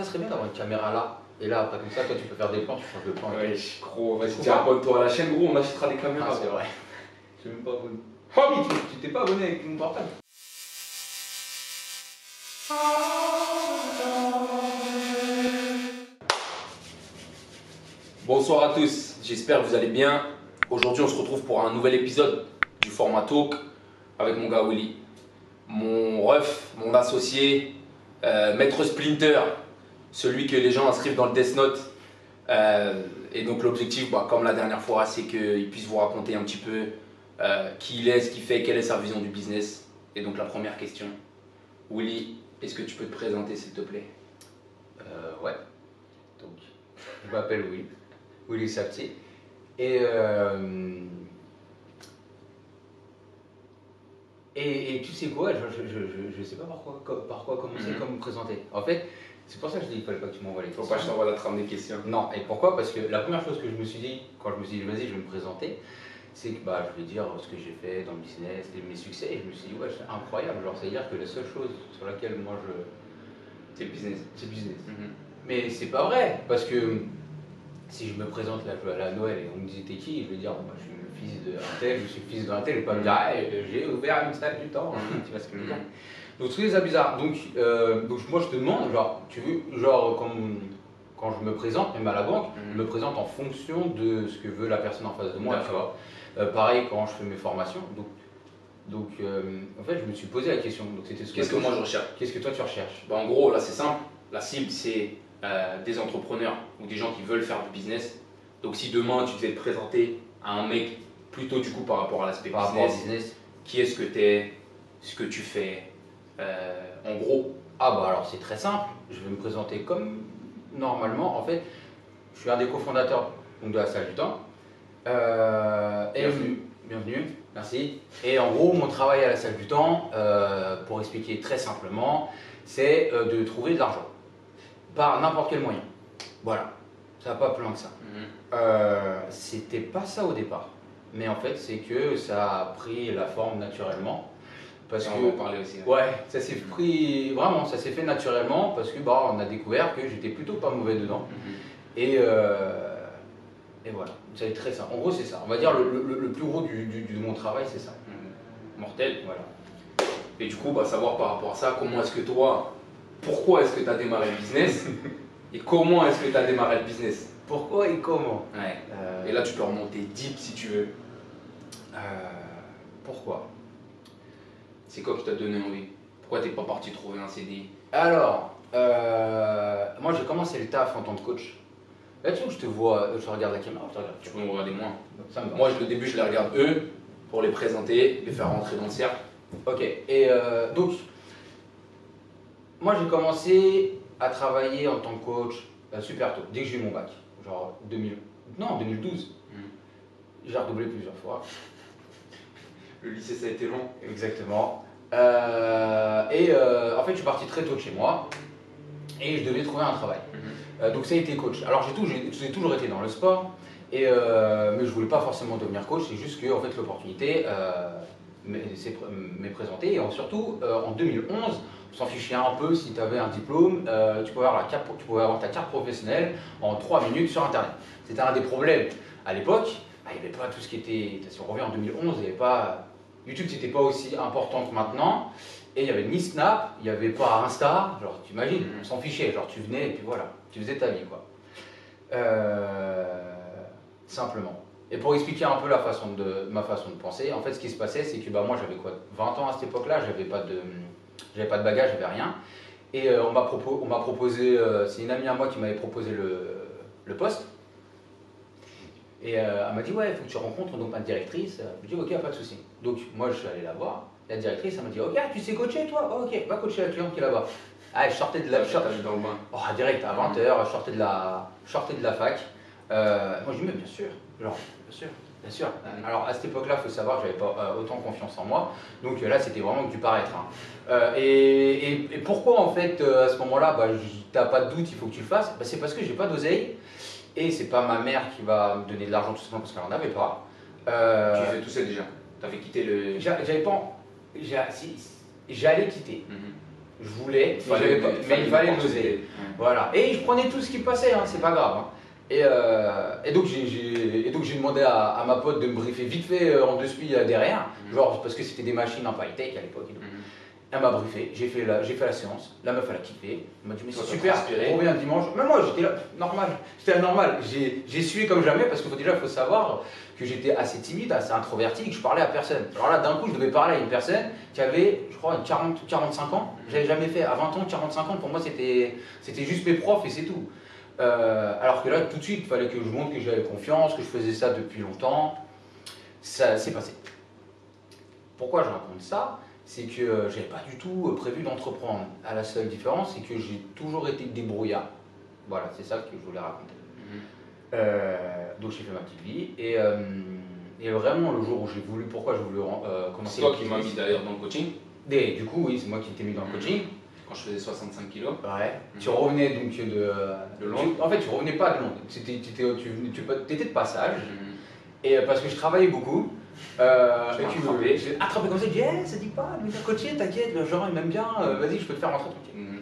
Ça serait bien d'avoir une caméra là. Et là, après, comme ça, toi, tu peux faire des plans, tu changes de plan. Ouais, gros, vas-y, tiens, pas. abonne-toi à la chaîne, gros, on achètera des caméras. Ah, c'est vrai. Je suis même pas abonné. Oh, mais tu tu t'es pas abonné avec mon portable. Bonsoir à tous, j'espère que vous allez bien. Aujourd'hui, on se retrouve pour un nouvel épisode du format Talk avec mon gars Willy, mon ref, mon associé, euh, Maître Splinter, celui que les gens inscrivent dans le Death Note. Euh, et donc, l'objectif, bah, comme la dernière fois, c'est qu'il puisse vous raconter un petit peu euh, qui il est, ce qu'il fait, quelle est sa vision du business. Et donc, la première question, Willy, est-ce que tu peux te présenter s'il te plaît? Euh, ouais. Donc, je m'appelle Willy. Willy Sapti. Et, et, et tu sais quoi, je, je sais pas par quoi, co- par quoi commencer, Mhm. comment me présenter. En fait, c'est pour ça que je dis qu'il fallait pas que tu m'envoies les Faut questions. pas que je t'envoie la trame des questions. Non, et pourquoi? Parce que la première chose que je me suis dit, quand je me suis dit, vas-y, je vais me présenter, c'est que bah, je vais dire ce que j'ai fait dans le business mes succès. Et je me suis dit, ouais, c'est incroyable. Genre, c'est-à-dire que la seule chose sur laquelle moi je. C'est le business. C'est business. Mhm. Mais c'est pas vrai, parce que si je me présente là, je vais aller à Noël et on me dit t'es qui, je vais dire, bah, je suis le fils d'un tel, je suis le fils d'un tel, et pas me dire, Ah, euh, j'ai ouvert une salle du temps, tu vois ce que je veux dire? Donc trouvais ça bizarre. Donc, euh, donc moi je te demande, genre, tu veux, genre, comme, quand je me présente, même à la banque, Mhm. je me présente en fonction de ce que veut la personne en face de moi, tu D'accord. vois. Euh, pareil quand je fais mes formations. Donc, donc euh, en fait, je me suis posé la question. Donc c'était ce Qu'est-ce que moi je recherche Qu'est-ce que toi tu recherches? Bah, En gros, là c'est simple. La cible c'est euh, des entrepreneurs ou des gens qui veulent faire du business. Donc si demain tu devais te présenter à un mec plutôt du coup par rapport à l'aspect business, business qui est-ce que tu es, ce que tu fais, euh, en gros. Ah bah alors c'est très simple, je vais me présenter comme normalement. En fait, je suis un des cofondateurs donc, de la salle du temps. Euh, et- Bienvenue. bienvenue, merci. Et en gros, mon travail à la salle du temps, euh, pour expliquer très simplement, c'est de trouver de l'argent. Par n'importe quel moyen. Voilà, ça va pas plus loin que ça. Euh, C'était pas ça au départ. Mais en fait, c'est que ça a pris la forme naturellement. Parce Ça, que on va en parler aussi. Ouais, ça s'est pris vraiment, ça s'est fait naturellement parce que bah, on a découvert que j'étais plutôt pas mauvais dedans. Mhm. Et, euh, et voilà, c'est très simple. En gros, c'est ça. On va dire le, le- le plus gros du, du- de mon travail, c'est ça. Mhm. Mortel. Voilà. Et du coup, bah, savoir par rapport à ça, comment est-ce que toi, pourquoi est-ce que tu as démarré le business et comment est-ce que tu as démarré le business? Pourquoi et comment? Ouais. Euh, Et là, tu peux remonter deep si tu veux. euh, pourquoi? C'est quoi qui t'a donné envie? Pourquoi t'es pas parti trouver un CDI Alors, euh, moi j'ai commencé le taf en tant que coach. Là, tu vois, je te vois, je te regarde la caméra, je te regarde. Tu peux me regarder moi. Ça me va. Moi, je- au début, je les regarde eux pour les présenter, les faire rentrer dans le cercle. Ok, et euh, donc, moi j'ai commencé à travailler en tant que coach euh, super tôt, dès que j'ai eu mon bac, genre 2000, non 2012. Mhm. J'ai redoublé plusieurs fois. Le lycée, ça a été long. Exactement. Euh, et euh, en fait, je suis parti très tôt de chez moi et je devais trouver un travail. Euh, donc ça a été coach. Alors j'ai, toujours été dans le sport, et, mais je voulais pas forcément devenir coach, c'est juste que en fait, l'opportunité m'est présentée. Et en- surtout, en 2011, on s'en fichait un peu si tu avais un diplôme, euh, tu, pouvais avoir la carte, tu pouvais avoir ta carte professionnelle en 3 minutes sur Internet. C'était un des problèmes. À l'époque, bah, il n'y avait pas tout ce qui était... Si on revient en 2011, il n'y avait pas... YouTube, c'était pas aussi important que maintenant. Et il n'y avait ni Snap, il n'y avait pas Insta. Genre, tu imagines, on s'en fichait. Genre, tu venais et puis voilà, tu faisais ta vie, quoi. Euh, simplement. Et pour expliquer un peu ma façon de penser, en fait, ce qui se passait, c'est que bah, moi, j'avais quoi 20 ans à cette époque-là, j'avais pas de, j'avais pas de bagage, j'avais rien. Et euh, on m'a proposé, euh, c'est une amie à moi qui m'avait proposé le, le poste. Et elle m'a dit, ouais, il faut que tu rencontres donc ma directrice. Je lui ai dit, ok, pas de souci. Donc, moi, je suis allé la voir. La directrice, elle m'a dit, ok, tu sais coacher, toi? Oh, Ok, va coacher la cliente qui est là-bas. Ah, je sortais de la, je T'as sortais- vu dans le bain. Oh, direct, à 20h, je sortais de la, je sortais de la fac. Euh, moi, je dis, mais bien sûr, genre, bien sûr, bien sûr. Mhm. Alors, à cette époque-là, il faut savoir que j'avais pas euh, autant confiance en moi. Donc euh, là, c'était vraiment que du paraître. hein. Euh, et, et- et pourquoi, en fait, euh, à ce moment-là, bah, t'as pas de doute, il faut que tu le fasses? Bah, C'est parce que j'ai pas d'oseille. Et c'est pas ma mère qui va me donner de l'argent tout simplement parce qu'elle en avait pas. Tu faisais tout ça déjà. T'avais quitté le. j'a- J'avais pas. J'allais quitter. Mhm. Je voulais, mais, Fallait- j'avais pas- mais fallait il fallait l'oser. opportunité. Voilà. Et je prenais tout ce qui passait, hein, c'est pas grave. hein. Et, euh, et donc j'ai- demandé à, à ma pote de me briefer vite fait euh, en deux spies euh, derrière, Mhm. genre parce que c'était des machines peu high-tech à l'époque. Mhm. Elle m'a briefé, j'ai fait, la, j'ai fait la séance, la meuf elle a kiffé, elle m'a dit mais c'est super, on revient dimanche. Mais moi j'étais là, normal, j'étais là normal, j'ai, sué comme jamais parce qu'il faut déjà faut savoir que j'étais assez timide, assez introverti que je parlais à personne. Alors là d'un coup je devais parler à une personne qui avait je crois 40 ou 45 ans, j'avais jamais fait, à 20 ans, 45 ans pour moi c'était, c'était juste mes profs et c'est tout. Euh, alors que là tout de suite il fallait que je montre que j'avais confiance, que je faisais ça depuis longtemps, ça s'est passé. Pourquoi je raconte ça? C'est que euh, j'avais pas du tout euh, prévu d'entreprendre. À la seule différence, c'est que j'ai toujours été débrouillard. Voilà, c'est ça que je voulais raconter. Mhm. Euh, donc j'ai fait ma petite vie et, euh, et vraiment le jour où j'ai voulu, pourquoi j'ai voulu euh, C'est commencer toi le qui m'as mis d'ailleurs dans le coaching Et du coup, oui, c'est moi qui t'ai mis dans le Mhm. coaching. quand je faisais 65 kilos. Ouais. Mhm. Tu revenais donc de. De Londres. tu- en fait, tu revenais pas de Londres. Tu étais, tu, étais de passage. Et parce que je travaillais beaucoup. Euh, et tu attrapé. j'ai attrapé comme ça, j'ai dit, Eh, ça dit pas, venir coacher, t'inquiète, le genre il m'aime bien, euh, vas-y, je peux te faire rentrer tranquille. Mhm.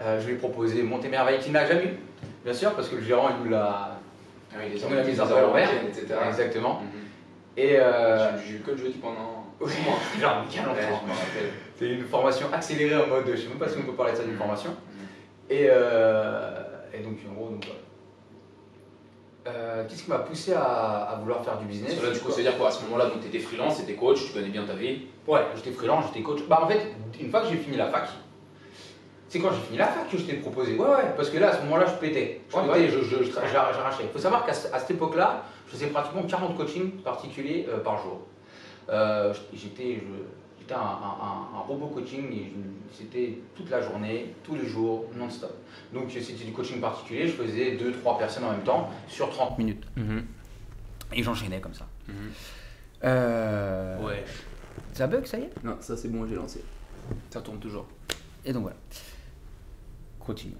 Euh, je lui ai proposé Monter Merveille qu'il n'a jamais eu, bien sûr, parce que le gérant il nous l'a. Ah a mis un peu à l'envers. etc. Exactement. Mhm. Et J'ai eu que le jeudi pendant oui, 6 mois. genre, mais quel Ouais, enfant. je me rappelle. C'est une formation accélérée en mode, je sais même pas si on peut parler de ça d'une Mhm. formation. Mhm. Et, euh, et donc, en gros, donc, voilà. Euh, Qu'est-ce qui m'a poussé à, à vouloir faire du business Parce que là, du coup, c'est-à-dire quoi À ce moment-là, donc tu étais freelance, tu étais coach, tu connais bien ta vie. Ouais, j'étais freelance, j'étais coach. Bah en fait, une fois que j'ai fini la fac, c'est quand j'ai fini la fac que je t'ai proposé. Ouais, ouais, parce que là, à ce moment-là, je pétais. Je Ouais, pétais, ouais. je- je- je- j'ar- j'arrachais. Il faut savoir qu'à cette époque-là, je faisais pratiquement 40 coachings particuliers euh, par jour. Euh, j'étais je- j'étais un, un- un- un robot coaching c'était toute la journée, tous les jours, non-stop. Donc c'était du coaching particulier, je faisais 2-3 personnes en même temps sur 30 minutes. Et j'enchaînais comme ça. Euh, Ouais. Ça bug, ça y est? Non, ça c'est bon, j'ai lancé. Ça tourne toujours. Et donc voilà. Continue.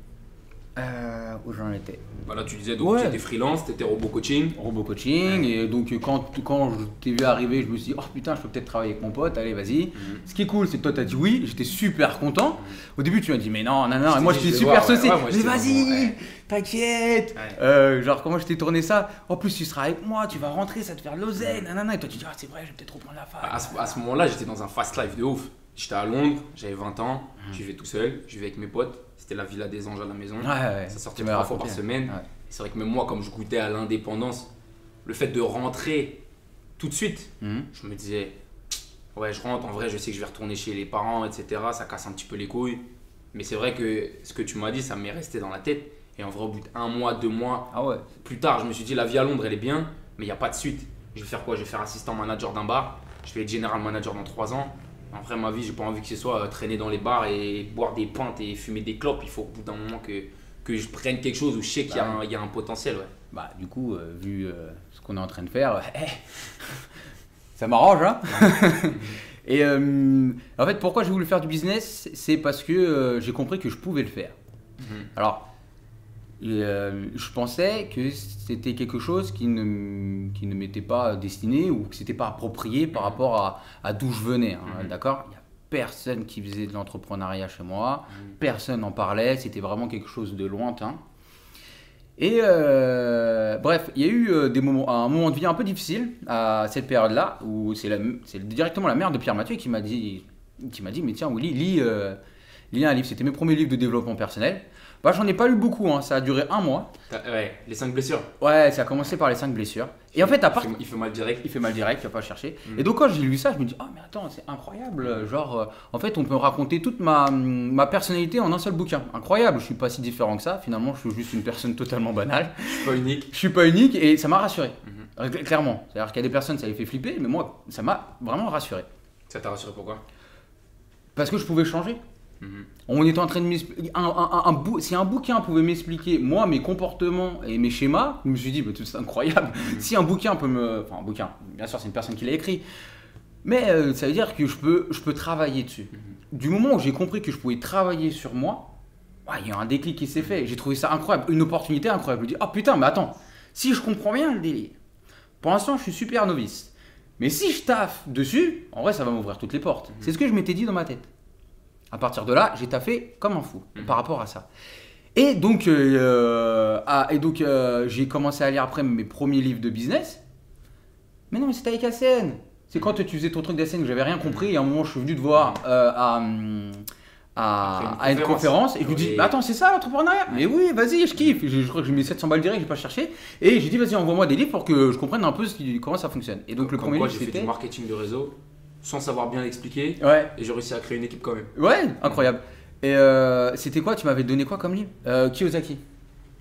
Euh, où j'en étais Voilà, tu disais donc Ouais. tu étais freelance, tu étais robot coaching. Robot coaching, et donc quand, quand je t'ai vu arriver, je me suis dit, oh putain, je peux peut-être travailler avec mon pote, allez, vas-y. Ce qui est cool, c'est que toi, t'as dit oui, j'étais super content. Au début, tu m'as dit, mais non, non, non, et moi, je vais super saucé. Mais vas-y, t'inquiète. Euh, genre, comment je t'ai tourné ça? En plus, tu seras avec moi, tu vas rentrer, ça te faire l'oseille, nanana. Et toi, tu dis, ah, c'est vrai, je vais peut-être reprendre la fac. À ce, à ce moment-là, j'étais dans un fast life de ouf. J'étais à Londres, j'avais 20 ans, je vivais tout seul, je vivais avec mes potes. C'était la Villa des Anges à la maison. Ouais, ouais. Ça sortait trois fois par semaine. Ouais. C'est vrai que même moi, comme je goûtais à l'indépendance, le fait de rentrer tout de suite, Mhm. je me disais, ouais, je rentre, en vrai, je sais que je vais retourner chez les parents, etc. Ça casse un petit peu les couilles. Mais c'est vrai que ce que tu m'as dit, ça m'est resté dans la tête. Et en vrai, au bout d'un mois, deux mois, Ah ouais. plus tard, je me suis dit, la vie à Londres, elle est bien, mais il n'y a pas de suite. Je vais faire quoi? Je vais faire assistant manager d'un bar. Je vais être general manager dans trois ans. En vrai, ma vie, j'ai pas envie que ce soit euh, traîner dans les bars et boire des pintes et fumer des clopes. Il faut au bout d'un moment que, que je prenne quelque chose où je sais qu'il y, a Bah un- il y a un potentiel. Ouais. Bah, du coup, euh, vu euh, ce qu'on est en train de faire, ça m'arrange, hein Et euh, en fait, pourquoi j'ai voulu faire du business C'est parce que j'ai compris que je pouvais le faire. Mhm. Alors, euh, je pensais que c'était quelque chose qui ne, qui ne m'était pas destiné ou que c'était pas approprié par rapport à, à d'où je venais. hein, Mhm. D'accord? Il n'y a personne qui faisait de l'entrepreneuriat chez moi, Mhm. personne n'en parlait, c'était vraiment quelque chose de lointain. Et euh, bref, il y a eu euh, des moments, un moment de vie un peu difficile à cette période-là où c'est directement la mère de Pierre Mathieu qui m'a dit, qui dit, mais tiens Willy, lis, euh, lis un livre. C'était mes premiers livres de développement personnel. Bah, j'en ai pas lu beaucoup, hein, ça a duré un mois. Ouais, les cinq blessures. Ouais, ça a commencé par les cinq blessures. Et en fait, à part fait, il fait mal direct. il fait mal direct, il va pas chercher. Mm. Et donc quand j'ai lu ça, je me dis oh mais attends, c'est incroyable. Genre euh, en fait, on peut raconter toute ma, ma personnalité en un seul bouquin. Incroyable. Je suis pas si différent que ça. Finalement, je suis juste une personne totalement banale. Je suis pas unique. Je suis pas unique et ça m'a rassuré. Cl- Clairement. C'est-à-dire qu'il y a des personnes, ça les fait flipper, mais moi, ça m'a vraiment rassuré. Ça t'a rassuré pourquoi? Parce que je pouvais changer. Mhm. On était en train de m'expliquer. Un, un- un- un bou- si un bouquin pouvait m'expliquer, moi, mes comportements et mes schémas, je me suis dit, bah, c'est incroyable. Si un bouquin peut me. Enfin, un bouquin, bien sûr, c'est une personne qui l'a écrit. Mais euh, ça veut dire que je peux, je peux travailler dessus. Du moment où j'ai compris que je pouvais travailler sur moi, ouais, il y a un déclic qui s'est fait. J'ai trouvé ça incroyable. Une opportunité incroyable. Je me dis, oh putain, mais attends, si je comprends bien le délire, pour l'instant, je suis super novice. Mais si je taffe dessus, en vrai, ça va m'ouvrir toutes les portes. C'est ce que je m'étais dit dans ma tête. À partir de là, j'ai taffé comme un fou Mhm. par rapport à ça. Et donc, euh, ah, et donc euh, j'ai commencé à lire après mes premiers livres de business. Mais non, mais c'était avec ACN. C'est quand tu faisais ton truc d'ACN que j'avais rien compris. Et à un moment, je suis venu te voir euh, à, une à une conférence. Et je lui dis, bah, attends, c'est ça l'entrepreneuriat? Mais oui, vas-y, je kiffe. Je, je crois que j'ai mis 700 balles direct, j'ai pas cherché. Et j'ai dit, vas-y, envoie-moi des livres pour que je comprenne un peu comment ça fonctionne. Et donc, le premier livre, j'ai fait c'était. du marketing de réseau sans savoir bien l'expliquer Ouais, et j'ai réussi à créer une équipe quand même. ouais, incroyable. Et euh, c'était quoi Tu m'avais donné quoi comme livre? Euh, Kiyosaki.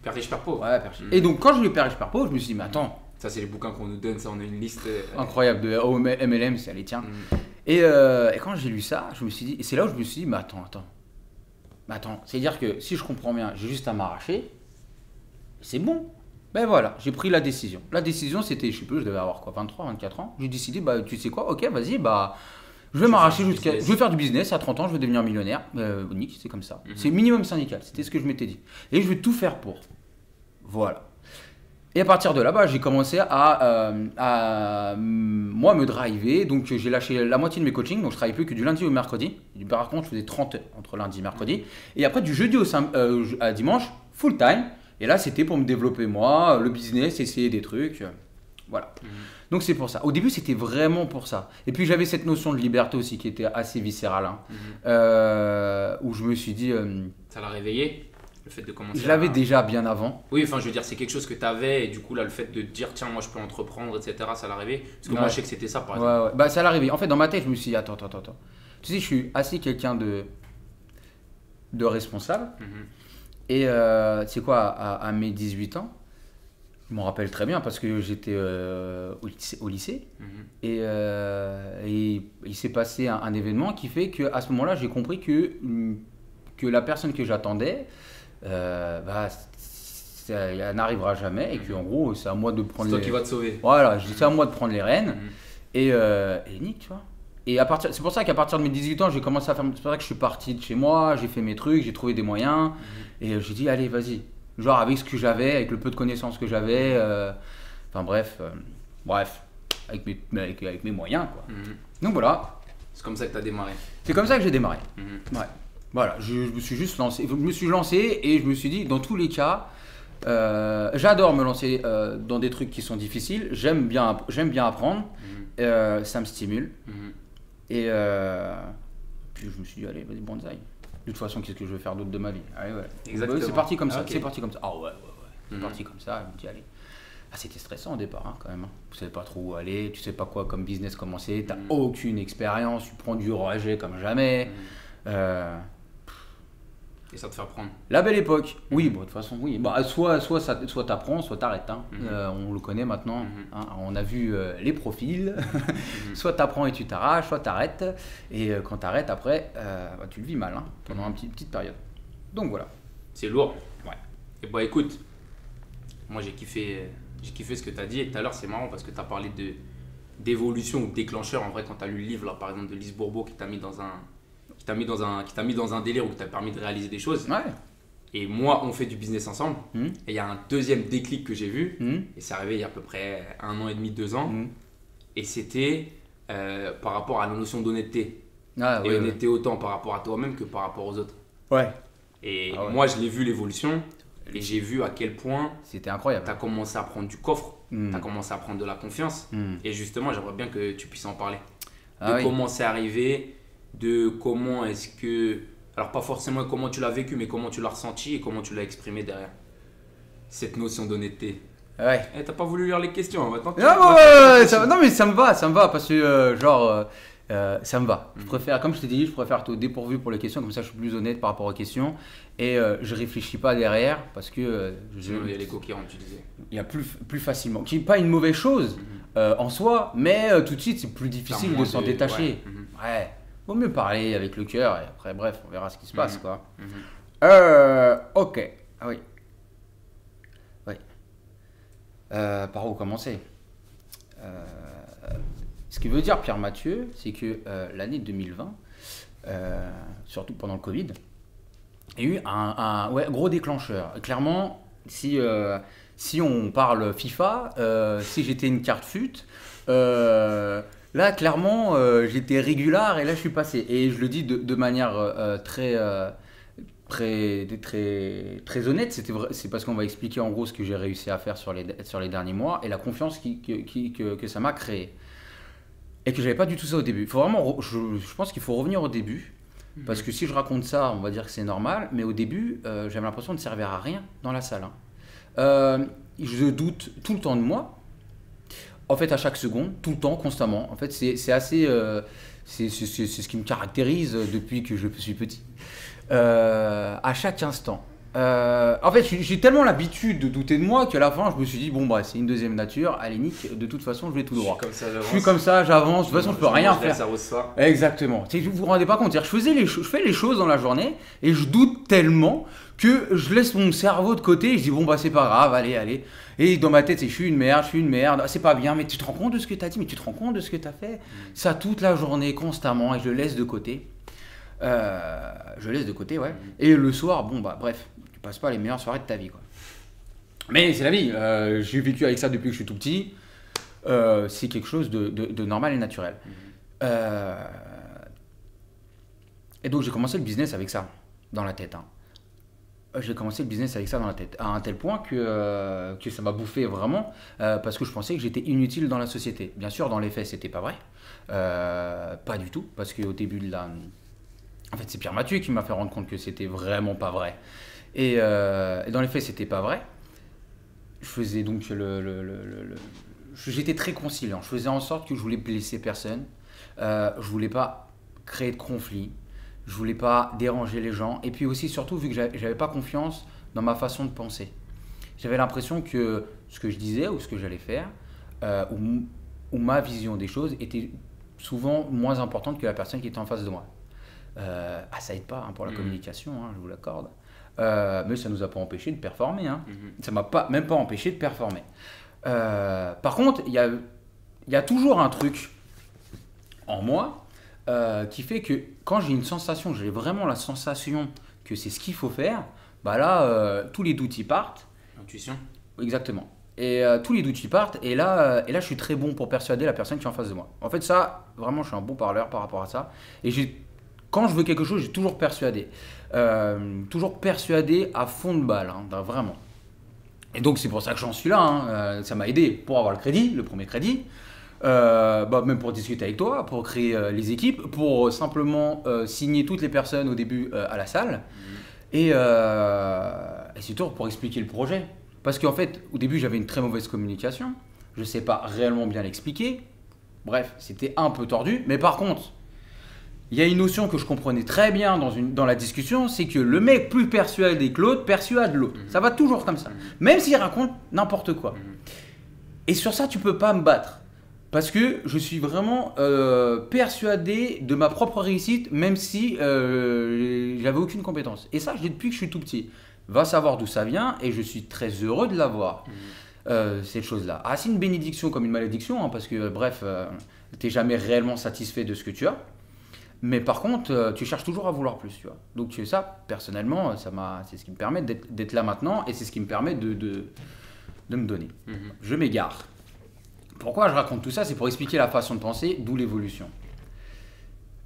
Père riche, père pauvre. Ouais, Père Riche. Mm. Et donc, quand je lui ai Père Riche, Père Pauvre, je me suis dit, mais attends, Ça, c'est les bouquins qu'on nous donne, ça, on a une liste. euh, incroyable, de oh, MLM, c'est les tiens. mm. Et, euh, et quand j'ai lu ça, je me suis dit, et c'est là où je me suis dit, mais attends, attends. Mais attends, c'est-à-dire que si je comprends bien, j'ai juste à m'arracher, c'est bon. Ben voilà, j'ai pris la décision. La décision, c'était, je sais plus, je devais avoir quoi, 23, 24 ans. J'ai décidé, bah tu sais quoi, ok, vas-y, bah je vais m'arracher jusqu'à. business. Je vais faire du business, à 30 ans, je vais devenir millionnaire. Euh, Nick, c'est comme ça. Mhm. C'est minimum syndical, c'était ce que je m'étais dit. Et je vais tout faire pour. Voilà. Et à partir de là, bah, j'ai commencé à, euh, à, mm, moi me driver. Donc j'ai lâché la moitié de mes coachings. Donc je travaillais plus que du lundi au mercredi. Par contre, je faisais 30 heures entre lundi et mercredi. Et après, du jeudi au euh, à dimanche, full time. Et là, c'était pour me développer moi, le business, essayer des trucs. Voilà. Mhm. Donc c'est pour ça. Au début, c'était vraiment pour ça. Et puis j'avais cette notion de liberté aussi qui était assez viscérale. hein. Mhm. Euh, où je me suis dit, euh, Ça l'a réveillé le fait de commencer je l'avais à- déjà bien avant. Oui, enfin, je veux dire, c'est quelque chose que tu avais, et du coup, là, le fait de te dire, tiens, moi, je peux entreprendre, etc., ça l'a rêvé. Parce que moi, Ouais. je sais que c'était ça, par Ouais, exemple. ouais. Bah, ça l'est arrivé. En fait, dans ma tête, je me suis dit, attends, attends, attends. Tu sais, je suis assez quelqu'un de, de responsable. Mhm. Et euh, c'est quoi, à, à mes 18 ans, je m'en rappelle très bien parce que j'étais euh, au lycée. au lycée, Mhm. et, euh, et il s'est passé un, un événement qui fait qu'à ce moment-là, j'ai compris que, hum, que la personne que j'attendais, euh, bah, ça- elle n'arrivera jamais et qu'en gros, c'est à moi de C'est prendre toi les... qui vas te sauver. Voilà, c'est à moi de prendre les rênes. Mhm. Et, et Nick, tu vois. Et à partir, c'est pour ça qu'à partir de mes 18 ans, j'ai commencé à faire. C'est pour ça que je suis parti de chez moi, j'ai fait mes trucs, j'ai trouvé des moyens. Et j'ai dit, allez, vas-y. Genre avec ce que j'avais, avec le peu de connaissances que j'avais. euh, Enfin bref, euh, bref, avec mes, avec, avec mes moyens, quoi. Mhm. Donc voilà, C'est comme ça que tu as démarré. c'est comme ça que j'ai démarré. Mhm. Ouais. Voilà, je, je me suis juste lancé. Je me suis lancé et je me suis dit, dans tous les cas, euh, j'adore me lancer euh, dans des trucs qui sont difficiles. J'aime bien, j'aime bien apprendre. Mhm. Euh, ça me stimule. Et puis je me suis dit, allez, vas-y, bonsaï. De toute façon, qu'est-ce que je vais faire d'autre de ma vie Allez, ouais. Exactement. C'est parti comme ça, Ah, ok. c'est parti comme ça. Ah ouais, ouais, ouais. C'est Mhm. parti comme ça, je me dis, allez. Ah, c'était stressant au départ, hein, quand même. hein. Tu sais pas trop où aller, tu sais pas quoi comme business commencer, t'as Mhm. aucune expérience, tu prends du rejet comme jamais. Mhm. Euh, Et ça te fait apprendre. la belle époque, oui, bon, de toute façon, oui. Bah, soit soit, ça, soit t'apprends, soit t'arrêtes. hein. Mhm. Euh, on le connaît maintenant. Mhm. hein. On a vu euh, les profils. Mhm. soit t'apprends et tu t'arraches, soit t'arrêtes. Et euh, quand t'arrêtes, après, euh, bah, tu le vis mal hein, pendant une petite, petite période. Donc voilà. C'est lourd. Ouais. Et bah écoute, moi j'ai kiffé, j'ai kiffé ce que tu as dit. Et tout à l'heure, c'est marrant parce que tu as parlé de d'évolution ou de déclencheur. En vrai, quand tu as lu le livre, là, par exemple, de Lise Bourbeau qui t'a mis dans un qui t'a mis dans un qui t'a mis dans un délire ou qui t'a permis de réaliser des choses. Ouais. Et moi, on fait du business ensemble. Mhm. Et il y a un deuxième déclic que j'ai vu. Mhm. Et c'est arrivé il y a à peu près un an et demi, deux ans. Mhm. Et c'était euh, par rapport à la notion d'honnêteté. Ah, et ouais, ouais. honnêteté autant par rapport à toi-même que par rapport aux autres. Ouais. Et Ah ouais. moi, je l'ai vu l'évolution. Et j'ai vu à quel point C'était incroyable. tu as commencé à prendre du coffre, tu as commencé à prendre de la confiance. Et justement, j'aimerais bien que tu puisses en parler. De Ah oui. comment c'est arrivé, de comment est-ce que. Alors, pas forcément comment tu l'as vécu, mais comment tu l'as ressenti et comment tu l'as exprimé derrière. Cette notion d'honnêteté. Ouais. Eh, t'as pas voulu lire les questions, hein, maintenant Non, ouais, maintenant, ouais, tu- ça va- non, mais ça me va, ça me va parce que, euh, genre, euh, euh, ça me va. Je Mhm. préfère, comme je t'ai dit, je préfère être au dépourvu pour les questions, comme ça je suis plus honnête par rapport aux questions et euh, je réfléchis pas derrière parce que je- il y a l'ego qui tu disais. il y a plus, plus facilement. Qui n'est pas une mauvaise chose Mhm. euh, en soi, mais tout de suite c'est plus difficile de s'en détacher. ouais. Mhm. Ouais. Vaut mieux parler avec le cœur et après, bref, on verra ce qui se passe Mhm. quoi. Mhm. Euh, ok. Ah oui. Oui. Euh, par où commencer? Euh, Ce qui veut dire, Pierre Mathieu, c'est que l'année 2020, euh, surtout pendant le Covid, il y a eu un, un- ouais, gros déclencheur. Clairement, si, si on parle FIFA, si j'étais une carte fut, Là, clairement, euh, j'étais régulier et là, je suis passé. Et je le dis de, de manière euh, très, euh, très, très, très honnête. C'était C'est parce qu'on va expliquer en gros ce que j'ai réussi à faire sur les, sur les derniers mois et la confiance qui, qui- qui- que, que ça m'a créé. Et que j'avais pas du tout ça au début. Faut vraiment, je, je pense qu'il faut revenir au début. Parce que si je raconte ça, on va dire que c'est normal. Mais au début, j'avais l'impression de servir à rien dans la salle. hein. Je doute tout le temps de moi. En fait, à chaque seconde, tout le temps, constamment. En fait, c'est assez. euh, c'est ce qui me caractérise depuis que je suis petit. Euh, à chaque instant. Euh, en fait, j'ai tellement l'habitude de douter de moi qu'à la fin, je me suis dit bon, bah, c'est une deuxième nature. Allez, nique, de toute façon, je vais tout droit. Je suis comme ça, j'avance. De toute façon, je peux rien faire. Ça ça. Exactement. Tu sais, Vous vous rendez pas compte. Je, faisais les je fais les choses dans la journée et je doute tellement que je laisse mon cerveau de côté et je dis bon bah c'est pas grave, allez, allez. Et dans ma tête, c'est je suis une merde, je suis une merde, Ah, c'est pas bien, mais tu te rends compte de ce que tu as dit, mais tu te rends compte de ce que tu as fait. Ça toute la journée, constamment, et je le laisse de côté. Euh, je le laisse de côté, ouais. Et le soir, bon bah bref, passes pas les meilleures soirées de ta vie, quoi. Mais c'est la vie. Euh, J'ai vécu avec ça depuis que je suis tout petit. Euh, c'est quelque chose de, de- de normal et naturel. Euh, Et donc j'ai commencé le business avec ça dans la tête. hein. J'ai commencé le business avec ça dans la tête, à un tel point que, que ça m'a bouffé vraiment, parce que je pensais que j'étais inutile dans la société. Bien sûr, dans les faits, c'était pas vrai. Pas du tout, parce qu'au début de la... En fait, c'est Pierre Mathieu qui m'a fait rendre compte que c'était vraiment pas vrai. Et, euh, et dans les faits, c'était pas vrai. Je faisais donc le... le- le- le- le- J'étais très conciliant. Je faisais en sorte que je voulais blesser personne. Euh, je voulais pas créer de conflit. Je voulais pas déranger les gens. Et puis aussi, surtout, vu que j'a- j'avais pas confiance dans ma façon de penser. J'avais l'impression que ce que je disais ou ce que j'allais faire, euh, ou, ma vision des choses était souvent moins importante que la personne qui était en face de moi. Euh, ah, ça aide pas hein, pour la Mhm. communication, hein, je vous l'accorde. Euh, mais ça nous a pas empêché de performer. Hein. Mhm. Ça m'a pas, même pas empêché de performer. Euh, par contre, il y a, y a toujours un truc en moi euh, qui fait que quand j'ai une sensation, j'ai vraiment la sensation que c'est ce qu'il faut faire, bah là, tous les doutes y partent. Intuition. Exactement. Et tous les doutes y partent. Et là, et là, je suis très bon pour persuader la personne qui est en face de moi. En fait, ça, vraiment, je suis un bon parleur par rapport à ça. Et quand je veux quelque chose, j'ai toujours persuadé. Euh, toujours persuadé à fond de balle, hein, vraiment. Et donc, c'est pour ça que j'en suis là. hein. Euh, ça m'a aidé pour avoir le crédit, le premier crédit. Euh, bah, même pour discuter avec toi, pour créer euh, les équipes, pour euh, simplement signer toutes les personnes au début à la salle. Et, euh, et c'est toujours pour expliquer le projet. Parce qu'en fait, au début, j'avais une très mauvaise communication. Je ne sais pas réellement bien l'expliquer. Bref, c'était un peu tordu. Mais par contre, il y a une notion que je comprenais très bien dans, une, dans la discussion, c'est que le mec plus persuadé que l'autre persuade l'autre. Ça va toujours comme ça. Même s'il raconte n'importe quoi. Et sur ça, tu peux pas me battre. Parce que je suis vraiment euh, persuadé de ma propre réussite, même si euh, j'avais aucune compétence. Et ça, je l'ai depuis que je suis tout petit. Va savoir d'où ça vient, et je suis très heureux de l'avoir, euh, cette chose-là. Ah, c'est une bénédiction comme une malédiction, hein, parce que, euh, bref, euh, t'es jamais réellement satisfait de ce que tu as. Mais par contre, euh, tu cherches toujours à vouloir plus, tu vois. Donc euh, ça, personnellement, ça m'a, c'est ce qui me permet d'être là maintenant, et c'est ce qui me permet de, de, de me donner. Mhm. Je m'égare. Pourquoi je raconte tout ça? C'est pour expliquer la façon de penser, d'où l'évolution.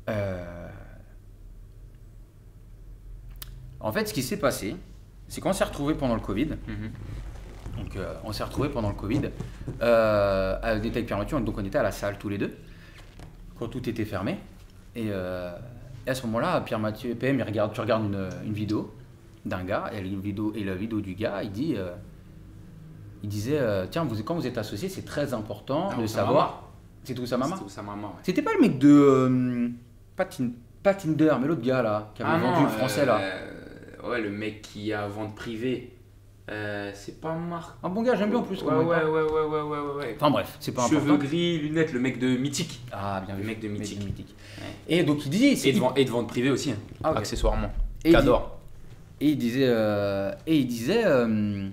Euh, En fait, ce qui s'est passé, c'est qu'on s'est retrouvé pendant le Covid. Mhm. Donc, euh, on s'est retrouvé pendant le Covid. Euh, à- Pierre Mathieu, donc on était à la salle tous les deux, quand tout était fermé. Et, euh, et à ce moment-là, Pierre Mathieu, PM, il regarde, tu regardes une, une vidéo d'un gars, et la vidéo, et la vidéo du gars, il dit, euh, il disait, euh, tiens, vous, quand vous êtes associés, c'est très important Ah, de savoir. C'est tout ça, maman. C'était ouais. Pas le mec de. pas, Tin- pas Tinder, mais l'autre gars là, qui avait Ah vendu non, le français là. ouais, le mec qui a vente privée. Euh, c'est pas Marc. Un bon gars, j'aime bien en plus. Ouais, ouais, ouais, ouais, ouais, ouais, ouais, ouais. Enfin bref, c'est pas Cheveux important. gris, lunettes, le mec de Mythique. Ah, bien Le mec de Mythique. Ouais. Et donc il c'est- Et de, vente- et de vente privée aussi, hein, Ah, accessoirement. Et il. Et il disait, euh, et il disait euh,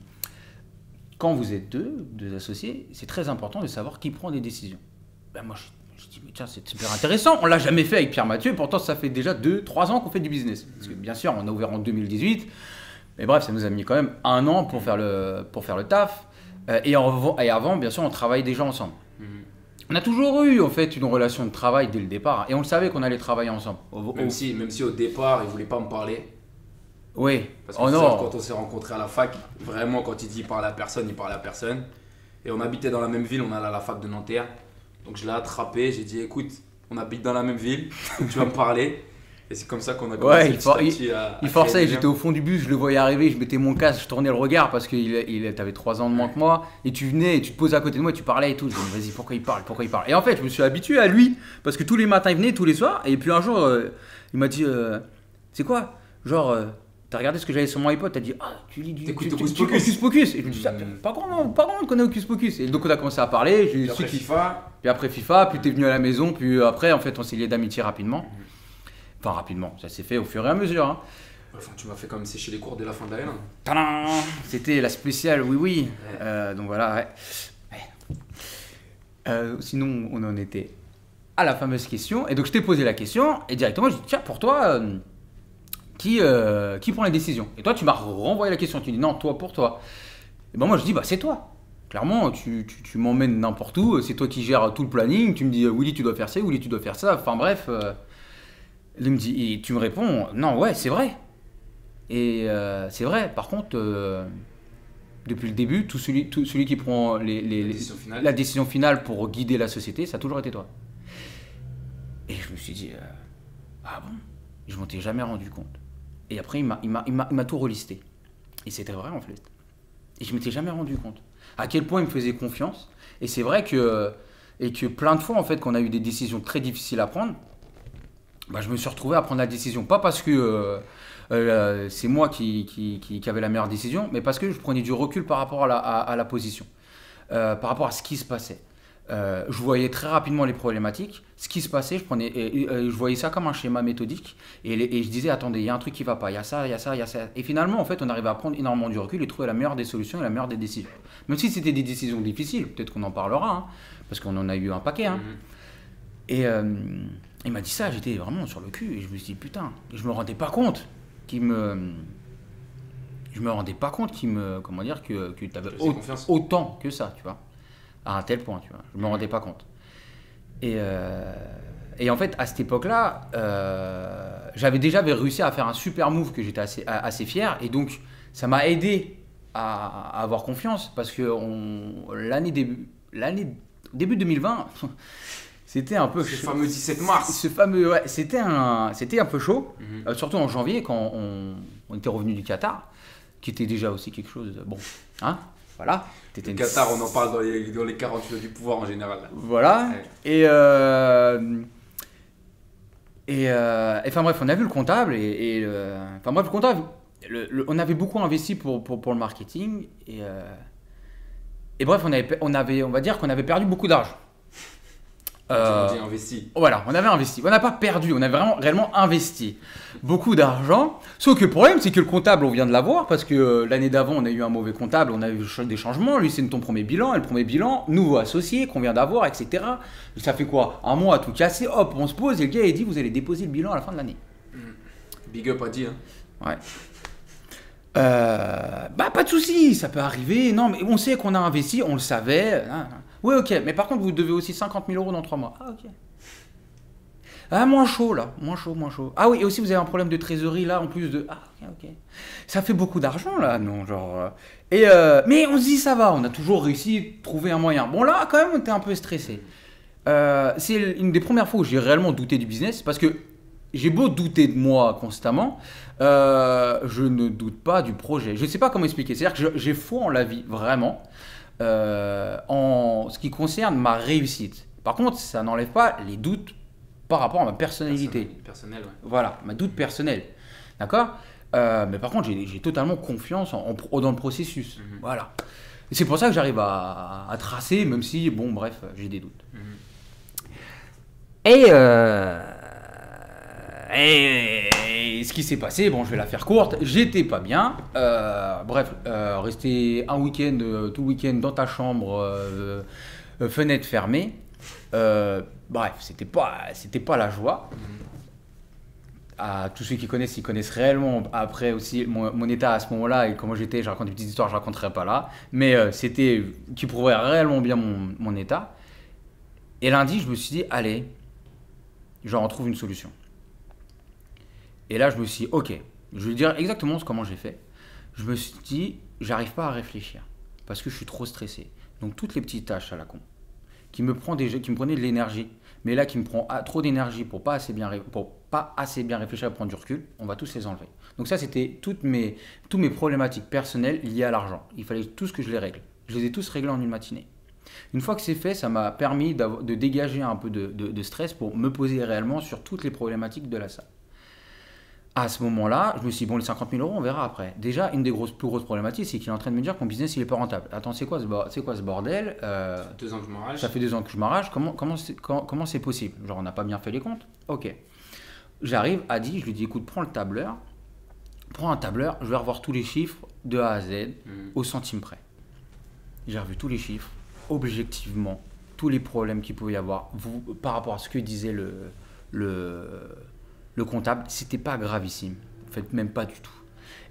quand vous êtes deux, deux associés, c'est très important de savoir qui prend des décisions. Ben moi, je, je dis, mais tiens, c'est super intéressant. On l'a jamais fait avec Pierre Mathieu, pourtant ça fait déjà deux, trois ans qu'on fait du business. Parce que bien sûr, on a ouvert en 2018, mais bref, ça nous a mis quand même un an pour faire le, pour faire le taf. Euh, et, en- et avant, bien sûr, on travaille déjà ensemble. Mhm. On a toujours eu en fait une relation de travail dès le départ et on le savait qu'on allait travailler ensemble. Même, si, même si au départ il voulait pas me parler. Oui. Parce que oh non. quand on s'est rencontrés à la fac, vraiment quand il dit il parle à personne, il parle à personne. Et on habitait dans la même ville, on allait à la fac de Nanterre. Donc je l'ai attrapé, j'ai dit écoute, on habite dans la même ville, tu vas me parler. Et c'est comme ça qu'on a commencé ouais, il, à, il forçait, j'étais au fond du bus, je le voyais arriver, je mettais mon casque, je tournais le regard parce qu'il il, avait 3 ans de moins que moi. Et tu venais, et tu te posais à côté de moi, et tu parlais et tout. Je me disais, vas-y, pourquoi il parle Pourquoi il parle? Et en fait, je me suis habitué à lui parce que tous les matins il venait, tous les soirs. Et puis un jour, euh, il m'a dit, euh, c'est quoi? Genre, euh, T'as regardé ce que j'avais sur mon iPod, t'as dit Ah, tu lis du tu, Hocus Pocus. Pocus. Et je me suis dit, hmm. pas grand, pas grand, on connaît Hocus Pocus. Et donc on a commencé à parler. Puis après FIFA. Puis après FIFA, puis t'es venu à la maison, puis après, en fait, on s'est lié d'amitié rapidement. Hmm. Enfin, rapidement, ça s'est fait au fur et à mesure. Hein. Enfin, tu m'as fait comme sécher les cours dès la fin de l'année. C'était la spéciale, oui, oui. Euh, donc voilà, ouais. Euh, sinon, on en était à la fameuse question. Et donc, je t'ai posé la question, et directement, je dis Tiens, pour toi. Euh, qui, qui prend les décisions? Et toi, tu m'as renvoyé la question. Tu dis non, toi pour toi. Et ben moi, je dis bah c'est toi. Clairement, tu, tu, m'emmènes n'importe où. C'est toi qui gères tout le planning. Tu me dis Willy, tu dois faire ça. Willy, tu dois faire ça. Enfin bref. Euh, il me dit, et tu me réponds non, ouais, c'est vrai. Et euh, c'est vrai. Par contre, depuis le début, tout celui, tout celui qui prend les, les, la, décision finale pour guider la société, ça a toujours été toi. Et je me suis dit ah bon? Je m'en étais jamais rendu compte. Et après, il m'a tout relisté. Et c'était vrai en fait. Et je m'étais jamais rendu compte à quel point il me faisait confiance. Et c'est vrai que, et que plein de fois, en fait, qu'on a eu des décisions très difficiles à prendre, bah, je me suis retrouvé à prendre la décision. Pas parce que euh, euh, c'est moi qui, qui, qui, avait la meilleure décision, mais parce que je prenais du recul par rapport à la, à, la position, euh, par rapport à ce qui se passait. Je voyais très rapidement les problématiques, ce qui se passait, je, prenais, et, je voyais ça comme un schéma méthodique, et, je disais, attendez, il y a un truc qui va pas, il y a ça, il y a ça, il y a ça. Et finalement, en fait, on arrivait à prendre énormément du recul et trouver la meilleure des solutions et la meilleure des décisions. Même si c'était des décisions difficiles, peut-être qu'on en parlera, hein, parce qu'on en a eu un paquet. Hein. Mm-hmm. Et il m'a dit ça, j'étais vraiment sur le cul, et je me suis dit, putain, je me rendais pas compte qu'il me... Je me rendais pas compte qu'il me... Comment dire, que, que tu avais autant que ça, tu vois à un tel point, tu vois. Je me rendais pas compte. Et, euh, et en fait, à cette époque-là, euh, j'avais déjà réussi à faire un super move que j'étais assez, assez fier. Et donc, ça m'a aidé à, avoir confiance parce que l'année début, l'année début 2020, c'était un peu ce fameux 17 mars. Ce fameux, ouais, c'était un, c'était un peu chaud, mhm. euh, surtout en janvier quand on, on, était revenu du Qatar, qui était déjà aussi quelque chose. Bon, hein, voilà. Le Qatar, on en parle dans les, dans les 48 du pouvoir en général. Voilà. Et, euh, et, euh, enfin bref, on a vu le comptable et, enfin bref, le comptable, on avait beaucoup investi pour, pour, pour le marketing et, euh, et bref, on avait, on avait, on va dire qu'on avait perdu beaucoup d'argent. Euh, investi. Voilà, on avait investi. On n'a pas perdu, on a vraiment réellement investi beaucoup d'argent. Sauf que le problème, c'est que le comptable, on vient de l'avoir parce que euh, l'année d'avant, on a eu un mauvais comptable, on a eu des changements. Lui, c'est ton premier bilan, et le premier bilan, nouveau associé qu'on vient d'avoir, etc. Ça fait quoi? Un mois tout cassé, hop, on se pose et le gars, il dit Vous allez déposer le bilan à la fin de l'année. Hmm. Big up à dire. Hein. Ouais. Euh, bah, pas de souci, ça peut arriver. Non, mais on sait qu'on a investi, on le savait. Hein, hein. Oui, ok, mais par contre, vous devez aussi 50 000 euros dans 3 mois. Ah, ok. Ah, moins chaud là, moins chaud, moins chaud. Ah oui, et aussi vous avez un problème de trésorerie là, en plus de. Ah, ok, ok. Ça fait beaucoup d'argent là, non, genre. Euh. Et euh, mais on se dit ça va, on a toujours réussi à trouver un moyen. Bon là, quand même, on était un peu stressé. Euh, c'est une des premières fois où j'ai réellement douté du business parce que j'ai beau douter de moi constamment, je ne doute pas du projet. Je ne sais pas comment expliquer. C'est-à-dire que j'ai foi en la vie, vraiment. Euh, en ce qui concerne ma réussite. Par contre, ça n'enlève pas les doutes par rapport à ma personnalité. Personnel, ouais. Voilà, ma doute personnel. D'accord? Euh, Mais par contre, j'ai totalement confiance en, dans le processus. Mhm. Voilà. c'est pour ça que j'arrive à, tracer, même si, bon, bref, j'ai des doutes. Mhm. Et euh, et, ce qui s'est passé, bon, je vais la faire courte, j'étais pas bien. Euh, bref, euh, rester un week-end, euh, tout week-end dans ta chambre, fenêtre fermée. bref, c'était pas, pas la joie. À tous ceux qui connaissent, ils connaissent réellement après aussi mon, état à ce moment-là et comment j'étais. Je raconte une petite histoire, je raconterai pas là. Mais c'était qui prouverait réellement bien mon, mon état. Et lundi, je me suis dit, allez, j'en trouve une solution. Et là, je me suis dit, ok, je vais dire exactement comment j'ai fait. Je me suis dit, j'arrive pas à réfléchir parce que je suis trop stressé. Donc toutes les petites tâches à la con qui me prend prenaient de l'énergie, mais là qui me prend trop d'énergie pour pas assez bien pour pas assez bien réfléchir à prendre du recul, on va tous les enlever. Donc ça c'était toutes mes tous mes problématiques personnelles liées à l'argent. Il fallait tous que je les règle. Je les ai tous réglés en une matinée. Une fois que c'est fait, ça m'a permis de dégager un peu de, stress pour me poser réellement sur toutes les problématiques de la salle à ce moment-là, je me suis dit, bon, les 50 000 euros, on verra après. Déjà, une des grosses, plus grosses problématiques, c'est qu'il est en train de me dire que mon business, il est pas rentable. Attends, c'est quoi, ce, quoi ce bordel euh, Ça fait deux ans que je m'arrache. Ça fait deux ans que je m'arrache. Comment, comment, c'est, comment, c'est possible? Genre, on n'a pas bien fait les comptes? Ok. J'arrive à dit, je lui dis, écoute, prends le tableur. Prends un tableur, je vais revoir tous les chiffres de A à Z, hmm. au centime près. J'ai revu tous les chiffres, objectivement, tous les problèmes qu'il pouvait y avoir vous, par rapport à ce que disait le, le le comptable, c'était pas gravissime. En fait, même pas du tout.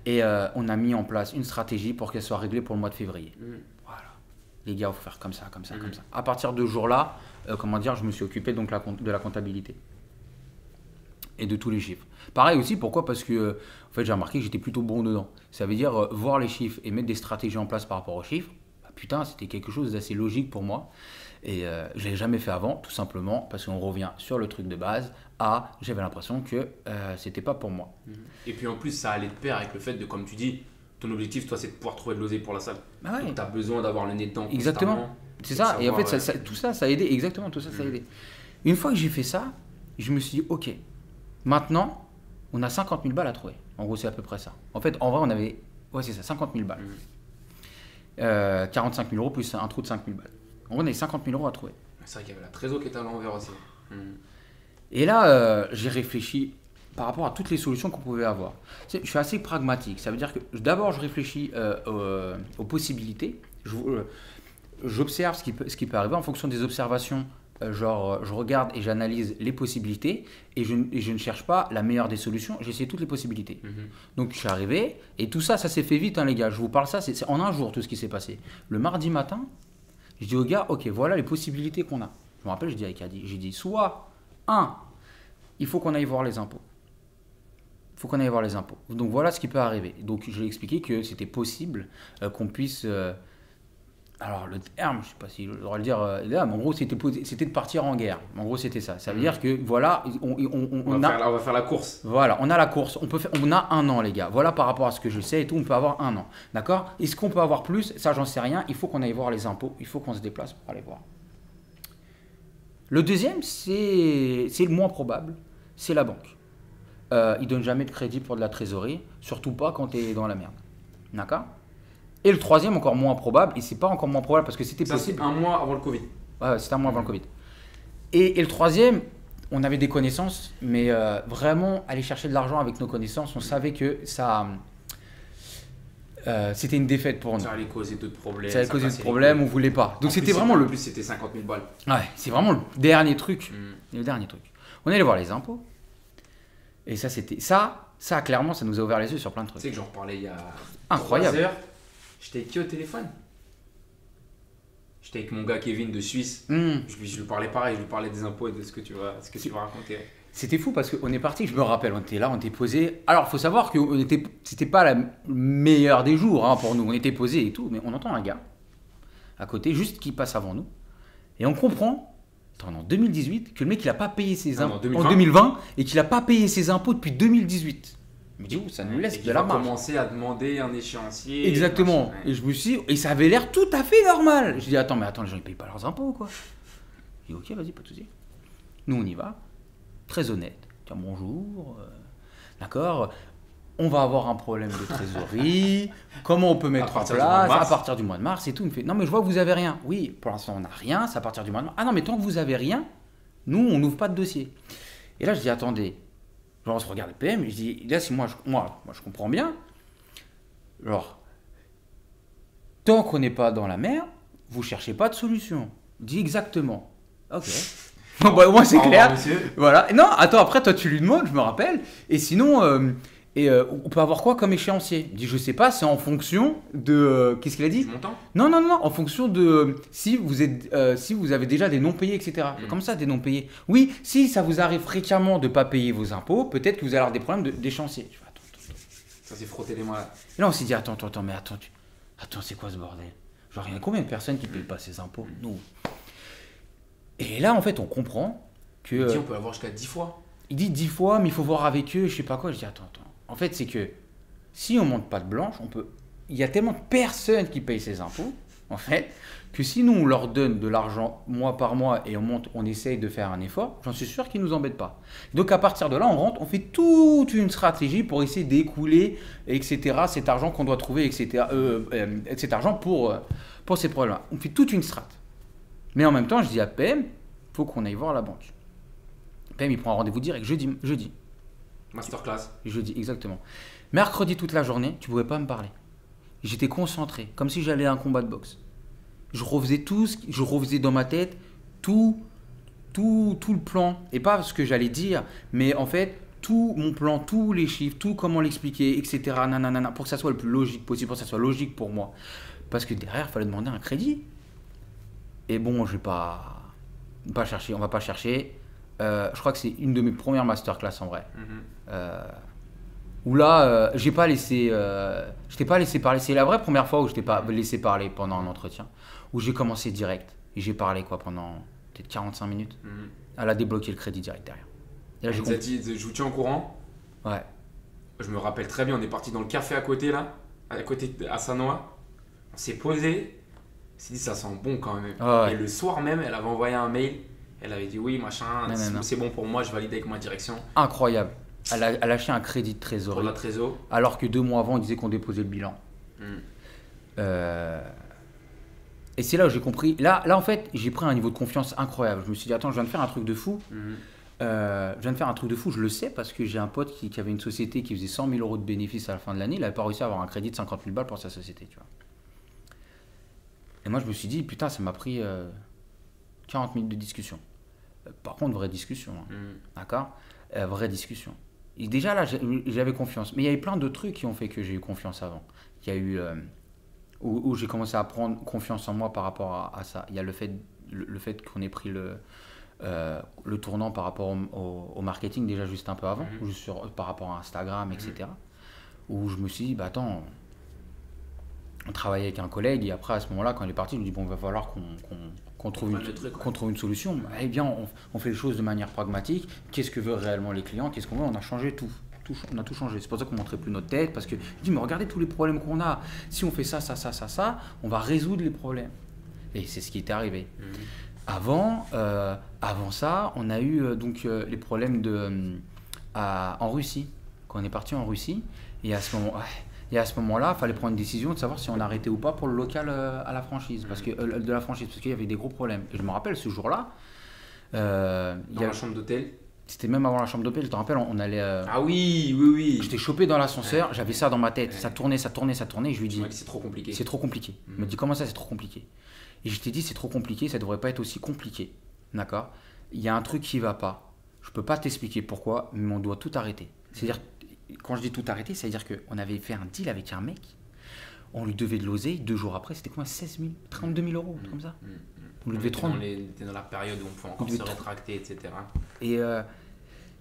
Et euh, on a mis en place une stratégie pour qu'elle soit réglée pour le mois de février. Mm. Voilà. Les gars, il faut faire comme ça, comme ça, comme mm. ça. À partir de ce jour-là, euh, comment dire, je me suis occupé donc de la comptabilité. Et de tous les chiffres. Pareil aussi, pourquoi? Parce que en fait, j'ai remarqué que j'étais plutôt bon dedans. Ça veut dire euh, voir les chiffres et mettre des stratégies en place par rapport aux chiffres. Bah, putain, c'était quelque chose d'assez logique pour moi. Et je ne l'ai jamais fait avant, tout simplement parce qu'on revient sur le truc de base j'avais l'impression que euh, c'était pas pour moi. Et puis en plus, ça allait de pair avec le fait de, comme tu dis, ton objectif, toi, c'est de pouvoir trouver de l'oseille pour la salle. Bah tu as besoin d'avoir le nez dedans. Exactement. C'est ça. Et en fait, ça, tout ça, ça a aidé. Exactement, tout ça, ça a mhm. aidé. Une fois que j'ai fait ça, je me suis dit, ok, maintenant, on a 50 000 balles à trouver. En gros, c'est à peu près ça. En fait, en vrai, on avait, ouais, c'est ça, 50 000 balles. 45 mhm. 000 euh, euros plus un trou de 5 000 balles. En gros, on avait 50 000 euros à trouver. C'est vrai qu'il y avait la trésor qui était à l'envers aussi. Et là, euh, j'ai réfléchi par rapport à toutes les solutions qu'on pouvait avoir. Je suis assez pragmatique. Ça veut dire que d'abord, je réfléchis euh, aux, possibilités. Euh, j'observe ce, qui peut, ce qui peut arriver en fonction des observations. genre, je regarde et j'analyse les possibilités et je, je, ne cherche pas la meilleure des solutions. J'essaie toutes les possibilités. Mhm. Donc, je suis arrivé et tout ça, ça s'est fait vite, hein, les gars. Je vous parle ça, c'est en un jour tout ce qui s'est passé. Le mardi matin, je dis aux gars, ok, voilà les possibilités qu'on a. Je me rappelle, je dis avec Adi, j'ai dit soit un, il faut qu'on aille voir les impôts. Il faut qu'on aille voir les impôts. Donc voilà ce qui peut arriver. Donc je lui ai expliqué que c'était possible euh, qu'on puisse... Euh, alors le terme, je ne sais pas si je devrais le dire euh, là, mais en gros c'était, c'était de partir en guerre. En gros c'était ça. Ça veut mmh. dire que voilà, on, on, va faire, on, va faire, la course. Voilà, on a la course. On, peut faire, on a un an les gars. Voilà par rapport à ce que je sais et tout, on peut avoir un an. D'accord? Est-ce qu'on peut avoir plus? Ça j'en sais rien. Il faut qu'on aille voir les impôts. Il faut qu'on se déplace pour aller voir. Le deuxième, c'est le moins probable, c'est la banque. Euh, ils ne donnent jamais de crédit pour de la trésorerie, surtout pas quand tu es dans la merde. D'accord? Et le troisième, encore moins probable, et c'est pas encore moins probable parce que c'était possible. un mois avant le Covid. Ouais, c'était un mois avant le Covid. Et, le troisième, on avait des connaissances, mais euh, vraiment aller chercher de l'argent avec nos connaissances, on savait que ça euh, c'était une défaite pour nous. Ça allait causer d'autres problèmes. Ça allait causer d'autres problèmes, on voulait pas. Donc c'était vraiment le. plus, c'était 50 000 balles. Ouais, c'est vraiment le dernier truc. Mm. Le dernier truc. On allait voir les impôts. Et ça, c'était. Ça, ça, clairement, ça nous a ouvert les yeux sur plein de trucs. Tu sais que j'en reparlais il y a. Incroyable. heures. J'étais avec qui au téléphone? J'étais avec mon gars Kevin de Suisse. Mm. Je, lui, je, lui, parlais pareil, je lui parlais des impôts et de ce que tu vas, ce que tu vas raconter. C'était fou parce qu'on est parti, je me rappelle, on était là, on était posé. Alors, il faut savoir que était, c'était pas le meilleur des jours hein, pour nous. On était posé et tout, mais on entend un gars à côté, juste qui passe avant nous. Et on comprend, en 2018, que le mec, il a pas payé ses impôts en 2020 et qu'il a pas payé ses impôts depuis 2018. Mais du coup, ça nous laisse de la marge. commencer à demander un échéancier. Exactement. Et je me suis et ça avait l'air tout à fait normal. Je dis, attends, mais attends, les gens, ils payent pas leurs impôts, quoi. Je dis, ok, vas-y, pas de souci. Nous, on y va très honnête. Tiens, bonjour, euh, d'accord on va avoir un problème de trésorerie, comment on peut mettre en place à partir du mois de mars et tout. Il me fait, non mais je vois que vous avez rien. Oui, pour l'instant on n'a rien, c'est à partir du mois de mars. Ah non mais tant que vous avez rien, nous on n'ouvre pas de dossier. Et là je dis, attendez, genre on se regarde le PM, je dis, là si moi je, moi, moi, je comprends bien, genre, tant qu'on n'est pas dans la mer, vous cherchez pas de solution. Dis exactement. Ok. Bon, bah, moins c'est clair. Voilà. Non, attends, après, toi, tu lui demandes, je me rappelle. Et sinon, euh, Et euh, on peut avoir quoi comme échéancier? Il dit je sais pas, c'est en fonction de euh, qu'est-ce qu'il a dit? Montant? Non non non, en fonction de euh, si vous êtes euh, si vous avez déjà des non payés etc. Mm. Comme ça des non payés. Oui, si ça vous arrive fréquemment de pas payer vos impôts, peut-être que vous allez avoir des problèmes de- d'échéancier. Je fais, attends, attends, attends. Ça s'est frotté les mains là. Et là on s'est dit attends attends attends mais attends tu- attends c'est quoi ce bordel? Genre il y a combien de personnes qui payent pas ces impôts? Nous. Et là en fait on comprend que Il dit on peut avoir jusqu'à 10 fois. il dit dix fois, mais il faut voir avec eux, je sais pas quoi. Je dis attends, attends. En fait, c'est que si on monte pas de blanche, on peut. Il y a tellement de personnes qui payent ces impôts, en fait, que si nous on leur donne de l'argent mois par mois et on monte, on essaye de faire un effort, j'en suis sûr qu'ils nous embêtent pas. Donc à partir de là, on rentre, on fait toute une stratégie pour essayer d'écouler, etc. Cet argent qu'on doit trouver, etc. euh, euh, cet argent pour euh, pour ces problèmes. On fait toute une strat. Mais en même temps, je dis à PM, faut qu'on aille voir la banque. PM, il prend un rendez-vous direct jeudi, jeudi. Masterclass. Jeudi, exactement. Mercredi, toute la journée, tu pouvais pas me parler. J'étais concentré, comme si j'allais à un combat de boxe. Je refaisais tout, ce je refaisais dans ma tête tout, tout, tout le plan. Et pas ce que j'allais dire, mais en fait, tout mon plan, tous les chiffres, tout comment l'expliquer, etc. Nanana, pour que ça soit le plus logique possible, pour que ça soit logique pour moi. Parce que derrière, il fallait demander un crédit. Et bon, je vais pas, pas chercher, on va pas chercher. Euh, je crois que c'est une de mes premières masterclass en vrai. Euh, où là, euh, j'ai pas laissé, je t'ai pas laissé parler. C'est la vraie première fois où je t'ai pas laissé parler pendant un entretien, où j'ai commencé direct et j'ai parlé quoi pendant peut-être 45 minutes. Mhm. Elle a débloqué le crédit direct derrière. Et là, j'ai compris. dit je vous tiens au courant. Ouais. Je me rappelle très bien, on est parti dans le café à côté là, à côté de- à Sanoa. On s'est posé. S'est dit ça sent bon quand même. Ah ouais. Et le soir même, elle avait envoyé un mail. Elle avait dit oui, machin, c'est bon pour moi, je valide avec ma direction Incroyable. Elle a, elle a lâché un crédit de pour trésorerie, la trésor. alors que deux mois avant, on disait qu'on déposait le bilan. Mhm. Euh, Et c'est là où j'ai compris. Là, là, en fait, j'ai pris un niveau de confiance incroyable. Je me suis dit, attends, je viens de faire un truc de fou. Mhm. Euh, je viens de faire un truc de fou, je le sais, parce que j'ai un pote qui, qui avait une société qui faisait 100 000 euros de bénéfices à la fin de l'année. Il n'avait pas réussi à avoir un crédit de 50 000 balles pour sa société, tu vois. Et moi, je me suis dit, putain, ça m'a pris euh, 40 minutes de discussion. Euh, Par contre, vraie discussion, hein, Mhm. d'accord? Euh, Vraie discussion. Et déjà, là, j'avais confiance. Mais il y avait plein de trucs qui ont fait que j'ai eu confiance avant. Il y a eu... euh, où, où j'ai commencé à prendre confiance en moi par rapport à, à ça. Il y a le fait, le, le fait qu'on ait pris le, euh, le tournant par rapport au, au- au marketing déjà juste un peu avant, Mhm. juste sur, par rapport à Instagram, etc. Où je me suis dit, bah attends, on travaillait avec un collègue et après à ce moment-là, quand il est parti, je lui dis, bon, il va falloir qu'on trouve, une- trouve solution. Eh bien, on, on fait les choses de manière pragmatique. Qu'est-ce que veulent réellement les clients? Qu'est-ce qu'on veut? On a changé tout. On a tout changé. C'est pour ça qu'on ne montrait plus notre tête. Parce que je dis, mais regardez tous les problèmes qu'on a. Si on fait ça, ça, ça, ça, ça, on va résoudre les problèmes. Et c'est ce qui est arrivé. Mhm. Avant, euh, avant ça, on a eu euh, donc euh, les problèmes de, euh, à- en Russie. Quand on est parti en Russie, et à ce moment, ouais, et à ce moment-là, il fallait prendre une décision de savoir si on arrêtait ou pas pour le local euh, à la franchise, parce que euh, de la franchise, parce qu'il y avait des gros problèmes. Et je me rappelle ce jour-là, euh, il y Dans a- la chambre d'hôtel. c'était même avant la chambre d'hôtel. Je te rappelle, on, allait, euh, Ah oui, oui, oui. j'étais chopé dans l'ascenseur, j'avais ça dans ma tête, Ouais. ça tournait, ça tournait, ça tournait. Et je lui dis, c'est trop compliqué. c'est trop compliqué. Il me Mhm. dit comment ça c'est trop compliqué? Et je t'ai dit c'est trop compliqué, ça devrait pas être aussi compliqué. D'accord? Il y a un truc qui va pas. Je peux pas t'expliquer pourquoi, mais on doit tout arrêter. C'est-à-dire quand je dis tout arrêter, c'est-à-dire qu'on avait fait un deal avec un mec, on lui devait de l'oseille, deux jours après, c'était quoi 16 000, 32 000 euros, comme ça. Mhm. On lui On devait était 30 dans, les- on était dans la période où on pouvait encore devait se tr- rétracter, etc. Et euh,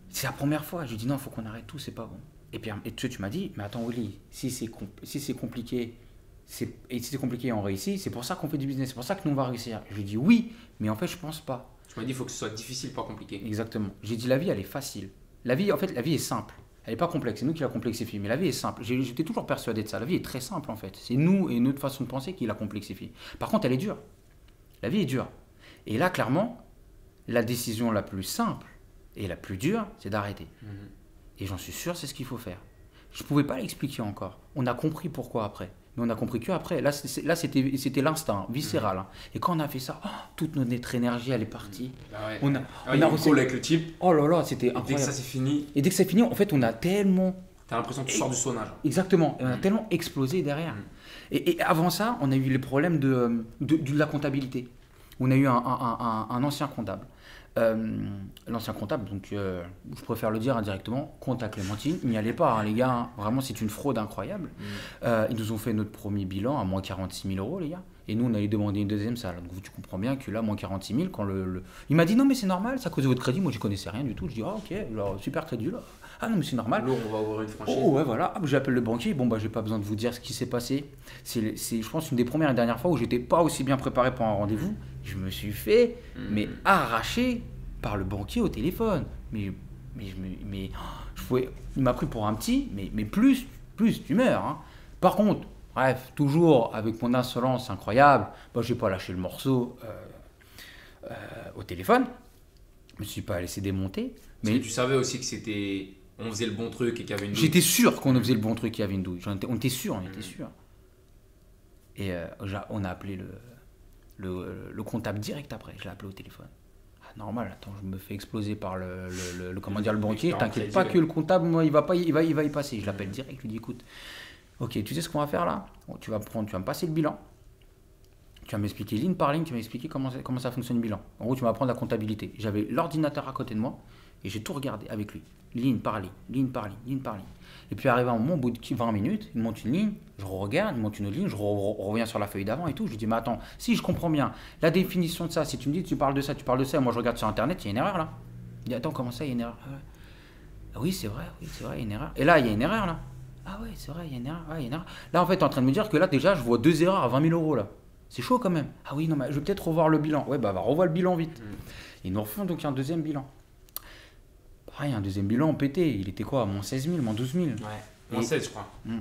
c'est la première fois. Je lui dis non, il faut qu'on arrête tout, c'est pas bon. Et puis et tu, tu m'as dit, mais attends Willy, si c'est com- si c'est compliqué, et si c'est compliqué, on réussit. C'est pour ça qu'on fait du business. C'est pour ça que nous on va réussir. Je lui dis oui, mais en fait je pense pas. Tu m'as dit il faut que ce soit difficile, pas compliqué. Exactement. J'ai dit la vie elle est facile. La vie en fait la vie est simple. Elle est pas complexe. C'est nous qui la complexifie. Mais la vie est simple. J'étais toujours persuadé de ça. La vie est très simple en fait. C'est nous et notre façon de penser qui la complexifie. Par contre elle est dure. La vie est dure. Et là clairement, la décision la plus simple et la plus dure, c'est d'arrêter. Mhm. Et j'en suis sûr, c'est ce qu'il faut faire. Je ne pouvais pas l'expliquer encore. On a compris pourquoi après. Mais on a compris que après. Là, c'était l'instinct viscéral. hein. Et quand on a fait ça, oh, toute notre énergie, elle est partie. Ah ouais. On a, Ah, on a reçu- avec le type. Oh là là, c'était Et dès que incroyable. ça c'est fini, Et dès que c'est fini, en fait, on a tellement. t'as l'impression que tu sors du sauna. genre. Exactement. Et on a Mm. tellement explosé derrière. Mm. Et, et avant ça, on a eu les problèmes de, de, de la comptabilité. On a eu un, un- un- un- un ancien comptable Euh, l'ancien comptable, donc euh, je préfère le dire indirectement, compte à Clémentine, n'y allez pas, hein, les gars, hein. vraiment c'est une fraude incroyable. Mm. Euh, ils nous ont fait notre premier bilan à moins 46 000 euros, les gars. Et nous, on allait demander une deuxième salle. Donc tu comprends bien que là, moins 46 000, quand le. le- Il m'a dit non, mais c'est normal, à cause de votre crédit. Moi, je connaissais rien du tout. Je dis, ah, ok, alors, super crédit là. Ah non, mais c'est normal. Lourd, on va ouvrir une franchise. Oh ouais voilà, Hop, j'appelle le banquier, bon bah j'ai pas besoin de vous dire ce qui s'est passé. C'est je pense une des premières et dernières fois où j'étais pas aussi bien préparé pour un rendez-vous. Je me suis fait Mm. mais arraché par le banquier au téléphone. Mais mais mais oh, je pouvais, il m'a pris pour un petit, mais mais plus plus tu meurs. hein. Par contre, bref, toujours avec mon insolence incroyable, bah j'ai pas lâché le morceau euh, euh, au téléphone. Je me suis pas laissé démonter. Parce Mais que tu savais aussi que c'était. On faisait le bon truc et qu'il y avait une. J'étais sûr qu'on faisait le bon truc, qu'il y avait une douille. Étais- on était sûr, on était Mhm. sûr. Et euh, on a appelé le, le, le comptable direct après. Je l'ai appelé au téléphone. Ah, normal, attends, je me fais exploser par le, le, comment dire, le banquier. T'inquiète pas que le comptable, moi, il va, pas, y- il va, il va y passer. Je l'appelle direct, je lui dis écoute, ok, tu sais ce qu'on va faire là? Bon, tu, vas prendre, tu vas me passer le bilan. Tu vas m'expliquer ligne par ligne, tu vas m'expliquer comment, ça- comment ça fonctionne le bilan. En gros, tu vas m'apprendre la comptabilité. J'avais l'ordinateur à côté de moi et j'ai tout regardé avec lui. Ligne par ligne, ligne par ligne, ligne par ligne. Et puis arrivé à un moment, au bout de 20 minutes, il monte une ligne, je regarde, il monte une autre ligne, je re- re- reviens sur la feuille d'avant et tout. Je lui dis, mais attends, si je comprends bien, la définition de ça, si tu me dis, tu parles de ça, tu parles de ça, et moi je regarde sur internet, il y a une erreur là. Il dit, attends, comment ça, il y a une erreur? Ah. Ah Oui, c'est vrai, oui, c'est vrai, il y a une erreur. Et là, il y a une erreur là. Ah ouais, c'est vrai, il y a une erreur. ouais, il y a une erreur. Là, en fait, tu es en train de me dire que là, déjà, je vois deux erreurs à 20 000 euros là. C'est chaud quand même. Ah oui, non, mais je vais peut-être revoir le bilan. Ouais, bah, va revoir le bilan vite. Mm. Ils nous refont donc un deuxième bilan. Pareil, un deuxième bilan pété. Il était quoi? Moins 16 000, moins 12 000. Ouais. Moins Et- 16, je crois. Mm.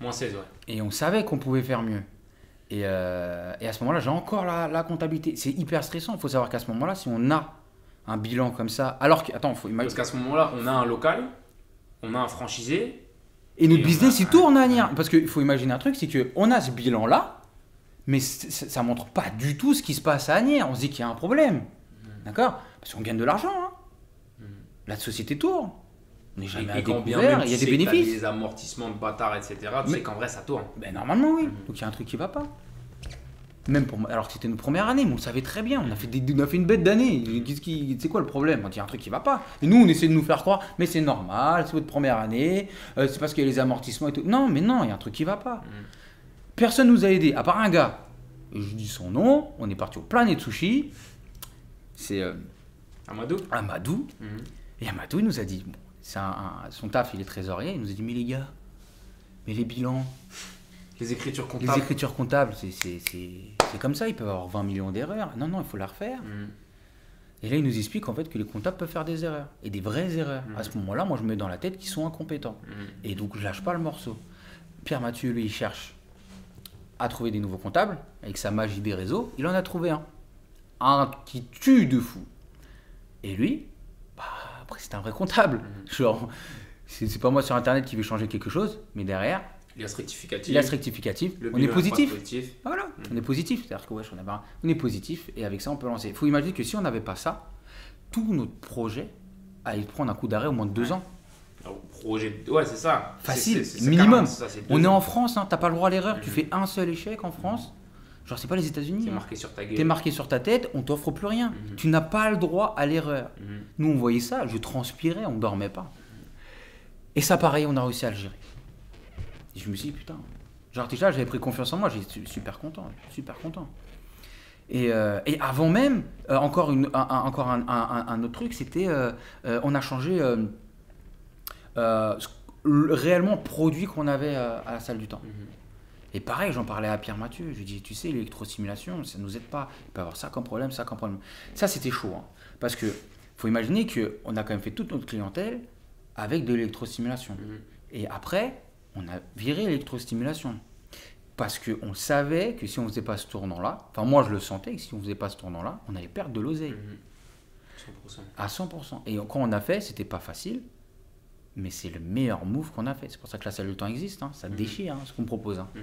Moins 16, ouais. Et on savait qu'on pouvait faire mieux. Et, euh, et à ce moment-là, j'ai encore la, la comptabilité. C'est hyper stressant. Il faut savoir qu'à ce moment-là, si on a un bilan comme ça, alors que, attends, il faut Parce imaginer. qu'à ce moment-là, on a un local, on a un franchisé. Et notre et business, a il un- tourne à Nier. Parce qu'il faut imaginer un truc, c'est qu'on a ce bilan-là, mais ça montre pas du tout ce qui se passe à Agnières. On se dit qu'il y a un problème. D'accord? Parce qu'on gagne de l'argent. hein. La société tourne. On n'est jamais à découvert, il y a des bénéfices. des amortissements de bâtard, etc., tu Mais- sais qu'en vrai, ça tourne. Ben, normalement, oui. Mhm. Donc il y a un truc qui va pas. Même pour moi, alors que c'était notre première année, mais on le savait très bien. On a fait, des- on a fait une bête d'année. C'est quoi le problème? Il y a un truc qui va pas. Et nous, on essaie de nous faire croire, mais c'est normal, c'est votre première année, euh, c'est parce qu'il y a les amortissements et tout. Non, mais non, il y a un truc qui va pas. Mhm. Personne nous a aidés, à part un gars. Je dis son nom, on est parti au Planet Sushi. C'est euh, Amadou Amadou. Mhm. Et Amadou, il nous a dit, bon, un- un- son taf, il est trésorier, il nous a dit, mais les gars, mais les bilans, Les écritures les comptables. écritures comptables, c'est- comme ça, ils peuvent avoir 20 millions d'erreurs. Non, non, il faut la refaire. Mhm. Et là, il nous explique en fait que les comptables peuvent faire des erreurs, et des vraies erreurs. Mhm. À ce moment-là, moi, je me mets dans la tête qu'ils sont incompétents. Mhm. Et donc, je lâche pas le morceau. Pierre Mathieu, lui, il cherche à trouver des nouveaux comptables, avec sa magie des réseaux. Il en a trouvé un. Un qui tue de fou. Et lui, après, c'est un vrai comptable. Mhm. Genre, c'est pas moi sur Internet qui vais changer quelque chose, mais derrière, Il y a ce rectificatif. il a ce rectificatif. On est positif. positif. Voilà, on est positif. C'est-à-dire que wesh, on, un- on est positif et avec ça, on peut lancer. Il faut imaginer que si on n'avait pas ça, tout notre projet allait prendre un coup d'arrêt au moins de deux Ouais. ans. Alors, Projet. Ouais, c'est ça. Facile, minimum. ça, On est en France, hein, t'as pas le droit à l'erreur. Tu Mhm. fais un seul échec en France. Genre, c'est pas les États-Unis. Hein. marqué sur ta gueule. T'es marqué sur ta tête, on t'offre plus rien. Mhm. Tu n'as pas le droit à l'erreur. Mhm. Nous, on voyait ça, je transpirais, on dormait pas. Et ça, pareil, on a réussi à le gérer. Et je me suis dit, putain, genre déjà, j'avais pris confiance en moi, j'étais super content, super content. Et, euh, et avant même, euh, encore, une, un, un- encore un, autre truc, c'était, euh, on a changé ce- le réellement produit qu'on avait à la salle du temps. Mhm. Et pareil, j'en parlais à Pierre Mathieu. Je lui dis, tu sais, l'électrostimulation, ça nous aide pas. Il peut y avoir ça comme problème, ça comme problème. Ça, c'était chaud. hein. Parce que faut imaginer qu'on a quand même fait toute notre clientèle avec de l'électrostimulation. Mhm. Et après, on a viré l'électrostimulation. Parce qu'on savait que si on ne faisait pas ce tournant-là, enfin moi je le sentais, que si on ne faisait pas ce tournant-là, on allait perdre de l'oseille. 100%. À 100%. Et quand on a fait, c'était pas facile, mais c'est le meilleur move qu'on a fait. C'est pour ça que la salle du temps existe. hein. Ça Mhm. déchire hein, ce qu'on propose. hein. Mhm.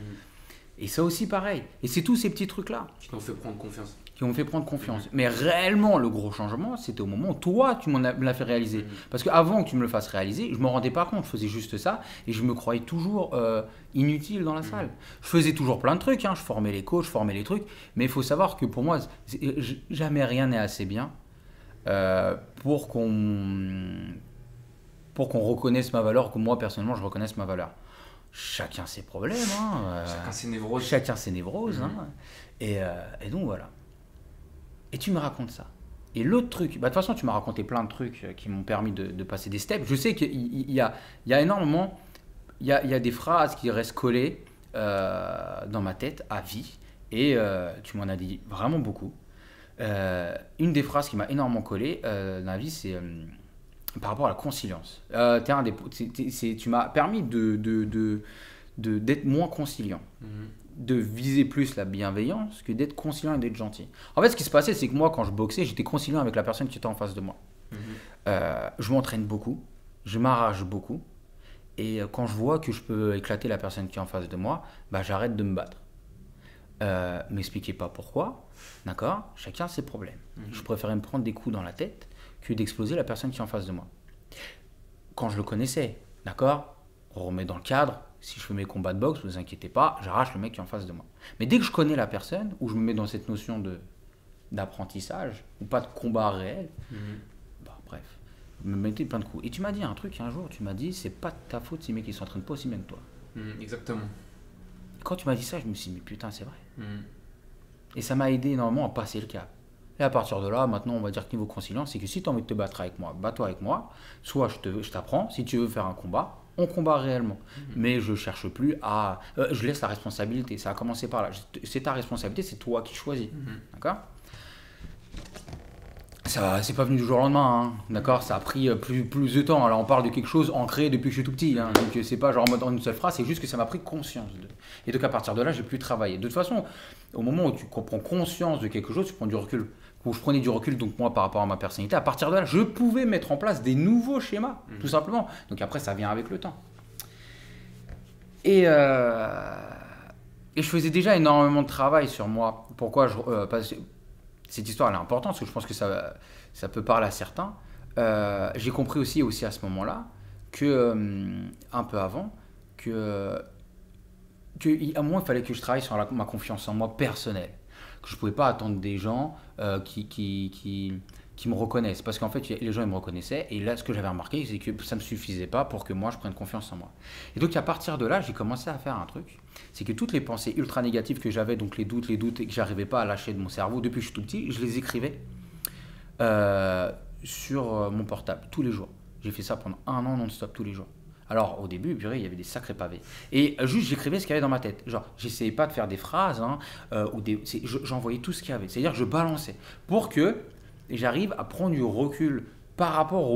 Et ça aussi pareil. Et c'est tous ces petits trucs-là Qui t'ont fait prendre confiance. qui ont fait prendre confiance. Mais réellement, le gros changement, c'était au moment où toi, tu m'en as- me l'as fait réaliser. Mhm. Parce qu'avant que tu me le fasses réaliser, je me rendais pas compte. Je faisais juste ça et je me croyais toujours euh, inutile dans la salle. Je faisais toujours plein de trucs. Je formais les coachs, je formais les trucs. Mais il faut savoir que pour moi, j- jamais rien n'est assez bien euh, pour qu'on pour qu'on reconnaisse ma valeur, que moi personnellement je reconnaisse ma valeur. Chacun ses problèmes. Hein, euh, Chacun ses névroses. Chacun ses névroses. Mhm. hein. et, euh, et donc voilà. Et tu me racontes ça. Et l'autre truc, bah, de toute façon, tu m'as raconté plein de trucs euh, qui m'ont permis de, de passer des steps. Je sais qu'il y, a, y a énormément, il y a, il y a des phrases qui restent collées euh, dans ma tête à vie. Et tu m'en as dit vraiment beaucoup. Une des phrases qui m'a énormément collé dans la vie, c'est par rapport à la conciliance. Euh, un des- tu m'as permis de, de, de- de- d'être moins conciliant Mhm. de viser plus la bienveillance que d'être conciliant et d'être gentil. En fait, ce qui se passait, c'est que moi, quand je boxais, j'étais conciliant avec la personne qui était en face de moi. Mhm. Euh, je m'entraîne beaucoup, je m'arrache beaucoup, et euh, quand je vois que je peux éclater la personne qui est en face de moi, bah, j'arrête de me battre. Euh, M'expliquez pas pourquoi, d'accord? Chacun ses problèmes. Je préférais me prendre des coups dans la tête que d'exploser la personne qui est en face de moi. Quand je le connaissais, d'accord? On remet dans le cadre. Si je fais mes combats de boxe, ne vous inquiétez pas, j'arrache le mec qui est en face de moi. Mais dès que je connais la personne, ou je me mets dans cette notion de d'apprentissage, ou pas de combat réel, Mhm. bah, bref, je me mettais plein de coups. Et tu m'as dit un truc un jour, tu m'as dit, c'est pas de ta faute si les mecs ils s'entraînent pas aussi bien que toi. Mhm, Exactement. Quand tu m'as dit ça, je me suis dit, mais putain, c'est vrai. Mhm. Et ça m'a aidé énormément à passer le cap. Et à partir de là, maintenant, on va dire que niveau conciliant, c'est que si tu as envie de te battre avec moi, bats-toi avec moi. Soit je t'apprends, si tu veux faire un combat, on combat réellement. Mais je cherche plus à. euh, je laisse la responsabilité. Ça a commencé par là. C'est ta responsabilité, c'est toi qui choisis. Mhm. D'accord? Ça, c'est pas venu du jour au lendemain, hein. d'accord? Ça a pris euh, plus, plus de temps. Alors on parle de quelque chose ancré depuis que je suis tout petit, hein. donc euh, c'est pas genre en mode en une seule phrase, c'est juste que ça m'a pris conscience. De... Et donc à partir de là, j'ai pu travailler. De toute façon, au moment où tu prends conscience de quelque chose, tu prends du recul. Où je prenais du recul, donc moi par rapport à ma personnalité, à partir de là, je pouvais mettre en place des nouveaux schémas, tout simplement. Donc après, ça vient avec le temps. Et, euh, et je faisais déjà énormément de travail sur moi. Pourquoi je, euh, parce cette histoire elle est importante parce que je pense que ça, ça peut parler à certains. Euh, J'ai compris aussi, aussi à ce moment-là que, euh, un peu avant, que, que à moi, il fallait que je travaille sur la- ma confiance en moi personnelle. Que je ne pouvais pas attendre des gens euh, qui, me reconnaissent. Parce qu'en fait, les gens, ils me reconnaissaient. Et là, ce que j'avais remarqué, c'est que ça ne me suffisait pas pour que moi, je prenne confiance en moi. Et donc, à partir de là, j'ai commencé à faire un truc. C'est que toutes les pensées ultra négatives que j'avais, donc les doutes, les doutes, et que j'arrivais pas à lâcher de mon cerveau depuis que je suis tout petit, je les écrivais euh, sur euh, mon portable tous les jours. J'ai fait ça pendant un an non-stop tous les jours. Alors au début, purée, il y avait des sacrés pavés. Et euh, juste j'écrivais ce qu'il y avait dans ma tête. Genre, j'essayais pas de faire des phrases hein, euh, ou des. J'envoyais tout ce qu'il y avait. C'est-à-dire je balançais pour que j'arrive à prendre du recul par rapport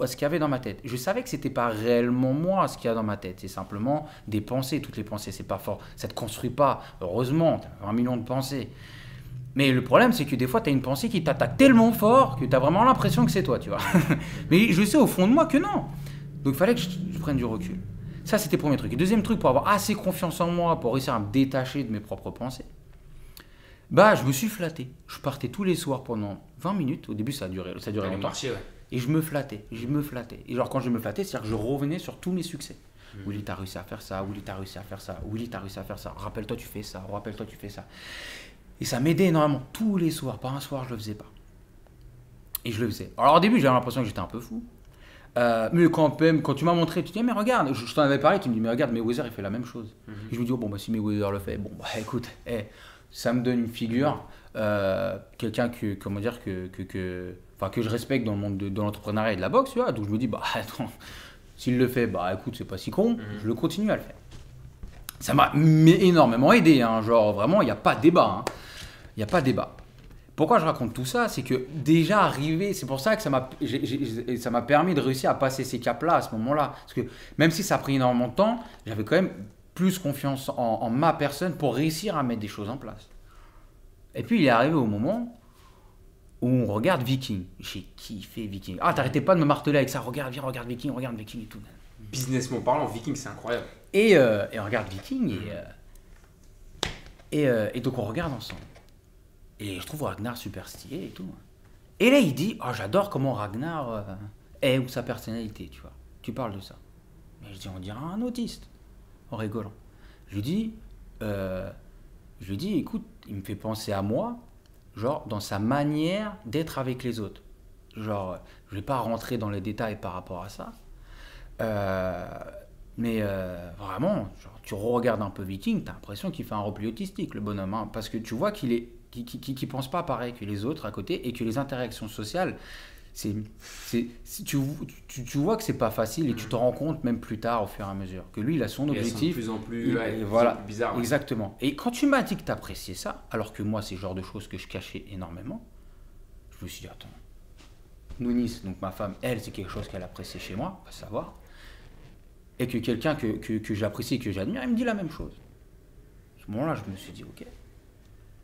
à ce qu'il y avait dans ma tête. Je savais que c'était pas réellement moi ce qu'il y a dans ma tête. C'est simplement des pensées. Toutes les pensées, c'est pas fort. Ça te construit pas. Heureusement, as un million de pensées. Mais le problème, c'est que des fois, tu as une pensée qui t'attaque tellement fort que tu as vraiment l'impression que c'est toi, tu vois. Mais je sais au fond de moi que non. Donc il fallait que je, je prenne du recul. Ça, c'était le premier truc. Et deuxième truc, pour avoir assez confiance en moi, pour réussir à me détacher de mes propres pensées, bah, je me suis flatté. Je partais tous les soirs pendant 20 minutes. Au début, ça a duré, ça a duré longtemps. marché, ouais. Et je me flattais, je me flattais. Et genre quand je me flattais, c'est-à-dire que je revenais sur tous mes succès. Hmm. Willy, t'as réussi à faire ça, Willy, t'as réussi à faire ça, Willy, t'as réussi à faire ça, rappelle-toi, tu fais ça, rappelle-toi, tu fais ça. Et ça m'aidait énormément, tous les soirs, pas un soir, je le faisais pas. Et je le faisais. Alors au début, j'avais l'impression que j'étais un peu fou. Euh, mais quand, même, quand tu m'as montré, tu dis, mais regarde, je, je t'en avais parlé, tu me dis, mais regarde, Mayweather, il fait la même chose. Et je me dis, oh, bon, bah, si Mayweather le fait, bon, bah, écoute, eh, ça me donne une figure, euh, quelqu'un que, comment dire, que, que, que, enfin, que je respecte dans le monde de, de l'entrepreneuriat et de la boxe, tu vois. Donc je me dis, bah, attends, s'il le fait, bah, écoute, c'est pas si con, je le continue à le faire. Ça m'a énormément aidé, hein, genre, vraiment, il n'y a pas de débat. hein. Il n'y a pas de débat. Pourquoi je raconte tout ça C'est que déjà arrivé, c'est pour ça que ça m'a j'ai- j'ai- ça m'a permis de réussir à passer ces caps-là à ce moment-là. Parce que même si ça a pris énormément de temps, j'avais quand même plus confiance en, en ma personne pour réussir à mettre des choses en place. Et puis il est arrivé au moment où on regarde Viking. J'ai kiffé Viking. Ah, t'arrêtais pas de me marteler avec ça. Regarde, viens, regarde Viking, regarde Viking et tout. Businessment parlant, Viking, c'est incroyable. Et, euh, et on regarde Viking et, euh, et, euh, et donc on regarde ensemble. Et je trouve Ragnar super stylé et tout. Et là il dit Oh j'adore comment Ragnar euh, est ou sa personnalité, tu vois. Tu parles de ça. Mais je dis On dirait un autiste. En rigolant. Je lui dis euh, Je lui dis Écoute, il me fait penser à moi, genre dans sa manière d'être avec les autres. Genre, je vais pas rentrer dans les détails par rapport à ça. Euh, mais vraiment, genre, tu regardes un peu Viking, tu as l'impression qu'il fait un repli autistique, le bonhomme. hein, parce que tu vois qu'il est qui, qui, qui- qui pense pas pareil que les autres à côté et que les interactions sociales, c'est, c'est, c'est- tu, tu, tu vois que c'est pas facile et tu te rends compte même plus tard au fur et à mesure que lui, il a son de objectif. plus en plus, il- ouais, de plus voilà. en plus bizarres. ouais. Exactement. Et quand tu m'as dit que tu appréciais ça, alors que moi, c'est le genre de choses que je cachais énormément, je me suis dit, attends, Nounis, donc ma femme, elle, c'est quelque chose qu'elle apprécie chez moi, à savoir, et que quelqu'un que, que, que j'apprécie et que j'admire, il me dit la même chose. À ce moment-là, je me suis dit, ok.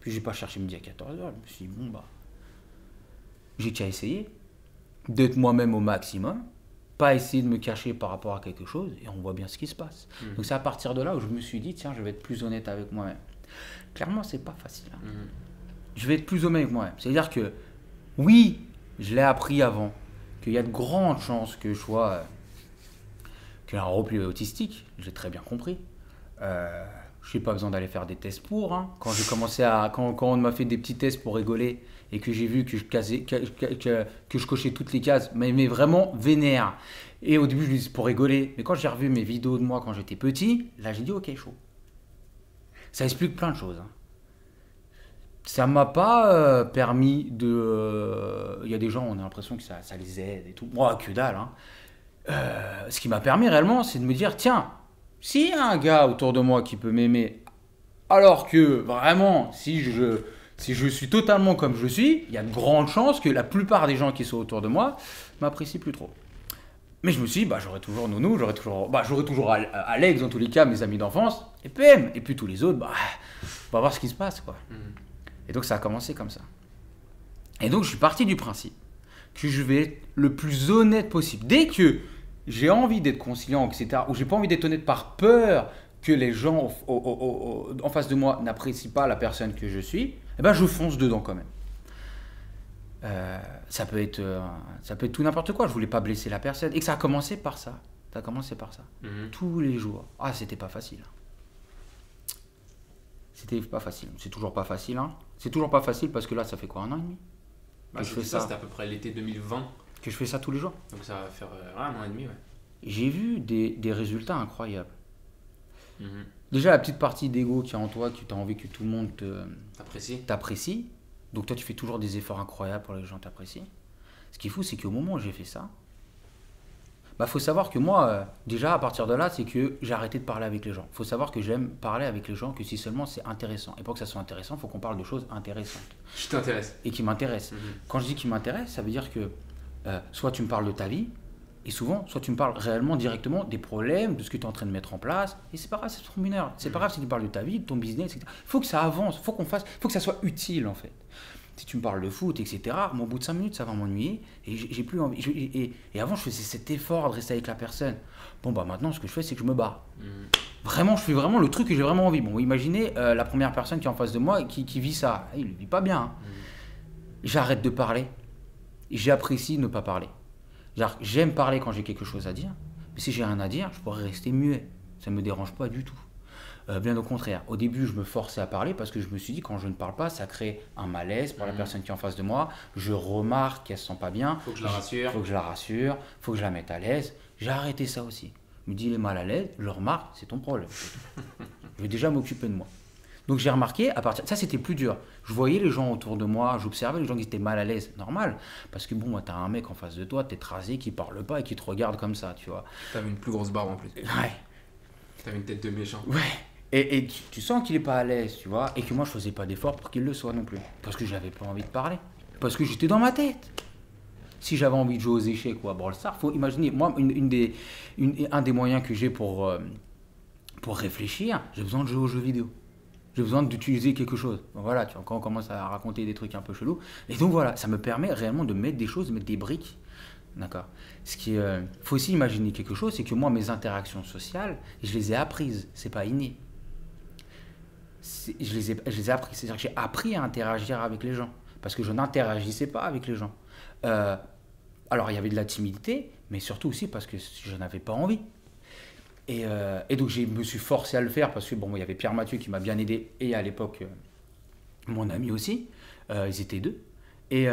Puis j'ai pas cherché midi à 14h, je me suis dit, bon, bah, j'ai qu'à essayer d'être moi-même au maximum, pas essayer de me cacher par rapport à quelque chose, et on voit bien ce qui se passe. Mhm. Donc c'est à partir de là où je me suis dit, tiens, je vais être plus honnête avec moi-même. Clairement, c'est pas facile. hein. Mhm. Je vais être plus honnête avec moi-même. C'est-à-dire que, oui, je l'ai appris avant, qu'il y a de grandes chances que je sois euh, y a un repli autistique, j'ai très bien compris. Euh, je n'ai pas besoin d'aller faire des tests pour. hein. Quand j'ai commencé à, quand, quand on m'a fait des petits tests pour rigoler et que j'ai vu que je, casais, que, que- que- je cochais toutes les cases, mais, mais vraiment vénère. Et au début, je me disais pour rigoler. Mais quand j'ai revu mes vidéos de moi quand j'étais petit, là, j'ai dit ok, chaud. Ça explique plein de choses. hein. Ça m'a pas euh, permis de. euh, Il y a des gens, on a l'impression que ça, ça les aide et tout. Moi, que dalle. hein. Euh, ce qui m'a permis réellement, c'est de me dire tiens, s'il y a un gars autour de moi qui peut m'aimer, alors que vraiment, si je, si je suis totalement comme je suis, il y a de grandes chances que la plupart des gens qui sont autour de moi m'apprécient plus trop. Mais je me suis dit, bah, j'aurai toujours Nounou, j'aurai toujours, bah, toujours Al- Alex, dans tous les cas, mes amis d'enfance, et PM, et puis tous les autres, bah, on va voir ce qui se passe, quoi. Mhm. Et donc ça a commencé comme ça. Et donc je suis parti du principe que je vais être le plus honnête possible. Dès que j'ai envie d'être conciliant, etc., ou j'ai pas envie d'être honnête par peur que les gens au- au- au- au- en face de moi n'apprécient pas la personne que je suis, eh ben je fonce dedans quand même. Euh, ça peut être, euh, ça peut être tout n'importe quoi. Je voulais pas blesser la personne et que ça a commencé par ça. Ça a commencé par ça Mhm. tous les jours. Ah, c'était pas facile. C'était pas facile. C'est toujours pas facile. Hein. C'est toujours pas facile parce que là, ça fait quoi, un an et demi Bah, Que je c'était fais ça, ça? c'était à peu près l'été 2020. Que je fais ça tous les jours. Donc ça va faire euh, un an et demi, ouais. J'ai vu des, des résultats incroyables. Mhm. Déjà, la petite partie d'ego qui est en toi, que tu as envie que tout le monde t'apprécie. Donc toi, tu fais toujours des efforts incroyables pour que les gens t'apprécient. Ce qui est fou, c'est qu'au moment où j'ai fait ça, bah faut savoir que moi, euh, déjà à partir de là, c'est que j'ai arrêté de parler avec les gens. faut savoir que j'aime parler avec les gens que si seulement c'est intéressant. Et pour que ça soit intéressant, il faut qu'on parle de choses intéressantes Je t'intéresse. et qui m'intéressent. Mhm. Quand je dis qui m'intéresse, ça veut dire que euh, soit tu me parles de ta vie, et souvent, soit tu me parles réellement directement des problèmes, de ce que tu es en train de mettre en place, et c'est pas grave, c'est trop mineur. C'est pas grave si tu parles de ta vie, de ton business, etc. Il faut que ça avance, faut qu'on fasse, faut que ça soit utile en fait. Si tu me parles de foot, etc., mais au bout de 5 minutes, ça va m'ennuyer, et j'ai plus envie. je- et, avant, je faisais cet effort de rester avec la personne. Bon, bah maintenant, ce que je fais, c'est que je me barre. Mhm. Vraiment, je fais vraiment le truc que j'ai vraiment envie. Bon, imaginez euh, la première personne qui est en face de moi et qui, qui vit ça. Il ne vit pas bien. hein. J'arrête de parler. J'apprécie ne pas parler. J'aime parler quand j'ai quelque chose à dire. Mais si j'ai rien à dire, je pourrais rester muet. Ça ne me dérange pas du tout. Euh, bien au contraire. Au début, je me forçais à parler parce que je me suis dit, quand je ne parle pas, ça crée un malaise pour la Mhm. personne qui est en face de moi. Je remarque qu'elle se sent pas bien. Faut que je la rassure. faut que je la rassure. faut que je la mette à l'aise. J'ai arrêté ça aussi. Je me dis, il est mal à l'aise. Je le remarque, c'est ton problème. je vais déjà m'occuper de moi. Donc j'ai remarqué, à partir ça c'était plus dur. Je voyais les gens autour de moi, j'observais les gens qui étaient mal à l'aise, normal. Parce que bon, moi, t'as un mec en face de toi, t'es trasé, qui parle pas et qui te regarde comme ça, tu vois. T'avais une plus grosse barbe en plus. Ouais. T'avais une tête de méchant. Ouais. Et, et tu, tu sens qu'il est pas à l'aise, tu vois, et que moi je faisais pas d'effort pour qu'il le soit non plus. Parce que j'avais pas envie de parler. Parce que j'étais dans ma tête. Si j'avais envie de jouer aux échecs ou à Brawl Stars, faut imaginer, moi, une, une des, une- un des moyens que j'ai pour, euh, pour réfléchir, j'ai besoin de jouer aux jeux vidéo. J'ai besoin d'utiliser quelque chose. Voilà, tu vois, quand on commence à raconter des trucs un peu chelous. Et donc voilà, ça me permet réellement de mettre des choses, de mettre des briques. D'accord Ce qui euh, faut aussi imaginer quelque chose, c'est que moi, mes interactions sociales, je les ai apprises. C'est pas inné. Je les ai, je les ai appris. C'est-à-dire que j'ai appris à interagir avec les gens. Parce que je n'interagissais pas avec les gens. Euh, alors, il y avait de la timidité, mais surtout aussi parce que je n'avais pas envie. Et, euh, et donc, je me suis forcé à le faire parce que, bon, il y avait Pierre Mathieu qui m'a bien aidé et à l'époque, euh, mon ami aussi. Euh, ils étaient deux. Et,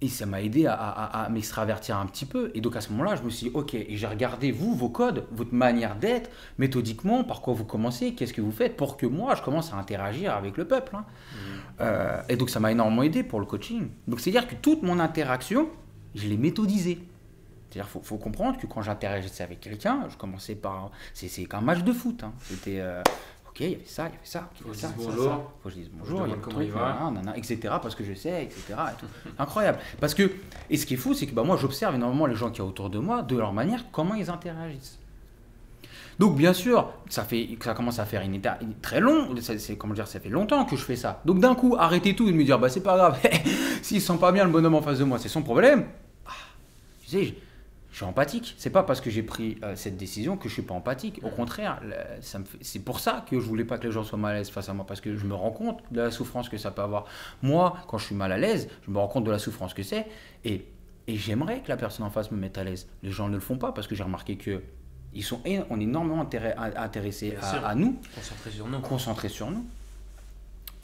et ça m'a aidé à, à, à m'extravertir un petit peu. Et donc à ce moment-là, je me suis dit, ok, et j'ai regardé vous, vos codes, votre manière d'être, méthodiquement, par quoi vous commencez, qu'est-ce que vous faites, pour que moi, je commence à interagir avec le peuple. Hein. Mmh. Et donc ça m'a énormément aidé pour le coaching. Donc c'est-à-dire que toute mon interaction, je l'ai méthodisée. C'est-à-dire faut, faut, comprendre que quand j'interagissais avec quelqu'un, je commençais par... C'est qu'un match de foot. Hein. C'était... Euh, il y avait ça, il y avait ça, il y avait ça, bonjour. Ça, Faut que je dise bonjour, il y a comment il va, etc. Parce que je sais, etc. Incroyable. Parce que, et ce qui est fou, c'est que bah, moi, j'observe énormément les gens qui sont autour de moi, de leur manière, comment ils interagissent. Donc bien sûr, ça fait, ça commence à faire une état très long. C'est comment dire, ça fait longtemps que je fais ça. Donc d'un coup, arrêtez tout et me dire, bah c'est pas grave. S'il sent pas bien le bonhomme en face de moi, c'est son problème. Ah, tu sais, suis empathique. C'est pas parce que j'ai pris euh, cette décision que je suis pas empathique. Au contraire, c'est pour ça que je voulais pas que les gens soient mal à l'aise face à moi, parce que je me rends compte de la souffrance que ça peut avoir. Moi, quand je suis mal à l'aise, je me rends compte de la souffrance que c'est, et, et j'aimerais que la personne en face me mette à l'aise. Les gens ne le font pas parce que j'ai remarqué que ils sont on est énormément intéressés à, nous, concentrés sur nous, concentrés sur nous,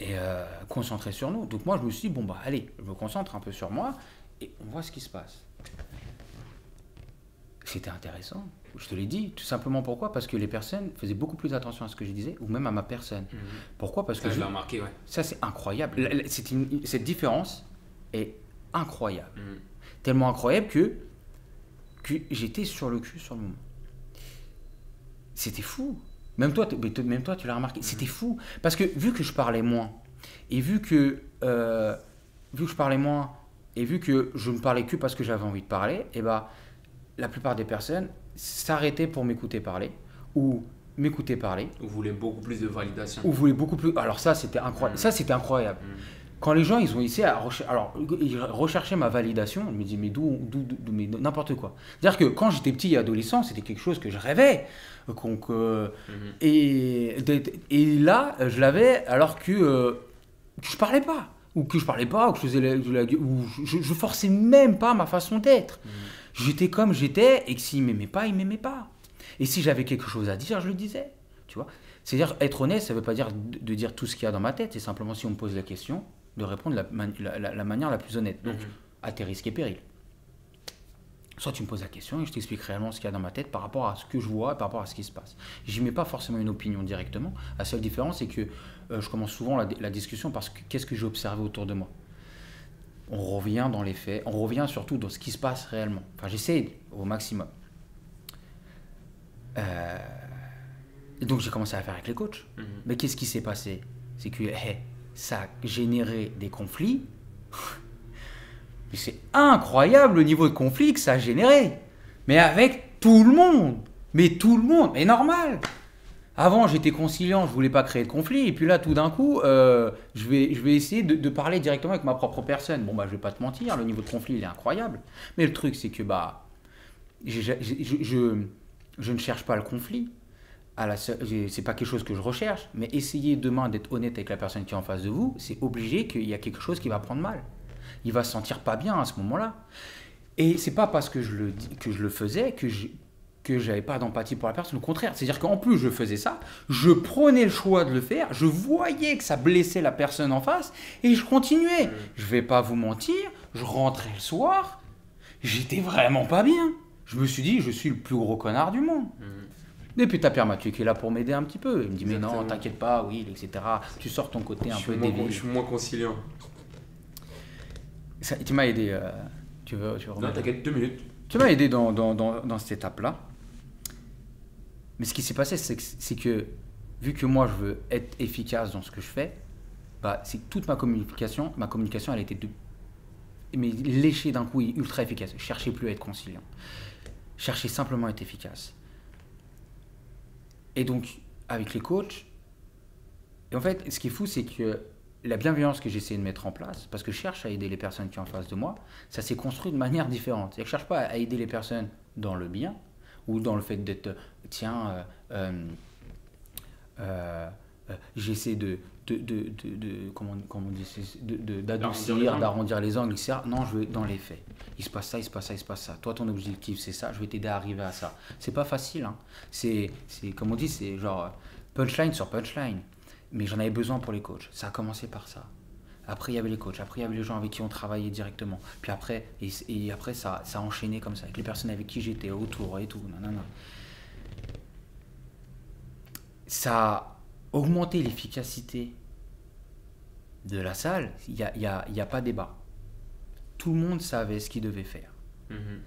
et euh, concentrés sur nous. Donc moi, je me suis dit bon bah allez, je me concentre un peu sur moi et on voit ce qui se passe. C'était intéressant. Je te l'ai dit, tout simplement pourquoi? Parce que les personnes faisaient beaucoup plus attention à ce que je disais, ou même à ma personne. Mhm. Pourquoi? Parce ça, que je l'ai remarqué, ouais. Ça, c'est incroyable. cette différence est incroyable. Mhm. Tellement incroyable que, que j'étais sur le cul sur le moment. C'était fou. Même toi, même toi, tu l'as remarqué. Mhm. C'était fou. Parce que vu que je parlais moins, et vu que, euh, vu que je parlais moins, et vu que je ne parlais que parce que j'avais envie de parler, et eh ben la plupart des personnes s'arrêtaient pour m'écouter parler ou m'écouter parler. Ou voulaient beaucoup plus de validation. Ou voulaient beaucoup plus. Alors ça, c'était incroyable. Mm. Ça, c'était incroyable. Mm. Quand les gens, ils ont essayé à alors, ils recherchaient ma validation, ils me disaient, mais d'où, mais n'importe quoi. C'est-à-dire que quand j'étais petit et adolescent, c'était quelque chose que je rêvais. Donc, mm-hmm. et, et là, je l'avais alors que, euh, que je parlais pas. Ou que je parlais pas, ou que je faisais ou je, je, forçais même pas ma façon d'être. J'étais comme j'étais, et que s'il m'aimait pas, il m'aimait pas. Et si j'avais quelque chose à dire, je le disais. Tu vois C'est-à-dire, être honnête, ça ne veut pas dire de dire tout ce qu'il y a dans ma tête, c'est simplement si on me pose la question, de répondre la, la, la, manière la plus honnête. Donc, mhm. à tes risques et périls. Soit tu me poses la question et je t'explique réellement ce qu'il y a dans ma tête par rapport à ce que je vois et par rapport à ce qui se passe. J'y mets pas forcément une opinion directement. La seule différence, c'est que euh, je commence souvent la, la discussion parce que qu'est-ce que j'ai observé autour de moi on revient dans les faits, on revient surtout dans ce qui se passe réellement. Enfin, j'essaie au maximum. Euh, et donc j'ai commencé à faire avec les coachs. Mhm. Mais qu'est-ce qui s'est passé? C'est que ça a généré des conflits. Mais c'est incroyable le niveau de conflit que ça a généré. Mais avec tout le monde. Mais tout le monde. Mais normal. Avant, j'étais conciliant, je voulais pas créer de conflit, et puis là, tout d'un coup, euh, je, vais, je vais essayer de, parler directement avec ma propre personne. Bon, bah, je vais pas te mentir, le niveau de conflit, il est incroyable. Mais le truc, c'est que, bah, je, je, ne cherche pas le conflit. C'est pas quelque chose que je recherche, mais essayer demain d'être honnête avec la personne qui est en face de vous, c'est obligé qu'il y a quelque chose qui va prendre mal. Il va se sentir pas bien à ce moment-là. Et c'est pas parce que je le, que je le faisais que je, que j'avais pas d'empathie pour la personne. Au contraire, c'est-à-dire qu'en plus je faisais ça, je prenais le choix de le faire, je voyais que ça blessait la personne en face et je continuais. Je vais pas vous mentir, je rentrais le soir, j'étais vraiment pas bien. Je me suis dit, je suis le plus gros connard du monde. Mm. Et puis t'as Pierre Mathieu qui est là pour m'aider un petit peu. Il me dit, mais non, t'inquiète pas, oui, etc. Tu sors ton côté un peu débile. Je suis moins conciliant. Ça, tu m'as aidé. Euh, tu veux, tu veux Non, t'inquiète, deux minutes. Tu m'as aidé dans, dans, dans, dans cette étape-là. Mais ce qui s'est passé, c'est que, vu que moi, je veux être efficace dans ce que je fais, bah, c'est toute ma communication, ma communication, elle était mais léchée d'un coup, ultra efficace. Je cherchais plus à être conciliant. Je cherchais simplement à être efficace. Et donc, avec les coachs, et en fait, ce qui est fou, c'est que la bienveillance que j'essaie de mettre en place, parce que je cherche à aider les personnes qui sont en face de moi, ça s'est construit de manière différente. Je ne cherche pas à aider les personnes dans le bien, ou dans le fait d'être, tiens, euh, euh, euh, j'essaie de, de, de, de, comment, comment on dit, d'adoucir, d'arrondir les angles, etc. Non, je vais dans les faits. Il se passe ça, il se passe ça, il se passe ça. Toi, ton objectif, c'est ça. Je vais t'aider à arriver à ça. C'est pas facile. Hein. C'est, comme on dit, c'est genre punchline sur punchline. Mais j'en avais besoin pour les coachs. Ça a commencé par ça. Après, il y avait les coachs. Après, il y avait les gens avec qui on travaillait directement. Puis après, et, après ça, ça a enchaîné comme ça, avec les personnes avec qui j'étais autour et tout. Non, non, non. Ça a augmenté l'efficacité de la salle. Il n'y a, y a, y a, pas débat. Tout le monde savait ce qu'il devait faire. Mhm.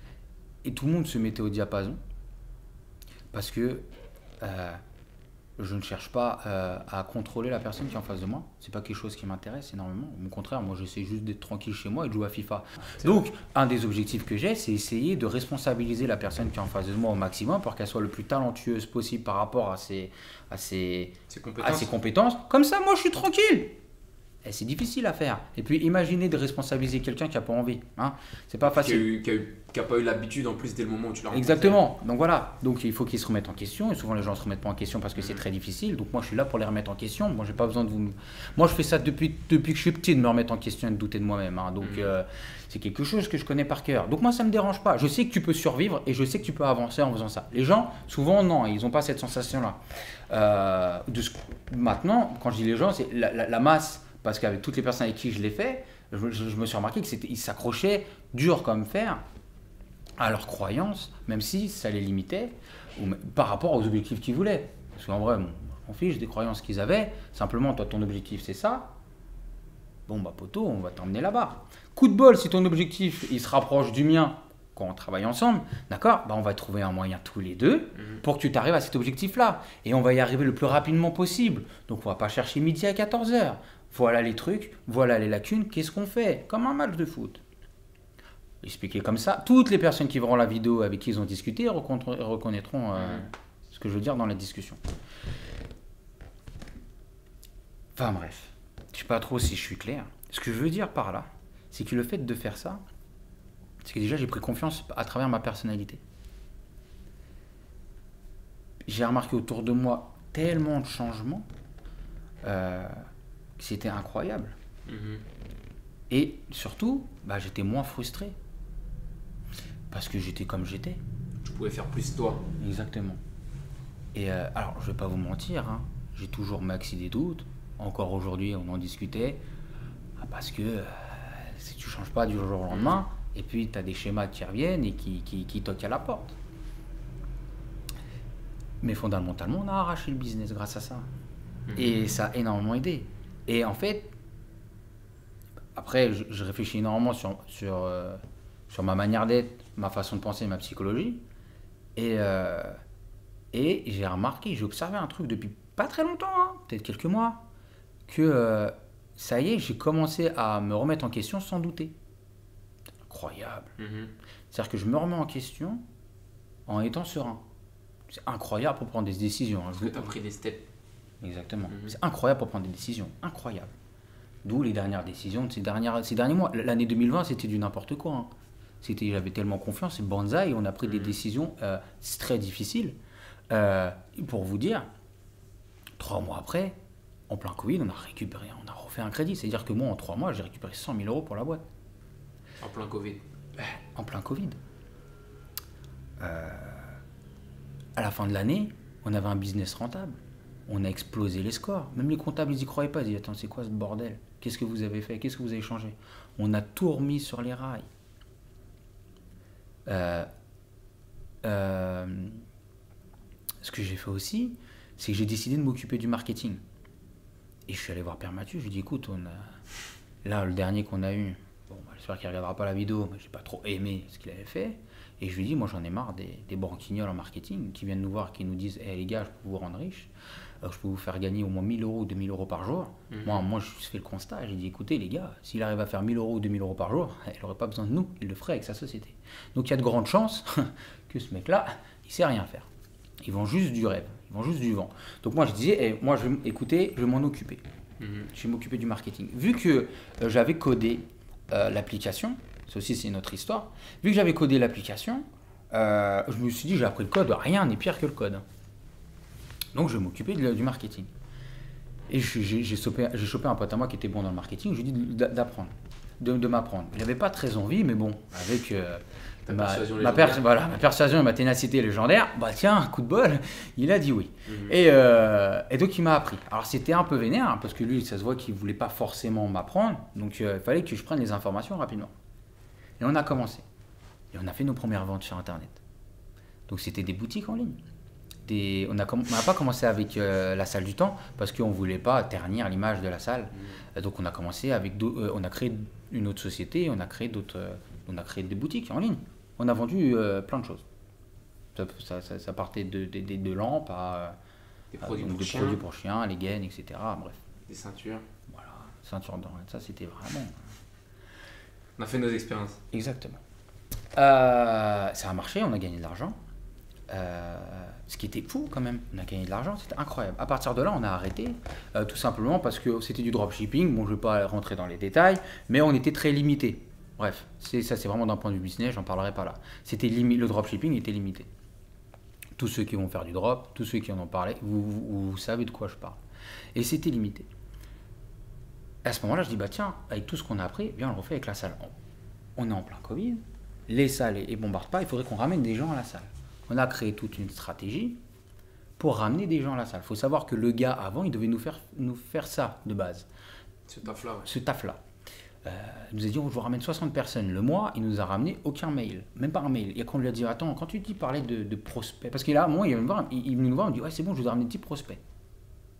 Et tout le monde se mettait au diapason. Parce que euh, je ne cherche pas euh, à contrôler la personne qui est en face de moi. C'est pas quelque chose qui m'intéresse énormément. Au contraire, moi j'essaie juste d'être tranquille chez moi et de jouer à FIFA. Donc, un des objectifs que j'ai, c'est essayer de responsabiliser la personne qui est en face de moi au maximum pour qu'elle soit le plus talentueuse possible par rapport à ses, à ses, à ses compétences. Comme ça, moi je suis tranquille. C'est difficile à faire. Et puis imaginez de responsabiliser quelqu'un qui n'a pas envie. Hein. C'est pas facile. Qui n'a pas eu l'habitude en plus dès le moment où tu l'as Exactement. Donc voilà. Donc il faut qu'ils se remettent en question. Et souvent les gens ne se remettent pas en question parce que c'est mm. très difficile. Donc moi je suis là pour les remettre en question. Moi j'ai pas besoin de vous. Moi je fais ça depuis, depuis que je suis petit de me remettre en question et de douter de moi-même. Hein. Donc mm. euh, c'est quelque chose que je connais par cœur. Donc moi ça me dérange pas. Je sais que tu peux survivre et je sais que tu peux avancer en faisant ça. Les gens souvent non, ils n'ont pas cette sensation là. Euh, de ce... Maintenant quand je dis les gens c'est la masse parce qu'avec toutes les personnes avec qui je l'ai fait, je, me suis remarqué qu'ils s'accrochaient dur comme fer à leurs croyances, même si ça les limitait, ou, par rapport aux objectifs qu'ils voulaient. Parce qu'en vrai, on fiche des croyances qu'ils avaient, simplement, toi, ton objectif, c'est ça. Bon, bah, poteau, on va t'emmener là-bas. Coup de bol, si ton objectif, il se rapproche du mien, quand on travaille ensemble, d'accord bah On va trouver un moyen tous les deux mhm. pour que tu t'arrives à cet objectif-là. Et on va y arriver le plus rapidement possible. Donc, on va pas chercher midi à 14h. Voilà les trucs, voilà les lacunes, qu'est-ce qu'on fait? Comme un match de foot. Expliquer comme ça, toutes les personnes qui verront la vidéo avec qui ils ont discuté reconnaîtront euh, ce que je veux dire dans la discussion. Enfin bref, je sais pas trop si je suis clair. Ce que je veux dire par là, c'est que le fait de faire ça, c'est que déjà j'ai pris confiance à travers ma personnalité. J'ai remarqué autour de moi tellement de changements. Euh, c'était incroyable. Mhm. Et surtout, bah, j'étais moins frustré. Parce que j'étais comme j'étais. Tu pouvais faire plus toi. Exactement. Et euh, alors, je vais pas vous mentir, hein, j'ai toujours maxi des doutes. Encore aujourd'hui, on en discutait. Ah, parce que euh, si tu changes pas du jour au lendemain, et puis tu as des schémas qui reviennent et qui, qui, qui toquent à la porte. Mais fondamentalement, on a arraché le business grâce à ça. Mhm. Et ça a énormément aidé. Et en fait, après, je, réfléchis énormément sur, sur, euh, sur ma manière d'être, ma façon de penser, ma psychologie. Et, euh, et j'ai remarqué, j'ai observé un truc depuis pas très longtemps, hein, peut-être quelques mois, que euh, ça y est, j'ai commencé à me remettre en question sans douter. Incroyable. Mm-hmm. C'est-à-dire que je me remets en question en étant serein. C'est incroyable pour prendre des décisions. Hein. Tu as pris des steps Exactement. Mhm. C'est incroyable pour prendre des décisions. Incroyable. D'où les dernières décisions de ces, dernières, ces derniers mois. L'année 2020, c'était du n'importe quoi. Hein. C'était, j'avais tellement confiance, c'est banzai, on a pris des mhm. décisions euh, très difficiles. Euh, pour vous dire, trois mois après, en plein Covid, on a récupéré, on a refait un crédit. C'est-à-dire que moi, en trois mois, j'ai récupéré 100 000 euros pour la boîte. En plein Covid En plein Covid. Euh, à la fin de l'année, on avait un business rentable on a explosé les scores. Même les comptables, ils y croyaient pas. Ils disaient, attends, c'est quoi ce bordel? Qu'est-ce que vous avez fait? Qu'est-ce que vous avez changé? On a tout remis sur les rails. Euh, euh, ce que j'ai fait aussi, c'est que j'ai décidé de m'occuper du marketing. Et je suis allé voir Père Mathieu, je lui ai dit, écoute, on a... là, le dernier qu'on a eu, bon, bah, j'espère qu'il ne regardera pas la vidéo, mais j'ai pas trop aimé ce qu'il avait fait. Et je lui ai dit, moi j'en ai marre des, des branquignoles en marketing qui viennent nous voir, qui nous disent, hé les gars, je peux vous rendre riche je peux vous faire gagner au moins 1000 euros ou 2000 euros par jour. Mhm. Moi, moi, je fais le constat. J'ai dit, écoutez, les gars, s'il arrive à faire 1000 euros ou 2000 euros par jour, il n'aurait pas besoin de nous. Il le ferait avec sa société. Donc, il y a de grandes chances que ce mec-là, il sait rien faire. Ils vont juste du rêve. Ils vont juste du vent. Donc, moi, je disais, eh, moi, je vais, écoutez, je vais m'en occuper. Mhm. Je vais m'occuper du marketing. Vu que euh, j'avais codé euh, l'application, ça aussi, c'est notre histoire. Vu que j'avais codé l'application, euh, je me suis dit, j'ai appris le code. Rien n'est pire que le code. Donc je vais m'occuper du marketing. Et j'ai chopé, chopé un pote à moi qui était bon dans le marketing, je lui ai dit d'apprendre. de, m'apprendre. Il n'avait pas très envie, mais bon, avec euh, ma, persuasion ma, légendaire. voilà, ma persuasion et ma ténacité légendaire, bah tiens, coup de bol, il a dit oui. Mhm. Et, euh, et donc il m'a appris. Alors c'était un peu vénère, hein, parce que lui, ça se voit qu'il voulait pas forcément m'apprendre, donc euh, il fallait que je prenne les informations rapidement. Et on a commencé. Et on a fait nos premières ventes sur Internet. Donc c'était des boutiques en ligne. Des, on n'a pas commencé avec euh, la salle du temps parce qu'on ne voulait pas ternir l'image de la salle. Euh, Donc on a commencé avec, euh, on a créé une autre société, on a créé d'autres, euh, on a créé des boutiques en ligne. On a vendu plein de choses. Ça, ça, ça, ça partait de, de, de, de lampes à, Des produits donc pour des chiens, produits pour chiens, les gaines, etc. Bref, des ceintures. voilà, ceinture d'or, ça c'était vraiment. On a fait nos expériences. Exactement. Ça a marché, on a gagné de l'argent. Euh, ce qui était fou quand même, on a gagné de l'argent, c'était incroyable. À partir de là, on a arrêté, euh, tout simplement parce que c'était du dropshipping. Bon, je ne vais pas rentrer dans les détails, mais on était très limité. Bref, ça, c'est vraiment d'un point de vue business, j'en parlerai pas là. C'était le dropshipping était limité. Tous ceux qui vont faire du drop, tous ceux qui en ont parlé, vous, savez de quoi je parle. Et c'était limité. À ce moment-là, je dis bah tiens, avec tout ce qu'on a appris, on le refait avec la salle. On- est en plein Covid, les salles ne bombardent pas, il faudrait qu'on ramène des gens à la salle. On a créé toute une stratégie pour ramener des gens à la salle. Il faut savoir que le gars avant, il devait nous faire, nous faire ça de base, Ce taf-là, ouais. ce taf-là. Euh, il nous a dit, on vous ramène 60 personnes le mois, il nous a ramené aucun mail, même pas un mail. Et quand on lui a dit, attends, quand tu dis parler de, de prospects, parce qu'il a, moi, il est venu il, il nous voir, il me dit, ouais, c'est bon, je vous ai ramené 10 prospects.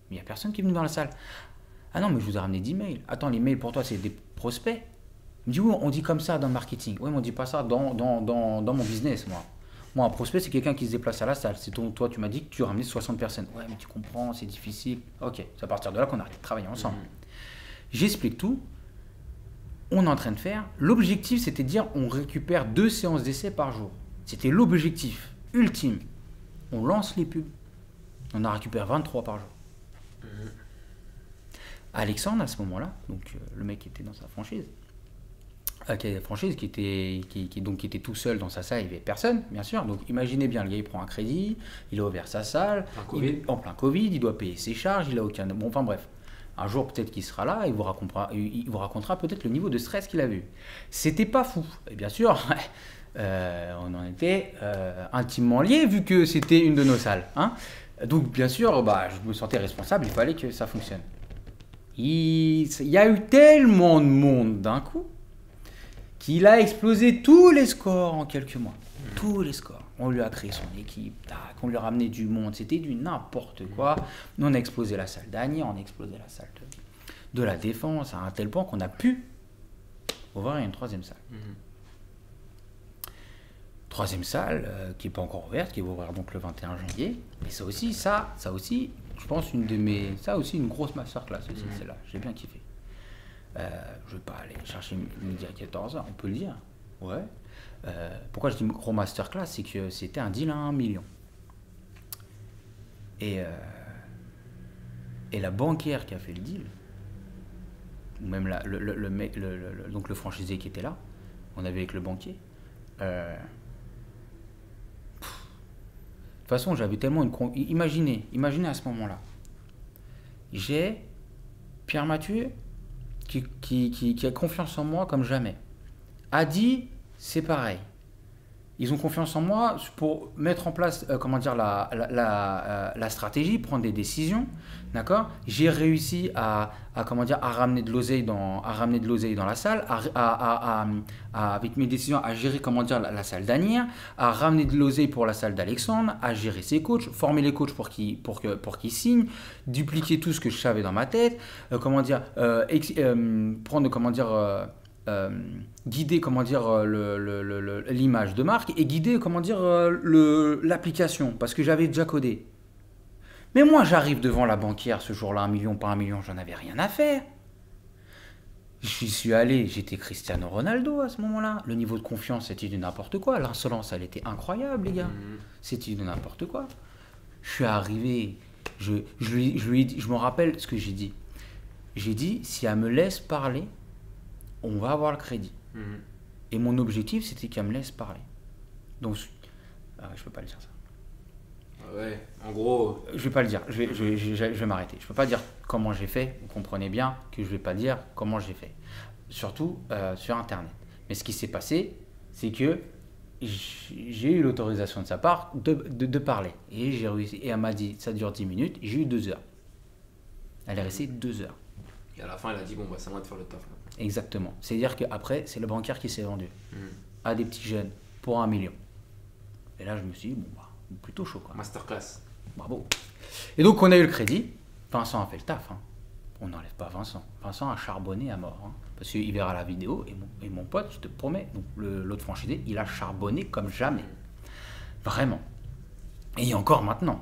Mais il n'y a personne qui est venu dans la salle. Ah non, mais je vous ai ramené 10 mails. Attends, les mails pour toi, c'est des prospects Il me dit, oui, on dit comme ça dans le marketing. Oui, mais on dit pas ça dans, dans, dans, dans mon business, moi. Moi, un prospect, c'est quelqu'un qui se déplace à la salle. C'est toi, tu m'as dit que tu ramenais 60 personnes. Ouais, mais tu comprends, c'est difficile. Ok, c'est à partir de là qu'on a arrêté de travailler ensemble. J'explique tout. On est en train de faire. L'objectif, c'était de dire on récupère deux séances d'essai par jour. C'était l'objectif ultime. On lance les pubs. On en récupère 23 par jour. Alexandre, à ce moment-là, donc euh, le mec était dans sa franchise, qui franchise, était, qui, qui- donc, qui était tout seul dans sa salle, il n'y avait personne, bien sûr. Donc imaginez bien, le gars il prend un crédit, il a ouvert sa salle, Plein il- en plein Covid, il doit payer ses charges, il a aucun. Bon, enfin bref. Un jour, peut-être qu'il sera là, il vous racontera, il il vous racontera peut-être le niveau de stress qu'il a vu. C'était pas fou. Et bien sûr, euh, on en était euh, intimement liés vu que c'était une de nos salles. hein. Donc, bien sûr, bah, je me sentais responsable, il fallait que ça fonctionne. Il, il y a eu tellement de monde d'un coup qu'il a explosé tous les scores en quelques mois. Tous les scores. On lui a créé son équipe, tac, on lui a ramené du monde, c'était du n'importe quoi. Nous, on a explosé la salle d'Agny, on a explosé la salle de, de la Défense, à un tel point qu'on a pu ouvrir une troisième salle. Mhm. Troisième salle, euh, qui n'est pas encore ouverte, qui va ouvrir donc le 21 janvier. Et ça aussi, ça, ça aussi, je pense, une de mes. Ça aussi, une grosse masterclass aussi, Mhm. celle-là. J'ai bien kiffé. Euh, je ne vais pas aller chercher midi à 14h, on peut le dire. Ouais. Euh, pourquoi je dis gros masterclass C'est que c'était un deal à 1 million. Et, euh, et la banquière qui a fait le deal, ou même la- le, donc le franchisé qui était là, on avait avec le banquier. euh, de toute façon, j'avais tellement une. Imaginez, imaginez à ce moment-là. J'ai Pierre Mathieu qui, a confiance en moi comme jamais. Adi, c'est pareil. Ils ont confiance en moi pour mettre en place, euh, comment dire, la, euh, la stratégie, prendre des décisions, d'accord? J'ai réussi à, comment dire, à ramener de l'oseille dans, à ramener de l'oseille dans la salle, à, avec mes décisions, à gérer, comment dire, la, salle d'Anir, à ramener de l'oseille pour la salle d'Alexandre, à gérer ses coachs, former les coachs pour qu'ils pour que, pour qu'ils signent, dupliquer tout ce que je savais dans ma tête, euh, comment dire, prendre, comment dire, euh, guider comment dire euh, l'image de marque et guider comment dire euh, l'application parce que j'avais déjà codé. Mais moi j'arrive devant la banquière ce jour-là, un million par un million, j'en avais rien à faire. J'y suis allé, j'étais Cristiano Ronaldo à ce moment-là. Le niveau de confiance c'était du n'importe quoi. L'insolence elle était incroyable les gars. Mhm. C'était de n'importe quoi. Je suis arrivé, je, je, lui, je, lui je me rappelle ce que j'ai dit. J'ai dit, si elle me laisse parler, on va avoir le crédit. Mhm. Et mon objectif, c'était qu'elle me laisse parler. Donc, ah, je peux pas le dire ça. Ouais, en gros, Je vais pas le dire. Je vais, je vais, je vais- je vais m'arrêter. Je peux pas dire comment j'ai fait. Vous comprenez bien que je vais pas dire comment j'ai fait. surtout euh, sur Internet. Mais ce qui s'est passé, c'est que j'ai eu l'autorisation de sa part de, de, parler. Et j'ai réussi. Et elle m'a dit, ça dure 10 minutes. J'ai eu 2 heures. Elle est restée 2 heures. Et à la fin, elle a dit, bon, bah, c'est moi de faire le taf. Exactement. C'est-à-dire qu'après, c'est le bancaire qui s'est vendu hmm. à des petits jeunes pour un million. Et là, je me suis dit, bon, bah, plutôt chaud. Quoi. Masterclass. Bravo. Et donc, on a eu le crédit. Vincent a fait le taf. Hein. On n'enlève pas Vincent. Vincent a charbonné à mort. Hein. Parce qu'il verra la vidéo et mon, et mon, pote, je te promets, l'autre franchisé, il a charbonné comme jamais. Vraiment. Et encore maintenant.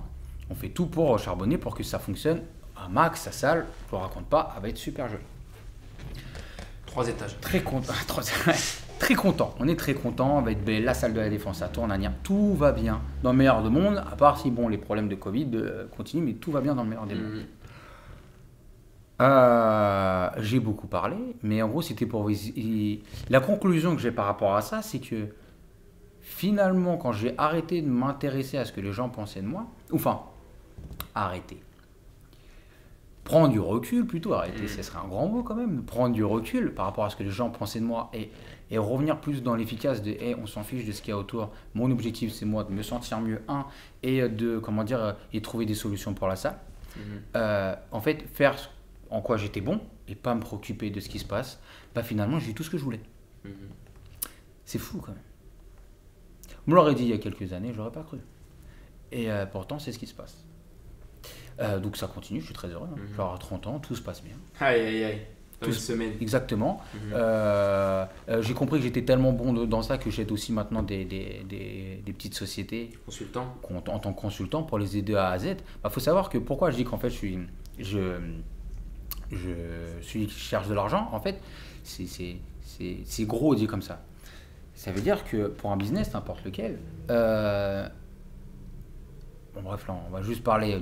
On fait tout pour charbonner pour que ça fonctionne à max, sa salle, je ne raconte pas, elle va être super jolie. Trois étages. Très content. très content. On est très content. Elle va être belle. La salle de la défense, à Nier. Tout va bien. Dans le meilleur des mondes, à part si bon, les problèmes de Covid euh, continuent, mais tout va bien dans le meilleur des mondes. Mhm. Euh, j'ai beaucoup parlé, mais en gros, c'était pour La conclusion que j'ai par rapport à ça, c'est que finalement, quand j'ai arrêté de m'intéresser à ce que les gens pensaient de moi, enfin, arrêter. Prendre du recul plutôt, arrêter, mm. ce serait un grand mot quand même, prendre du recul par rapport à ce que les gens pensaient de moi et, et revenir plus dans l'efficace de hey, on s'en fiche de ce qu'il y a autour. Mon objectif, c'est moi de me sentir mieux, un, et de, comment dire, et trouver des solutions pour la salle. Mm. Euh, en fait, faire en quoi j'étais bon et pas me préoccuper de ce qui se passe, bah finalement j'ai eu tout ce que je voulais. Mhm. C'est fou quand même. On me l'aurait dit il y a quelques années, je l'aurais pas cru. Et euh, pourtant c'est ce qui se passe. Euh, donc ça continue, je suis très heureux. Hein. Genre à 30 ans, tout se passe bien. Aïe aïe aïe. Tout semaine. Exactement. Mhm. Euh, j'ai compris que j'étais tellement bon dans ça que j'aide aussi maintenant des, des, des, petites sociétés. Consultant. En, tant que consultant pour les aider à A à Z. Il bah, faut savoir que pourquoi je dis qu'en fait je suis. Je, je suis qui cherche de l'argent, en fait, c'est gros dit comme ça. Ça veut dire que pour un business, n'importe lequel, euh, bon, bref, là, on va juste parler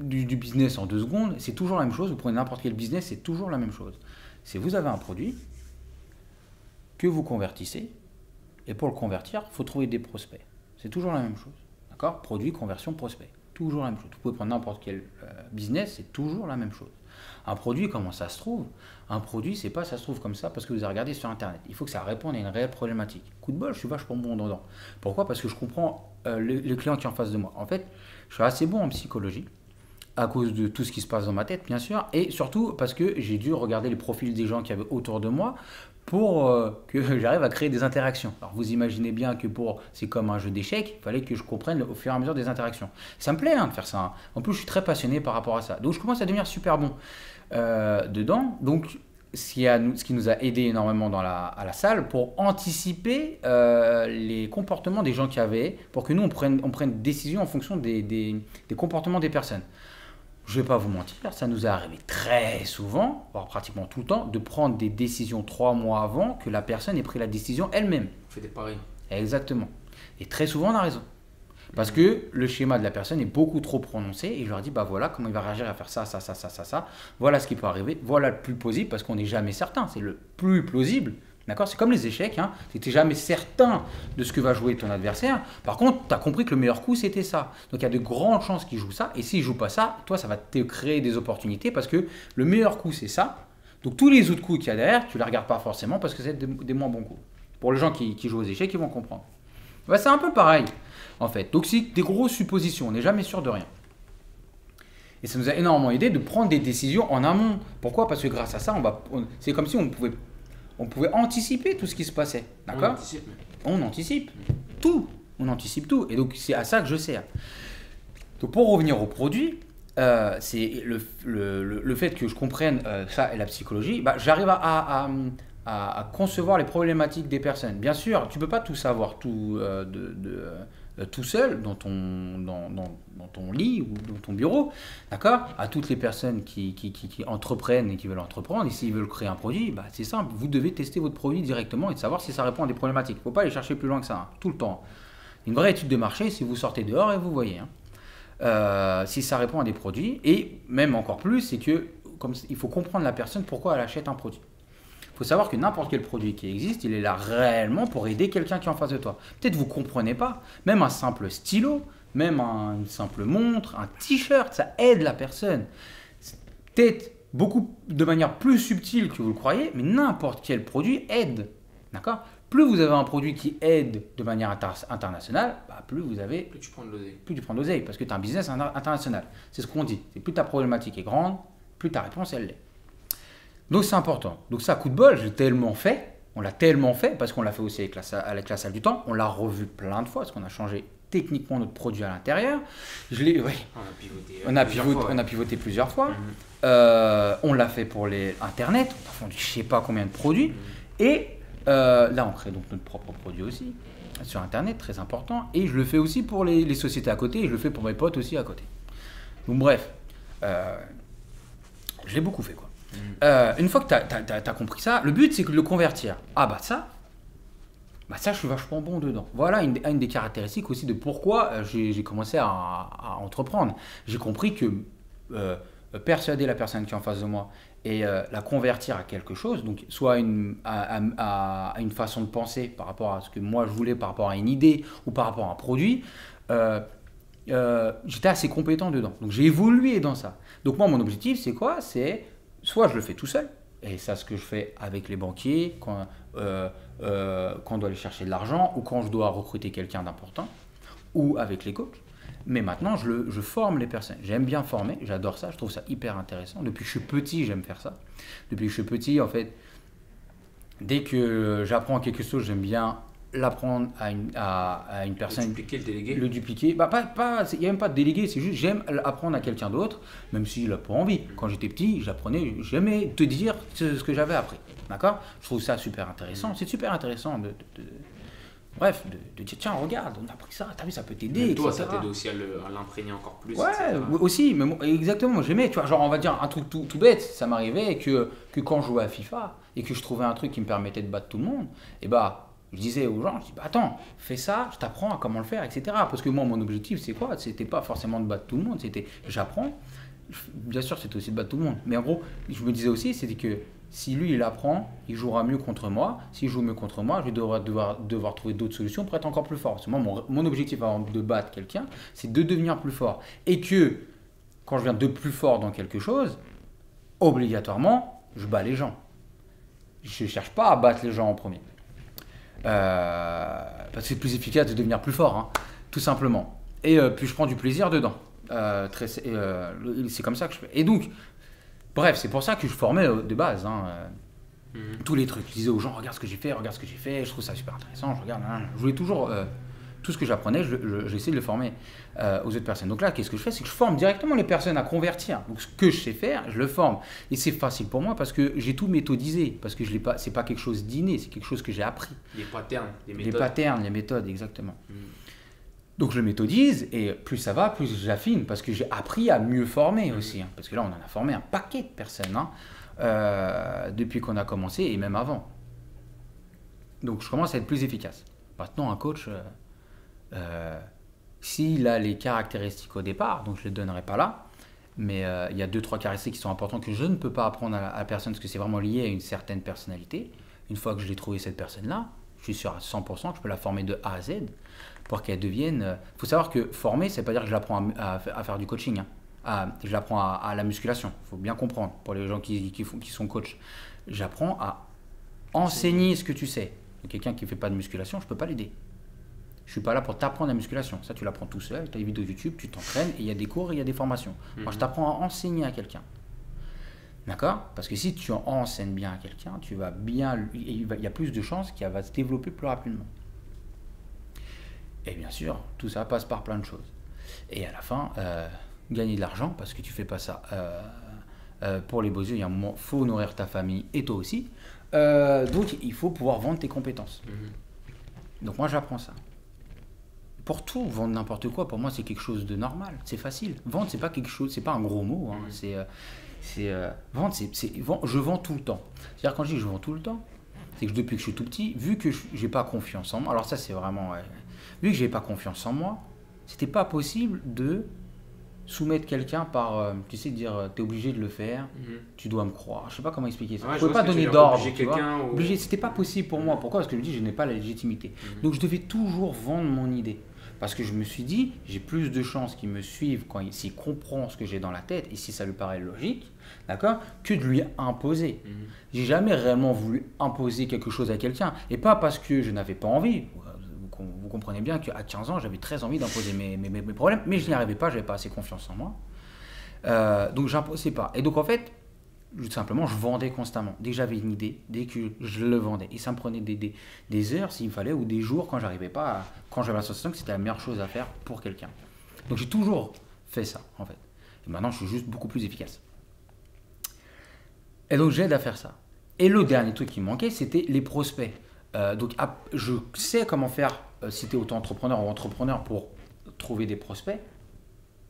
du, business en deux secondes. C'est toujours la même chose. Vous prenez n'importe quel business, c'est toujours la même chose. C'est vous avez un produit que vous convertissez, et pour le convertir, il faut trouver des prospects. C'est toujours la même chose. D'accord? Produit, conversion, prospect. Toujours la même chose. Vous pouvez prendre n'importe quel euh, business, c'est toujours la même chose. Un produit, comment ça se trouve? Un produit, c'est pas ça se trouve comme ça parce que vous avez regardé sur Internet. Il faut que ça réponde à une réelle problématique. Coup de bol, je suis vachement bon dedans. Pourquoi? Parce que je comprends euh, les, clients qui sont en face de moi. En fait, je suis assez bon en psychologie à cause de tout ce qui se passe dans ma tête, bien sûr, et surtout parce que j'ai dû regarder les profils des gens qui avaient autour de moi pour euh, que j'arrive à créer des interactions. Alors vous imaginez bien que pour c'est comme un jeu d'échecs, il fallait que je comprenne au fur et à mesure des interactions. Ça me plaît hein, de faire ça. Hein. En plus, je suis très passionné par rapport à ça. Donc je commence à devenir super bon euh, dedans. Donc ce qui, nous a aidé énormément dans la, à la salle pour anticiper euh, les comportements des gens qui avaient, pour que nous on prenne, on prenne décision en fonction des, des comportements des personnes je ne vais pas vous mentir, ça nous est arrivé très souvent, voire pratiquement tout le temps, de prendre des décisions trois mois avant que la personne ait pris la décision elle-même. On fait des paris. Exactement. Et très souvent, on a raison. Parce que le schéma de la personne est beaucoup trop prononcé et je leur dis, bah voilà comment il va réagir à faire ça, ça, ça, ça, ça, ça. Voilà ce qui peut arriver. Voilà le plus plausible parce qu'on n'est jamais certain. C'est le plus plausible D'accord C'est comme les échecs, hein. tu n'étais jamais certain de ce que va jouer ton adversaire. Par contre, tu as compris que le meilleur coup, c'était ça. Donc il y a de grandes chances qu'il joue ça. Et s'il joue pas ça, toi, ça va te créer des opportunités parce que le meilleur coup, c'est ça. Donc tous les autres coups qu'il y a derrière, tu ne les regardes pas forcément parce que c'est des, moins bons coups. Pour les gens qui, jouent aux échecs, ils vont comprendre. Bah, c'est un peu pareil, en fait. Donc c'est des grosses suppositions, on n'est jamais sûr de rien. Et ça nous a énormément aidé de prendre des décisions en amont. Pourquoi? Parce que grâce à ça, on va, c'est comme si on pouvait on pouvait anticiper tout ce qui se passait. D'accord On anticipe. On anticipe. Tout. On anticipe tout. Et donc, c'est à ça que je sers. Donc, pour revenir au produit, euh, c'est le, le, fait que je comprenne euh, ça et la psychologie, bah, j'arrive à, à, concevoir les problématiques des personnes. Bien sûr, tu ne peux pas tout savoir tout, euh, de, tout seul dans ton, dans, ton lit ou dans ton bureau, d'accord À toutes les personnes qui, qui, qui, entreprennent et qui veulent entreprendre, et s'ils veulent créer un produit, bah, c'est simple, vous devez tester votre produit directement et de savoir si ça répond à des problématiques. Il ne faut pas aller chercher plus loin que ça, hein, tout le temps. Une vraie étude de marché, si vous sortez dehors et vous voyez. Hein. Euh, si ça répond à des produits, et même encore plus, c'est que comme, il faut comprendre la personne pourquoi elle achète un produit. Il faut savoir que n'importe quel produit qui existe, il est là réellement pour aider quelqu'un qui est en face de toi. Peut-être vous ne comprenez pas, même un simple stylo, même une simple montre, un t-shirt, ça aide la personne. Peut-être beaucoup de manière plus subtile que vous le croyez, mais n'importe quel produit aide. D'accord? Plus vous avez un produit qui aide de manière internationale, bah, plus vous avez. Plus tu prends de l'oseille. Plus tu prends de l'oseille, parce que tu as un business international. C'est ce qu'on dit. Plus ta problématique est grande, plus ta réponse elle l'est. Donc c'est important. Donc ça, coup de bol, j'ai tellement fait. On l'a tellement fait, parce qu'on l'a fait aussi avec la, avec la salle du temps. On l'a revu plein de fois, parce qu'on a changé techniquement notre produit à l'intérieur. Je l'ai, oui. On a pivoté. On a, pivoté, on a pivoté plusieurs fois. Mhm. Euh, on l'a fait pour les Internet. On a vendu je sais pas combien de produits. Mhm. Et euh, là, on crée donc notre propre produit aussi sur Internet, très important. Et je le fais aussi pour les, sociétés à côté. Et je le fais pour mes potes aussi à côté. Donc bref, euh, je l'ai beaucoup fait quoi. Mhm. une fois que tu as, compris ça, le but c'est de le convertir. Ah bah ça, bah ça, je suis vachement bon dedans. Voilà une, des caractéristiques aussi de pourquoi euh, j'ai commencé à, entreprendre. J'ai compris que euh, persuader la personne qui est en face de moi et euh, la convertir à quelque chose, donc soit une, à, une façon de penser par rapport à ce que moi je voulais, par rapport à une idée ou par rapport à un produit, j'étais assez compétent dedans. Donc j'ai évolué dans ça. Donc moi, mon objectif, c'est quoi? C'est soit je le fais tout seul, et ça, ce que je fais avec les banquiers, quand, euh, euh, quand on doit aller chercher de l'argent ou quand je dois recruter quelqu'un d'important, ou avec les coachs. Mais maintenant, je, je forme les personnes. J'aime bien former, j'adore ça, je trouve ça hyper intéressant. Depuis que je suis petit, j'aime faire ça. Depuis que je suis petit, en fait, dès que j'apprends quelque chose, j'aime bien l'apprendre à une, à, une personne. Le dupliquer, le déléguer Le dupliquer. Bah, pas, pas, il n'y a même pas de déléguer, c'est juste j'aime apprendre à quelqu'un d'autre, même s'il n'a pas envie. Quand j'étais petit, j'apprenais, j'aimais te dire ce, que j'avais appris. D'accord? Je trouve ça super intéressant. C'est super intéressant de, Bref, de, dire tiens, regarde, on a appris ça, t'as vu, ça peut t'aider. Toi, ça t'aide aussi à l'imprégner encore plus. Ouais, aussi, mais exactement, j'aimais, tu vois, genre on va dire un truc tout, tout bête, ça m'arrivait que, que quand je jouais à FIFA et que je trouvais un truc qui me permettait de battre tout le monde, et eh bah je disais aux gens, je dis, bah, attends, fais ça, je t'apprends à comment le faire, etc. Parce que moi, mon objectif, c'est quoi? C'était pas forcément de battre tout le monde, c'était j'apprends. Bien sûr, c'était aussi de battre tout le monde. Mais en gros, je me disais aussi, c'était que si lui, il apprend, il jouera mieux contre moi. S'il joue mieux contre moi, je vais devoir, devoir, trouver d'autres solutions pour être encore plus fort. Moi, mon objectif avant de battre quelqu'un, c'est de devenir plus fort. Et que quand je viens de plus fort dans quelque chose, obligatoirement, je bats les gens. Je ne cherche pas à battre les gens en premier. Euh, parce que c'est plus efficace de devenir plus fort, hein, tout simplement. Et euh, puis je prends du plaisir dedans. Euh, c'est comme ça que je fais. Et donc, bref, c'est pour ça que je formais de base. Hein, mhm. Tous les trucs. Je disais aux gens, regarde ce que j'ai fait, regarde ce que j'ai fait, je trouve ça super intéressant, je regarde. Je voulais toujours tout ce que j'apprenais, j'essaie de le former euh, aux autres personnes. Donc là, qu'est-ce que je fais? C'est que je forme directement les personnes à convertir. Donc ce que je sais faire, je le forme. Et c'est facile pour moi parce que j'ai tout méthodisé, parce que ce n'est pas, pas quelque chose d'inné, c'est quelque chose que j'ai appris. Les patterns, les méthodes. Les patterns, les méthodes, exactement. Hmm. Donc je le méthodise et plus ça va, plus j'affine parce que j'ai appris à mieux former hmm. aussi. Hein. parce que là, on en a formé un paquet de personnes hein, euh, depuis qu'on a commencé et même avant. Donc je commence à être plus efficace. Maintenant, un coach, euh, euh, s'il a les caractéristiques au départ, donc je ne les donnerai pas là, mais euh, il y a deux, trois caractéristiques qui sont importantes que je ne peux pas apprendre à, la personne parce que c'est vraiment lié à une certaine personnalité. Une fois que je l'ai trouvé cette personne-là, je suis sûr à 100% que je peux la former de A à Z pour qu'elle devienne. Il euh, faut savoir que former, c'est pas dire que je l'apprends à, faire du coaching. Hein. je l'apprends à, la musculation. Il faut bien comprendre pour les gens qui, qui, qui sont coachs. J'apprends à enseigner ce que tu sais. Quelqu'un qui ne fait pas de musculation, je ne peux pas l'aider. Je suis pas là pour t'apprendre la musculation. Ça, tu l'apprends tout seul. Tu as des vidéos YouTube, tu t'entraînes et il y a des cours et il y a des formations. Moi, je mhm. t'apprends à enseigner à quelqu'un. D'accord? Parce que si tu enseignes bien à quelqu'un, tu vas bien, il y a plus de chances qu'il va se développer plus rapidement. Et bien sûr, tout ça passe par plein de choses. Et à la fin, euh, gagner de l'argent, parce que tu fais pas ça euh, euh, pour les beaux yeux. Il y a un moment, faut nourrir ta famille et toi aussi. donc, il faut pouvoir vendre tes compétences. Mhm. Donc, moi, j'apprends ça pour tout, vendre n'importe quoi, pour moi, c'est quelque chose de normal. C'est facile. Vendre, c'est pas quelque chose, c'est pas un gros mot. Hein. C'est, euh, c'est euh, vendre, c'est, je vends tout le temps. C'est-à-dire quand je dis je vends tout le temps, c'est que depuis que je suis tout petit, vu que j'ai pas confiance en moi, alors ça c'est vraiment, vu que j'ai pas confiance en moi, c'était pas possible de soumettre quelqu'un par, euh, tu sais, dire, tu es obligé de le faire, mhm. tu dois me croire. Je sais pas comment expliquer ça. je ne pouvais pas donner d'ordre. Obligé, c'était pas possible pour moi. Pourquoi? Parce que je dis, je n'ai pas la légitimité. Mhm. Donc je devais toujours vendre mon idée. Parce que je me suis dit, j'ai plus de chances qu'il me suive quand il, s'il comprend ce que j'ai dans la tête et si ça lui paraît logique, d'accord, que de lui imposer. Mhm. J'ai jamais réellement voulu imposer quelque chose à quelqu'un. Et pas parce que je n'avais pas envie. Vous, com- vous comprenez bien qu'à 15 ans, j'avais très envie d'imposer mes, mes- mes- mes problèmes, mais je n'y arrivais pas, j'avais pas assez confiance en moi. Euh, donc j'imposais pas. Et donc en fait, tout simplement, je vendais constamment. Dès que j'avais une idée, dès que je le vendais. Et ça me prenait des, des, des heures s'il me fallait, ou des jours quand j'arrivais pas, quand j'avais la que c'était la meilleure chose à faire pour quelqu'un. Donc j'ai toujours fait ça, en fait. Et maintenant, je suis juste beaucoup plus efficace. Et donc j'aide à faire ça. Et le dernier truc qui me manquait, c'était les prospects. Euh, donc je sais comment faire euh, si tu es auto-entrepreneur ou entrepreneur pour trouver des prospects.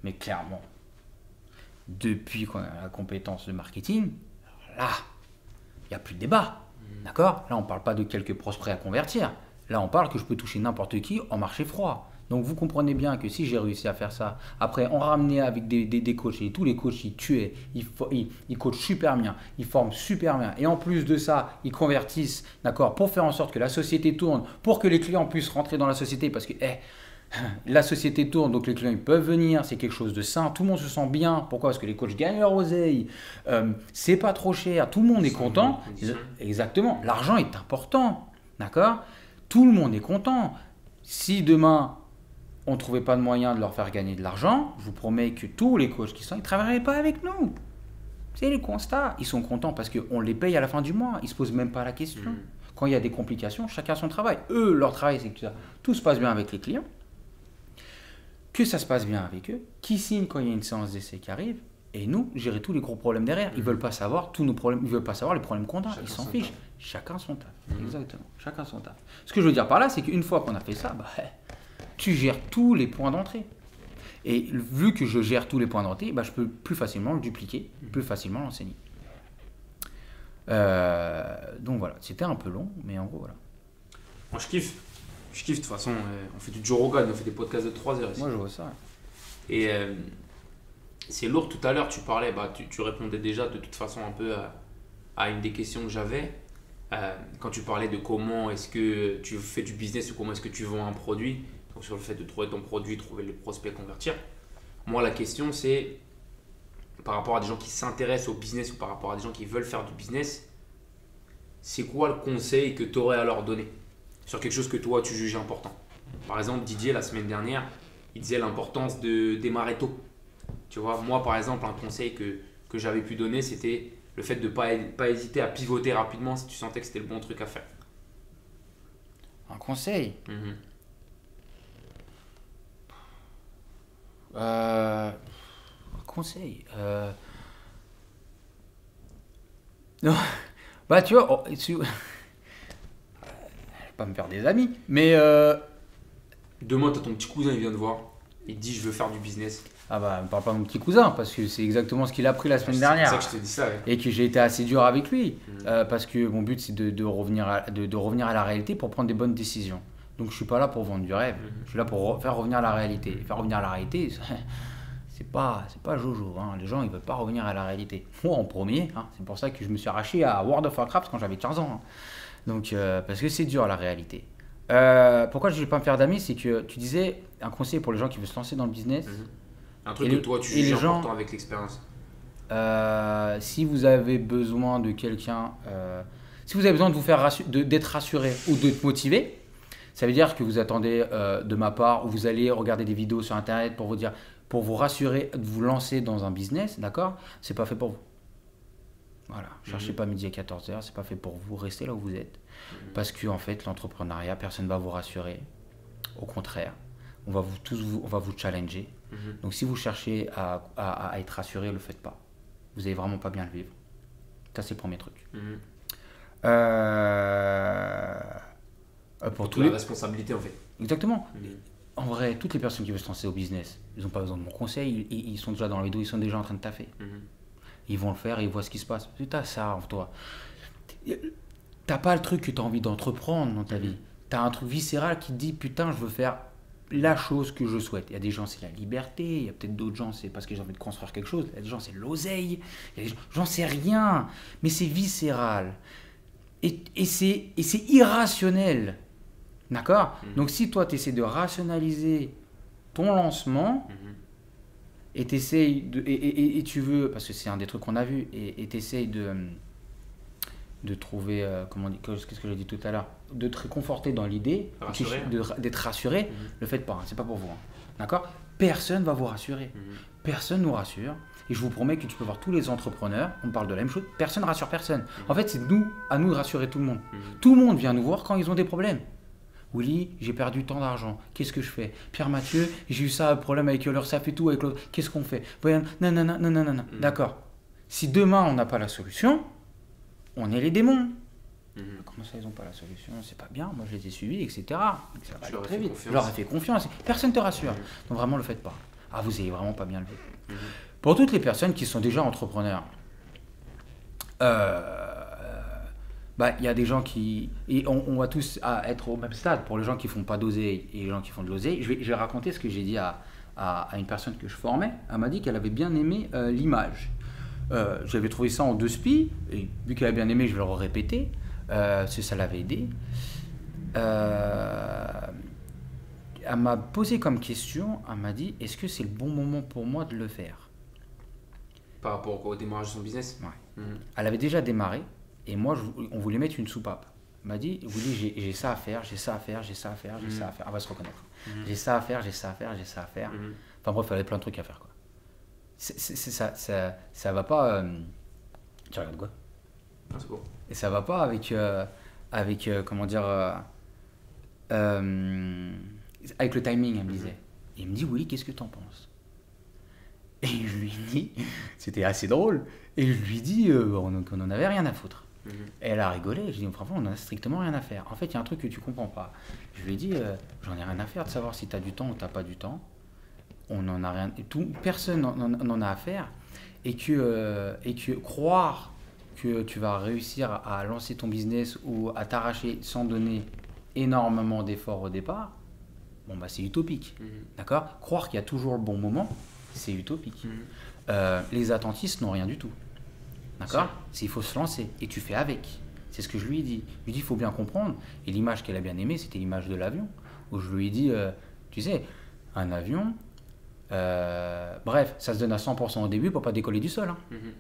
Mais clairement, depuis la compétence de marketing, là, il n'y a plus de débat. D'accord? Là, on ne parle pas de quelques prospects à convertir. Là, on parle que je peux toucher n'importe qui en marché froid. Donc, vous comprenez bien que si j'ai réussi à faire ça, après, on ramenait avec des, des, des coachs, et tous les coachs, ils tuaient, ils, ils, ils coachent super bien, ils forment super bien. Et en plus de ça, ils convertissent, d'accord, pour faire en sorte que la société tourne, pour que les clients puissent rentrer dans la société, parce que, eh, la société tourne, donc les clients ils peuvent venir, c'est quelque chose de sain, tout le monde se sent bien. Pourquoi? Parce que les coachs gagnent leur oseille, euh, c'est pas trop cher, tout le monde est content. Exactement, l'argent est important, d'accord? Tout le monde est content. Si demain on ne trouvait pas de moyen de leur faire gagner de l'argent, je vous promets que tous les coachs qui sont, ils ne travailleraient pas avec nous. C'est le constat. Ils sont contents parce qu'on les paye à la fin du mois. Ils ne se posent même pas la question. Mhm. Quand il y a des complications, chacun son travail. Eux, leur travail, c'est que ça- tout se passe bien avec les clients, que ça se passe bien avec eux, qui signent quand il y a une séance d'essai qui arrive, et nous, gérer tous les gros problèmes derrière. Ils veulent pas savoir tous nos problèmes, ils veulent pas savoir les problèmes qu'on a. Chacun Ils s'en fichent. taf. Chacun son taf. Mhm. Exactement. Chacun son taf. Ce que je veux dire par là, c'est qu'une fois qu'on a fait ça, bah, tu gères tous les points d'entrée. Et vu que je gère tous les points d'entrée, bah, je peux plus facilement le dupliquer, plus facilement l'enseigner. Euh, donc voilà, c'était un peu long, mais en gros voilà. Moi, je kiffe. Je kiffe de toute façon. euh, on fait du Joe Rogan, on fait des podcasts de 3 heures ici. Moi je vois ça. Et euh, c'est lourd, tout à l'heure tu parlais, bah, tu, tu répondais déjà de toute façon un peu à, à une des questions que j'avais. Euh, quand tu parlais de comment est-ce que tu fais du business ou comment est-ce que tu vends un produit, donc sur le fait de trouver ton produit, trouver le prospect, convertir. Moi la question c'est par rapport à des gens qui s'intéressent au business ou par rapport à des gens qui veulent faire du business, c'est quoi le conseil que tu aurais à leur donner? Sur quelque chose que toi tu juges important Par exemple, Didier la semaine dernière, il disait l'importance de démarrer tôt. Tu vois, moi par exemple, un conseil que, que j'avais pu donner, c'était le fait de ne pas, pas hésiter à pivoter rapidement si tu sentais que c'était le bon truc à faire. Un conseil. Mhm. Euh, un conseil. euh, Non. Bah tu vois, oh, tu- pas me faire des amis, mais euh, Demain, tu as ton petit cousin, il vient te voir, il te dit je veux faire du business. ah bah me parle pas de mon petit cousin parce que c'est exactement ce qu'il a pris la semaine C'est dernière. pour ça que je te dis ça. ouais. et que j'ai été assez dur avec lui Mhm. euh, parce que mon but c'est de, de revenir à, de, de revenir à la réalité pour prendre des bonnes décisions. Donc je suis pas là pour vendre du rêve, Mhm. je suis là pour re- faire revenir à la réalité. Et faire revenir à la réalité, c'est pas c'est pas Jojo. hein. Les gens ils veulent pas revenir à la réalité. Moi en premier, hein. c'est pour ça que je me suis arraché à World of Warcraft quand j'avais 15 ans. hein. Donc euh, parce que c'est dur la réalité. Euh, pourquoi je ne vais pas me faire d'amis, c'est que tu disais un conseil pour les gens qui veulent se lancer dans le business. Mhm. Un truc que toi tu juges gens- important avec l'expérience. Euh, si vous avez besoin de quelqu'un, si vous avez besoin de vous faire d'être rassuré ou de te motiver, ça veut dire que vous attendez de ma part ou vous allez regarder des vidéos sur internet pour vous dire, pour vous rassurer, de vous lancer dans un business, d'accord? C'est pas fait pour vous. Voilà, cherchez Mhm. pas midi à 14h, c'est pas fait pour vous, restez là où vous êtes. Parce que en fait, l'entrepreneuriat, personne ne va vous rassurer. Au contraire, on va vous tous vous, on va vous challenger. Mhm. Donc si vous cherchez à, à- à être rassuré, ne le faites pas. Vous n'allez vraiment pas bien le vivre. Ça, c'est le premier truc. Euh, euh, pour tous la les... responsabilité en fait. Exactement. En vrai, toutes les personnes qui veulent se lancer au business, ils n'ont pas besoin de mon conseil. Ils, ils sont déjà dans le dos, ils sont déjà en train de taffer. Ils vont le faire ils voient ce qui se passe. Tu as ça en toi. T'as pas le truc que tu as envie d'entreprendre dans ta vie. Tu as un truc viscéral qui te dit putain, je veux faire la chose que je souhaite. Il y a des gens, c'est la liberté. Il y a peut-être d'autres gens, c'est parce que j'ai envie de construire quelque chose. Il y a des gens, c'est l'oseille. Il y a des gens, j'en sais rien. Mais c'est viscéral. Et, et c'est irrationnel. D'accord? Mhm. Donc si toi, tu essaies de rationaliser ton lancement Mhm. Et, t'essayes de, et, et- et tu veux, parce que c'est un des trucs qu'on a vu, et tu essayes de, de trouver, euh, comment qu'est-ce que j'ai dit tout à l'heure, de te réconforter dans l'idée, d'être rassuré, Mhm. le faites pas, hein, c'est pas pour vous. hein. D'accord? Personne va vous rassurer. Mhm. Personne nous rassure. Et je vous promets que tu peux voir tous les entrepreneurs, on parle de la même chose, personne ne rassure personne. En fait, c'est nous, à nous de rassurer tout le monde. Mhm. Tout le monde vient nous voir quand ils ont des problèmes. Willy, j'ai perdu tant d'argent, qu'est-ce que je fais? Pierre Mathieu, j'ai eu ça, problème avec leur SAP et tout, avec l'autre, qu'est-ce qu'on fait? Voyons, non, non, non, non, non, non, non. Mhm. D'accord. Si demain on n'a pas la solution, on est les démons. Mhm. Comment ça, ils n'ont pas la solution? C'est pas bien, moi je les ai suivis, etc. Ça va aller très vite. confiance? Je leur ai fait confiance. Personne ne te rassure. Mhm. Donc vraiment, le faites pas. Ah, vous avez vraiment pas bien levé. Mhm. Pour toutes les personnes qui sont déjà entrepreneurs, euh, bah, il y a des gens qui. Et on, on va tous à être au même stade. Pour les gens qui font pas d'oseille et les gens qui font de l'oseille, je vais, je vais raconter ce que j'ai dit à, à, à une personne que je formais. Elle m'a dit qu'elle avait bien aimé euh, l'image. Euh, J'avais trouvé ça en deux spies, et vu qu'elle a bien aimé, je vais le répéter, euh, parce que ça l'avait aidé. Euh, elle m'a posé comme question, elle m'a dit, est-ce que c'est le bon moment pour moi de le faire? Par rapport au démarrage de son business? Ouais. Mhm. Elle avait déjà démarré, et moi, je- on voulait mettre une soupape. Elle m'a dit, Willy, j'ai- j'ai ça à faire, j'ai ça à faire, j'ai ça à faire, j'ai Mhm. ça à faire. Elle va se reconnaître. Mhm. J'ai ça à faire, j'ai ça à faire, j'ai ça à faire. Mhm. Enfin bref, il avait plein de trucs à faire. Quoi. Ça, ça, ça va pas... euh, Tu regardes quoi? Ah, c'est bon. Et ça va pas avec, euh, avec euh, comment dire, avec le timing, elle me disait. Et il me dit, oui, qu'est-ce que t'en penses? Et je lui dis, c'était assez drôle, et je lui dis euh, on- qu'on en avait rien à foutre. Mhm. Et elle a rigolé, je lui ai dit, franchement, on en a strictement rien à faire. En fait, il y a un truc que tu comprends pas. Je lui ai dit, euh, j'en ai rien à faire de savoir si tu as du temps ou t'as pas du temps. On n'en a rien, tout, personne n'en- n'en n'en a à faire. Et que, euh, et que croire que tu vas réussir à lancer ton business ou à t'arracher sans donner énormément d'efforts au départ, bon bah c'est utopique. Mhm. D'accord? Croire qu'il y a toujours le bon moment, c'est utopique. Mhm. Euh, les attentistes n'ont rien du tout. D'accord Sûr. C'est il faut se lancer et tu fais avec. C'est ce que je lui ai dit. Je lui ai dit il faut bien comprendre. Et l'image qu'elle a bien aimée, c'était l'image de l'avion. Où je lui ai dit, euh, tu sais, un avion, euh, bref, ça se donne à 100% au début pour pas décoller du sol. hein. Mhm.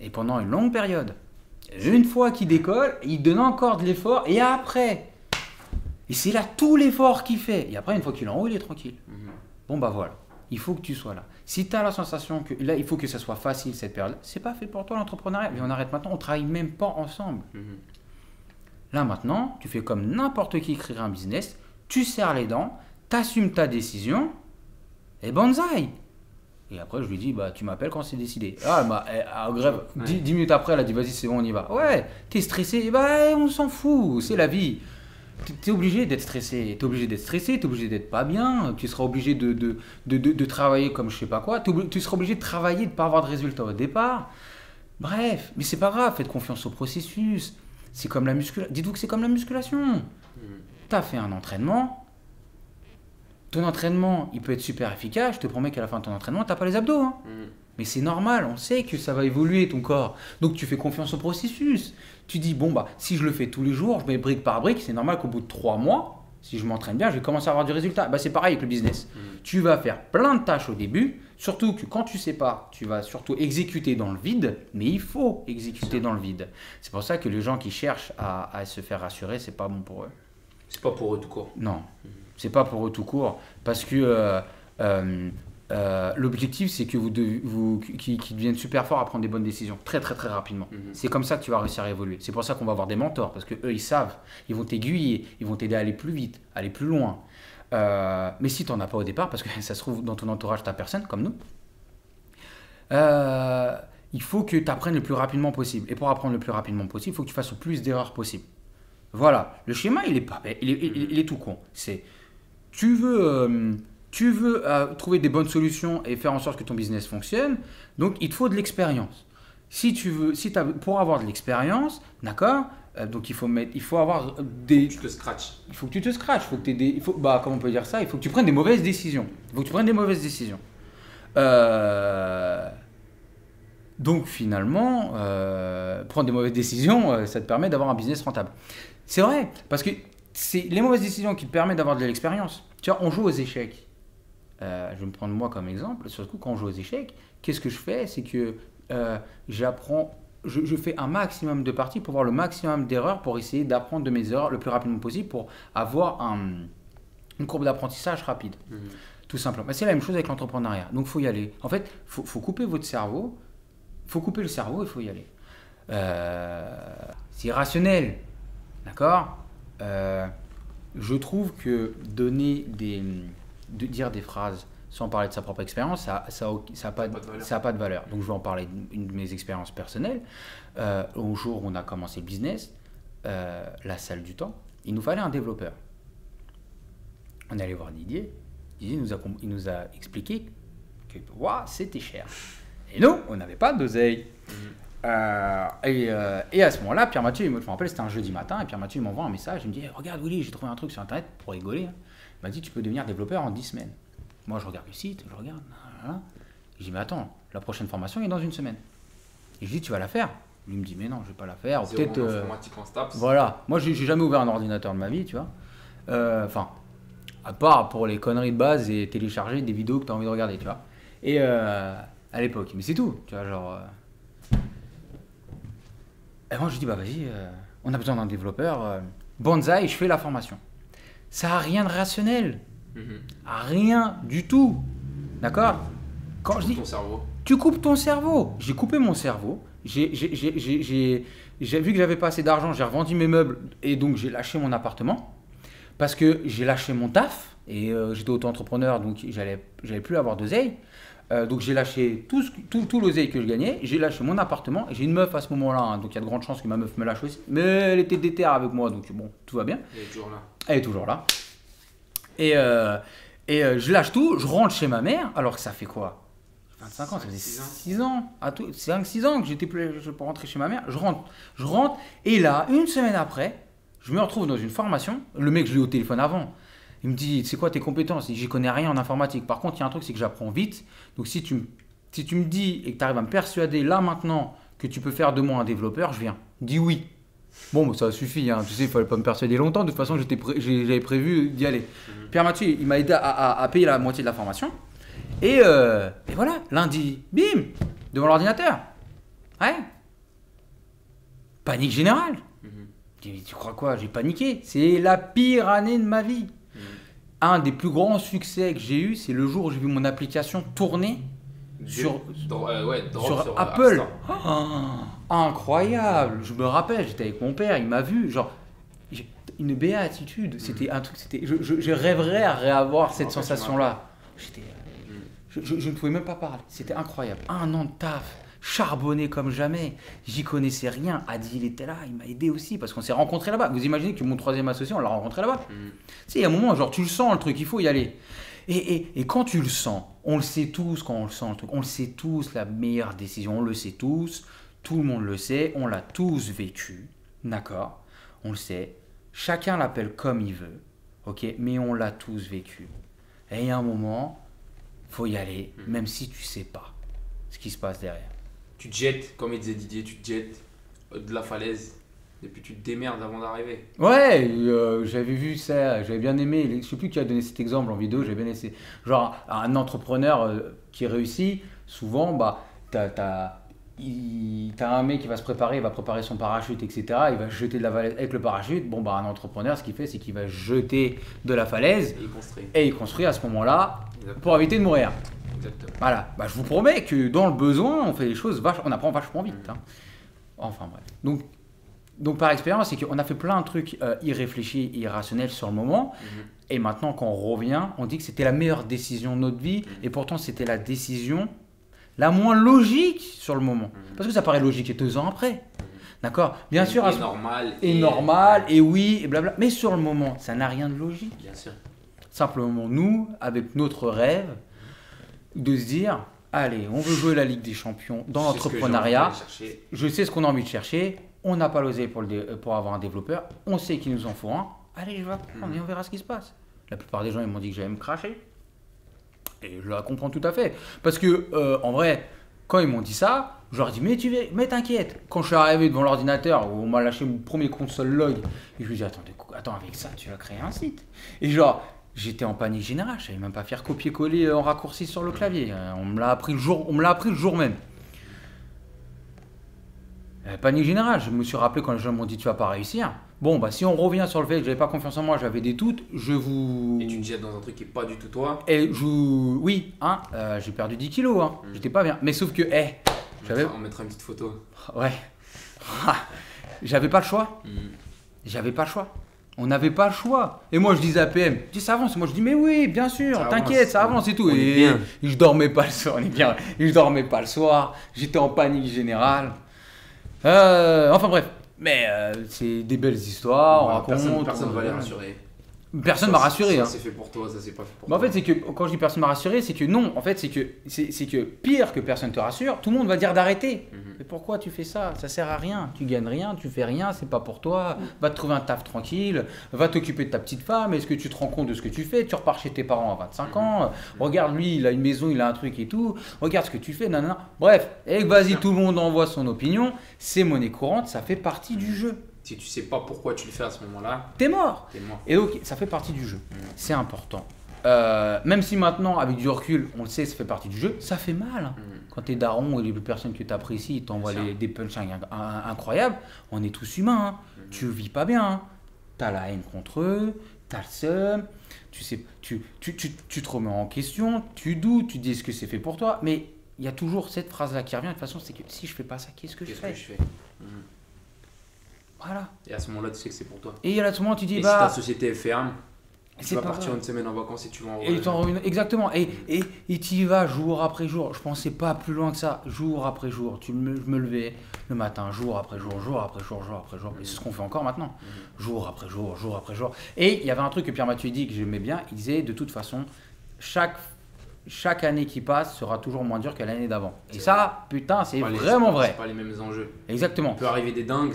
Et pendant une longue période. Une fois qu'il décolle, il donne encore de l'effort. Et après, et c'est là tout l'effort qu'il fait. Et après, une fois qu'il est en haut, il est tranquille. Mhm. Bon bah voilà, il faut que tu sois là. Si tu as la sensation que là, il faut que ça soit facile cette période, c'est pas fait pour toi l'entrepreneuriat. Mais on arrête maintenant, on travaille même pas ensemble. Mhm. Là maintenant, tu fais comme n'importe qui créerait un business, tu serres les dents, tu assumes ta décision, et bonsaï Et après, je lui dis, bah, tu m'appelles quand c'est décidé. Ah, bah, eh, ah, grève. Ouais. Dix, dix minutes après, elle a dit, vas-y, c'est bon, on y va. Ouais, t'es stressé, bah, on s'en fout, c'est la vie. T'es- T'es obligé d'être stressé, t'es obligé d'être stressé, t'es obligé d'être pas bien, tu seras obligé de, de, de, de- travailler comme je sais pas quoi, tu seras obligé de travailler, de pas avoir de résultats au départ. Bref, mais c'est pas grave, faites confiance au processus. C'est comme la musculation. Dites-vous que c'est comme la musculation. Mhm. Tu as fait un entraînement. Ton entraînement, il peut être super efficace. Je te promets qu'à la fin de ton entraînement, tu pas les abdos. hein. Mhm. Mais c'est normal, on sait que ça va évoluer ton corps. Donc tu fais confiance au processus. Tu dis, bon, bah, si je le fais tous les jours, je mets brique par brique, c'est normal qu'au bout de trois mois, si je m'entraîne bien, je vais commencer à avoir du résultat. Bah, c'est pareil avec le business. Mhm. Tu vas faire plein de tâches au début, surtout que quand tu sais pas, tu vas surtout exécuter dans le vide, mais il faut exécuter dans le vide. C'est pour ça que les gens qui cherchent à, à se faire rassurer, c'est pas bon pour eux. C'est pas pour eux tout court. Non, c'est pas pour eux tout court, parce que euh, euh, euh, l'objectif c'est que vous, devez- vous qui, qui deviennent super forts à prendre des bonnes décisions très très très rapidement. Mhm. C'est comme ça que tu vas réussir à évoluer. C'est pour ça qu'on va avoir des mentors, parce que eux ils savent, ils vont t'aiguiller, ils vont t'aider à aller plus vite, aller plus loin. Euh, mais si tu n'en as pas au départ, parce que ça se trouve dans ton entourage, tu as personne comme nous, euh, il faut que tu apprennes le plus rapidement possible. Et pour apprendre le plus rapidement possible, il faut que tu fasses le plus d'erreurs possible. Voilà, le schéma, il est pas il est, il est- il est tout con. C'est, tu veux, tu veux euh, trouver des bonnes solutions et faire en sorte que ton business fonctionne, donc il te faut de l'expérience. Si tu veux, si pour avoir de l'expérience, d'accord, euh, donc il faut mettre, il faut avoir des, Tu te scratches. il faut que tu te scratches, faut que des, il faut, bah comment on peut dire ça, il faut que tu prennes des mauvaises décisions. Il faut que tu prennes des mauvaises décisions. Euh, donc finalement, euh, prendre des mauvaises décisions, euh, ça te permet d'avoir un business rentable. C'est vrai, parce que c'est les mauvaises décisions qui te permettent d'avoir de l'expérience. Tu vois, on joue aux échecs. Euh, je vais me prendre moi comme exemple. Surtout quand on joue aux échecs, qu'est-ce que je fais? C'est que euh, j'apprends, je, je fais un maximum de parties pour voir le maximum d'erreurs, pour essayer d'apprendre de mes erreurs le plus rapidement possible, pour avoir un- une courbe d'apprentissage rapide. Mhm. Tout simplement. Mais c'est la même chose avec l'entrepreneuriat. Donc, faut y aller. En fait, faut, faut couper votre cerveau. faut couper le cerveau, il faut y aller. Euh, c'est irrationnel. D'accord? Euh, Je trouve que donner des. De dire des phrases sans parler de sa propre expérience, ça n'a ça, a- ça a pas, de valeur. ça a pas de valeur. Donc, je vais en parler d'une de mes expériences personnelles. Euh, au jour où on a commencé le business, euh, la salle du temps, il nous fallait un développeur. On est allé voir Didier. Didier nous a, il nous a expliqué que ouah, c'était cher. Et nous, on n'avait pas d'oseille. Euh, et, euh, et à ce moment-là, Pierre Mathieu, je me rappelle, c'était un jeudi matin, et Pierre Mathieu m'envoie un message, il me dit Eh, Regarde, Willy, j'ai trouvé un truc sur internet pour rigoler. hein. Il m'a dit Tu peux devenir développeur en 10 semaines. Moi, je regarde le site, je regarde. voilà. Je dis Mais attends, la prochaine formation est dans une semaine. Et je dis Tu vas la faire Lui il me dit Mais non, je vais pas la faire. Peut-être. euh, voilà, moi j'ai jamais ouvert un ordinateur de ma vie, tu vois. Euh, Enfin, à part pour les conneries de base et télécharger des vidéos que tu as envie de regarder, tu vois. Et euh, à l'époque, mais c'est tout, tu vois, genre. euh. Et moi je dis, bah vas-y, on a besoin d'un développeur. Banzai, je fais la formation. Ça a rien de rationnel, Mhm. rien du tout. D'accord Quand je dis Ton cerveau. tu coupes ton cerveau. J'ai coupé mon cerveau. J'ai, vu que j'avais pas assez d'argent, j'ai revendu mes meubles et donc j'ai lâché mon appartement parce que j'ai lâché mon taf et euh, j'étais auto-entrepreneur donc j'allais, j'allais plus avoir d'oseille. Euh, donc j'ai lâché tout, tout, tout l'oseille que je gagnais, j'ai lâché mon appartement et j'ai une meuf à ce moment-là, hein, donc il y a de grandes chances que ma meuf me lâche aussi. Mais elle était déterre avec moi donc bon, tout va bien. Il est toujours là. Elle est toujours là. Et, euh, et euh, je lâche tout, je rentre chez ma mère, alors que ça fait quoi? 25 ans, ça faisait Six ans. 6 ans, à tout, 5-6 ans que j'étais plus je pour rentrer chez ma mère. Je rentre, je rentre, et là, une semaine après, je me retrouve dans une formation. Le mec, je l'ai eu au téléphone avant. Il me dit, c'est quoi tes compétences? J'y connais rien en informatique. Par contre, il y a un truc, c'est que j'apprends vite. Donc si tu, me- si tu me dis et que tu arrives à me persuader là maintenant que tu peux faire de moi un développeur, je viens. Dis oui. Bon, bah, ça suffit, hein. tu sais, il fallait pas me persuader longtemps. De toute façon, pré- j'avais prévu d'y aller. Pierre Mathieu, il m'a aidé à, à- à payer la moitié de la formation. Et, euh, et voilà, lundi, bim, devant l'ordinateur. Ouais. Panique générale. Mhm. Je dis, Tu crois quoi? J'ai paniqué. C'est la pire année de ma vie. Un des plus grands succès que j'ai eu, c'est le jour où j'ai vu mon application tourner sur, euh, ouais, drop sur sur, euh, Apple. Ah, incroyable. Je me rappelle, j'étais avec mon père, il m'a vu, genre j'ai une béatitude. C'était un truc, c'était, je, je- je rêverais à réavoir cette En fait, je sensation-là. J'étais, euh, je- je ne pouvais même pas parler. C'était incroyable. Un an de taf, charbonné comme jamais. J'y connaissais rien. Adi, il était là, il m'a aidé aussi parce qu'on s'est rencontrés là-bas. Vous imaginez que mon troisième associé, on l'a rencontré là-bas. Mhm. Tu sais, il y a un moment, genre, tu le sens le truc, il faut y aller. Et, et- et quand tu le sens, on le sait tous quand on le sent le truc, on le sait tous, la meilleure décision, on le sait tous, tout le monde le sait, on l'a tous vécu, d'accord? On le sait, chacun l'appelle comme il veut, ok? Mais on l'a tous vécu. Et il y a un moment, faut y aller, même si tu sais pas ce qui se passe derrière. Tu te jettes, comme il disait Didier, tu te jettes de la falaise. Et puis tu te démerdes avant d'arriver. Ouais, euh, j'avais vu ça, j'avais bien aimé. Je sais plus qui a donné cet exemple en vidéo, j'avais bien aimé. Genre, un entrepreneur euh, qui réussit, souvent, bah, t'as, il- t'as un mec qui va se préparer, il va préparer son parachute, etc. Il va jeter de la falaise avec le parachute. Bon, bah, un entrepreneur, ce qu'il fait, c'est qu'il va jeter de la falaise Et il construit. et il construit à ce moment-là pour éviter de mourir. Exactement. Voilà, bah, je vous promets que dans le besoin, on fait les choses, vach- on apprend vachement vite. hein. Enfin bref. Donc, donc par expérience, c'est qu'on a fait plein de trucs euh, irréfléchis, irrationnels sur le moment. Mhm. Et maintenant, quand on revient, on dit que c'était la meilleure décision de notre vie. Et pourtant, c'était la décision la moins logique sur le moment. Parce que ça paraît logique et deux ans après. D'accord? Bien Et- sûr, Et normal. et normal, et oui, et blabla. Mais sur le moment, ça n'a rien de logique. Bien sûr. Simplement, nous, avec notre rêve, de se dire, allez, on veut jouer la Ligue des Champions dans l'entrepreneuriat. Je sais ce qu'on a envie de chercher. On n'a pas l'oseille pour, le pour avoir un développeur. On sait qu'il nous en faut un. Allez, je vais apprendre et on verra ce qui se passe. La plupart des gens, ils m'ont dit que j'allais me cracher. Et je la comprends tout à fait. Parce que, euh, en vrai, quand ils m'ont dit ça, je leur ai dit, mais tu veux, mais t'inquiète. Quand je suis arrivé devant l'ordinateur, où on m'a lâché mon premier console log, et je lui ai dit, attends, attends, avec ça, tu vas créer un site. Et genre, j'étais en panique générale, je savais même pas faire copier-coller en raccourci sur le clavier. Euh, On me l'a appris le jour, on me l'a appris le jour même. Euh, Panique générale, je me suis rappelé quand les gens m'ont dit tu vas pas réussir. Bon, bah si on revient sur le fait que j'avais pas confiance en moi, j'avais des doutes, je vous. Et tu te jettes dans un truc qui est pas du tout toi. Et je Oui, hein, euh, j'ai perdu 10 kilos, hein. Mm. j'étais pas bien. Mais sauf que, eh, On J'avais- mettra, on mettra une petite photo. ouais. j'avais pas le choix. Mm. J'avais pas le choix. On n'avait pas le choix. Et moi, je disais à PM, dis ça avance. Moi, je dis, mais oui, bien sûr, t'inquiète, ça avance et tout. Et bien. et je dormais pas le soir, on est bien. Et je dormais pas le soir. J'étais en panique générale. Euh, enfin bref. Mais euh, c'est des belles histoires, on raconte. personne, personne on- va les rassurer. Personne m'a rassuré. Ça, hein. c'est fait pour toi, ça c'est pas fait pour en toi. fait, c'est que quand je dis personne m'a rassuré, c'est que non, en fait, c'est que, c'est, que pire que personne te rassure, tout le monde va dire d'arrêter. Mhm. Mais pourquoi tu fais ça? Ça sert à rien. Tu gagnes rien, tu fais rien, c'est pas pour toi. Va te trouver un taf tranquille, va t'occuper de ta petite femme. Est-ce que tu te rends compte de ce que tu fais? Tu repars chez tes parents à 25 ans. Regarde, lui, il a une maison, il a un truc et tout. Regarde ce que tu fais, nanana. Bref, et vas-y, tout le monde envoie son opinion. C'est monnaie courante, ça fait partie du jeu. Si tu sais pas pourquoi tu le fais à ce moment-là, T'es mort. t'es mort. Et donc, ça fait partie du jeu. C'est important. Euh, même si maintenant, avec du recul, on le sait, ça fait partie du jeu, ça fait mal. hein. Mhm. Quand t'es daron et les personnes que t'apprécies ils t'envoient des punchlines inc- in- incroyables, on est tous humains. hein. Mhm. Tu vis pas bien. hein. T'as la haine contre eux, t'as le seum, tu, sais, tu, tu, tu, tu te remets en question, tu doutes, tu dis ce que c'est fait pour toi. Mais il y a toujours cette phrase-là qui revient. De toute façon, c'est que si je fais pas ça, qu'est-ce que je fais? que je fais? Mhm. Voilà. Et à ce moment-là, tu sais que c'est pour toi. Et à ce moment, tu dis, Et si bah. ta société elle ferme, tu vas partir une semaine en vacances et tu vas en Et exactement. Et et et tu y vas jour après jour. Je pensais pas plus loin que ça. Jour après jour. Tu me, je me levais le matin, jour après jour, jour après jour, jour après jour. Et c'est ce qu'on fait encore maintenant. Jour après jour, jour après jour. Et il y avait un truc que Pierre Mathieu dit que j'aimais bien. Il disait de toute façon, chaque chaque année qui passe sera toujours moins dure que l'année d'avant. Et ça, putain, c'est les- vraiment c'est vrai. pas les mêmes enjeux. Exactement. Il peut arriver des dingues,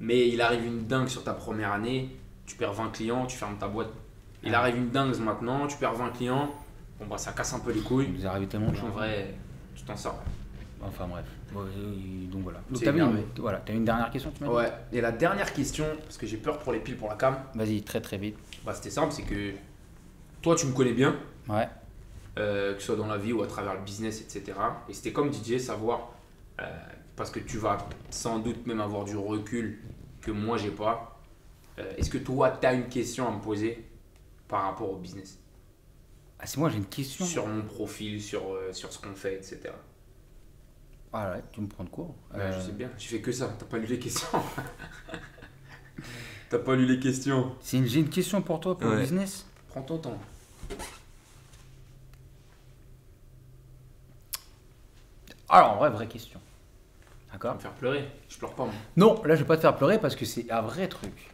mais il arrive une dingue sur ta première année, tu perds 20 clients, tu fermes ta boîte. Il Ah. arrive une dingue maintenant, tu perds 20 clients, bon bah ça casse un peu les couilles. Il nous est arrivé tellement de en vrai, tu t'en sors. Enfin bref. Bon, donc voilà. Donc t'avais une, voilà, t'as une dernière question, tu Ouais, et la dernière question, parce que j'ai peur pour les piles pour la cam, Vas-y, très très vite. bah c'était simple, c'est que toi tu me connais bien, Ouais. euh, que ce soit dans la vie ou à travers le business, etc. Et c'était comme DJ, savoir, euh, parce que tu vas sans doute même avoir du recul que moi j'ai pas. euh, Est-ce que toi tu as une question à me poser par rapport au business? Ah, c'est moi, j'ai une question. Sur mon profil, sur, euh, sur ce qu'on fait, etc. Ah ouais, tu me prends de court. Euh, je sais bien, tu fais que ça, t'as pas lu les questions. t'as pas lu les questions. une- J'ai une question pour toi pour le business. Prends ton temps. Alors, en vrai, vraie question. Tu vas D'accord me faire pleurer. Je pleure pas moi. Non, là, je vais pas te faire pleurer parce que c'est un vrai truc.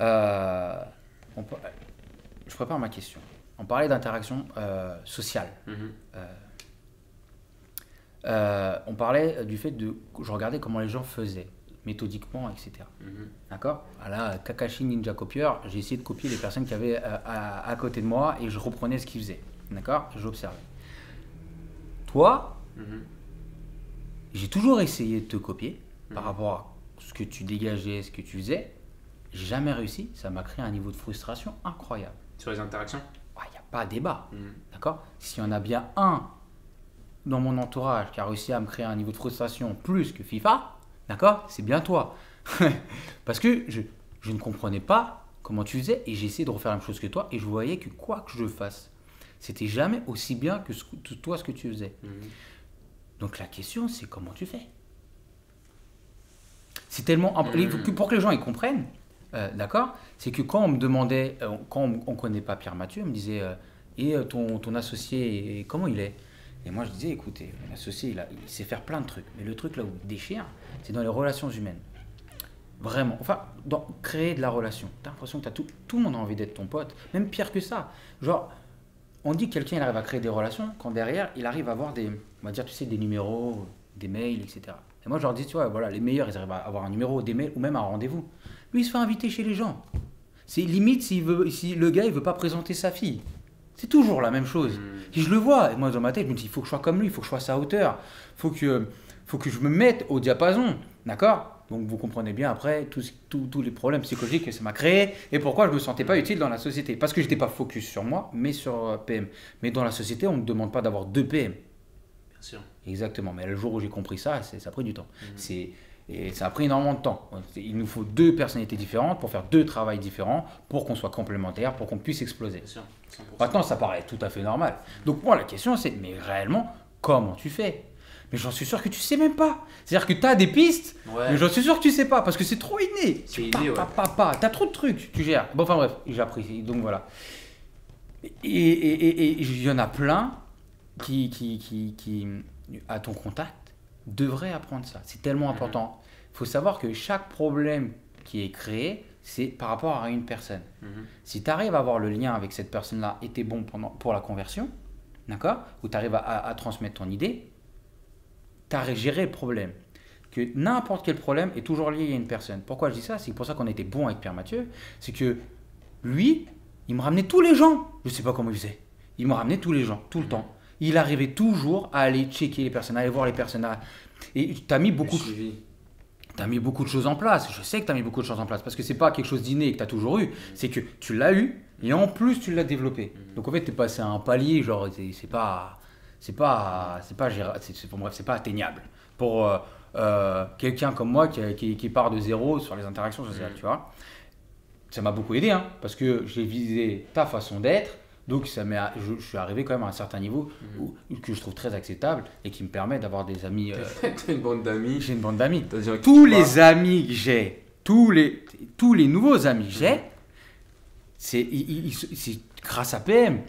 Euh, on peut- je prépare ma question. On parlait d'interaction euh, sociale. Mhm. Euh, on parlait du fait de. Je regardais comment les gens faisaient, méthodiquement, etc. Mhm. D'accord? À la Kakashi Ninja Copieur, j'ai essayé de copier les personnes qui avaient euh, à, à côté de moi et je reprenais ce qu'ils faisaient. D'accord? J'observais. Toi, Mhm. J'ai toujours essayé de te copier par Mhm. rapport à ce que tu dégageais, ce que tu faisais. J'ai jamais réussi. Ça m'a créé un niveau de frustration incroyable. Sur les interactions Il n'y a pas débat. Mhm. D'accord? S'il y en a bien un dans mon entourage qui a réussi à me créer un niveau de frustration plus que FIFA, d'accord? C'est bien toi. Parce que je, je ne comprenais pas comment tu faisais et j'ai essayé de refaire la même chose que toi et je voyais que quoi que je fasse, c'était jamais aussi bien que ce que- toi ce que tu faisais. Mhm. Donc la question c'est comment tu fais? C'est tellement que- pour que les gens ils comprennent, euh, d'accord? C'est que quand on me demandait, euh, quand on, on connaît pas Pierre Mathieu, on me disait euh, et ton, ton associé et comment il est? Et moi je disais écoutez, mon associé il, a- il sait faire plein de trucs, mais le truc là où il déchire, c'est dans les relations humaines. Vraiment, enfin, dans créer de la relation. T'as l'impression que t'as tout, tout le monde a envie d'être ton pote, même pire que ça. Genre, on dit que quelqu'un il arrive à créer des relations quand derrière il arrive à avoir des, on va dire, tu sais, des numéros, des mails, etc. Et moi je leur dis, tu vois, voilà, les meilleurs ils arrivent à avoir un numéro, des mails ou même un rendez-vous. Lui il se fait inviter chez les gens. C'est limite s'il veut, si le gars il veut pas présenter sa fille. C'est toujours la même chose. Hmm. Et je le vois, et moi dans ma tête, je me dis, il faut que je sois comme lui, il faut que je sois à sa hauteur, il faut que, faut que je me mette au diapason, d'accord? Donc vous comprenez bien après tous les problèmes psychologiques que ça m'a créé et pourquoi je me sentais pas utile dans la société. Parce que j'étais pas focus sur moi, mais sur euh, PM. Mais dans la société, on ne demande pas d'avoir deux PM. Sûr. Exactement, mais le jour où j'ai compris ça, ça a pris du temps. Mhm. C'est et ça a pris énormément de temps. Il nous faut deux personnalités différentes pour faire deux travails différents, pour qu'on soit complémentaires, pour qu'on puisse exploser. Bien sûr. 100%. Maintenant, ça paraît tout à fait normal. Donc moi, la question, c'est, mais réellement, comment tu fais? Mais j'en suis sûr que tu sais même pas. C'est-à-dire que tu as des pistes, Ouais. mais j'en suis sûr que tu sais pas, parce que c'est trop inné. C'est Tu inné, pa- pa- pa- T'as trop de trucs, tu gères. Bon, enfin bref, j'apprécie. Donc voilà. Et et- et- et il y en a plein qui, qui, qui, qui, à ton contact, devraient apprendre ça. C'est tellement Mhm. important. Il faut savoir que chaque problème qui est créé, c'est par rapport à une personne. Mhm. Si tu arrives à avoir le lien avec cette personne-là et t'es bon pendant, pour la conversion, d'accord Ou tu arrives à, à- à transmettre ton idée, tu as géré le problème. Que n'importe quel problème est toujours lié à une personne. Pourquoi je dis ça? C'est pour ça qu'on était bon avec Pierre Mathieu. C'est que lui, il me ramenait tous les gens. Je sais pas comment il faisait. Il me ramenait tous les gens, tout le temps. Il arrivait toujours à aller checker les personnes, à aller voir les personnes. à- Et tu as mis beaucoup de mis beaucoup de choses en place. Je sais que tu as mis beaucoup de choses en place parce que c'est pas quelque chose d'inné que tu as toujours eu. C'est que tu l'as eu et en plus tu l'as développé. Donc en fait, tu es passé à un palier, genre, c'est pas. C'est pas. C'est pas, géra- c'est- c'est- bref, c'est pas atteignable. Pour euh, euh, quelqu'un comme moi qui, qui- qui part de zéro sur les interactions sociales, Mhm. tu vois. Ça m'a beaucoup aidé hein, parce que j'ai visé ta façon d'être. Donc ça je, je suis arrivé quand même à un certain niveau où- que je trouve très acceptable et qui me permet d'avoir des amis. euh, T'as une bande d'amis. j'ai une bande d'amis tous les amis que j'ai, tous les, tous les nouveaux amis que j'ai, c'est ils- c'est grâce à PM. Mhm.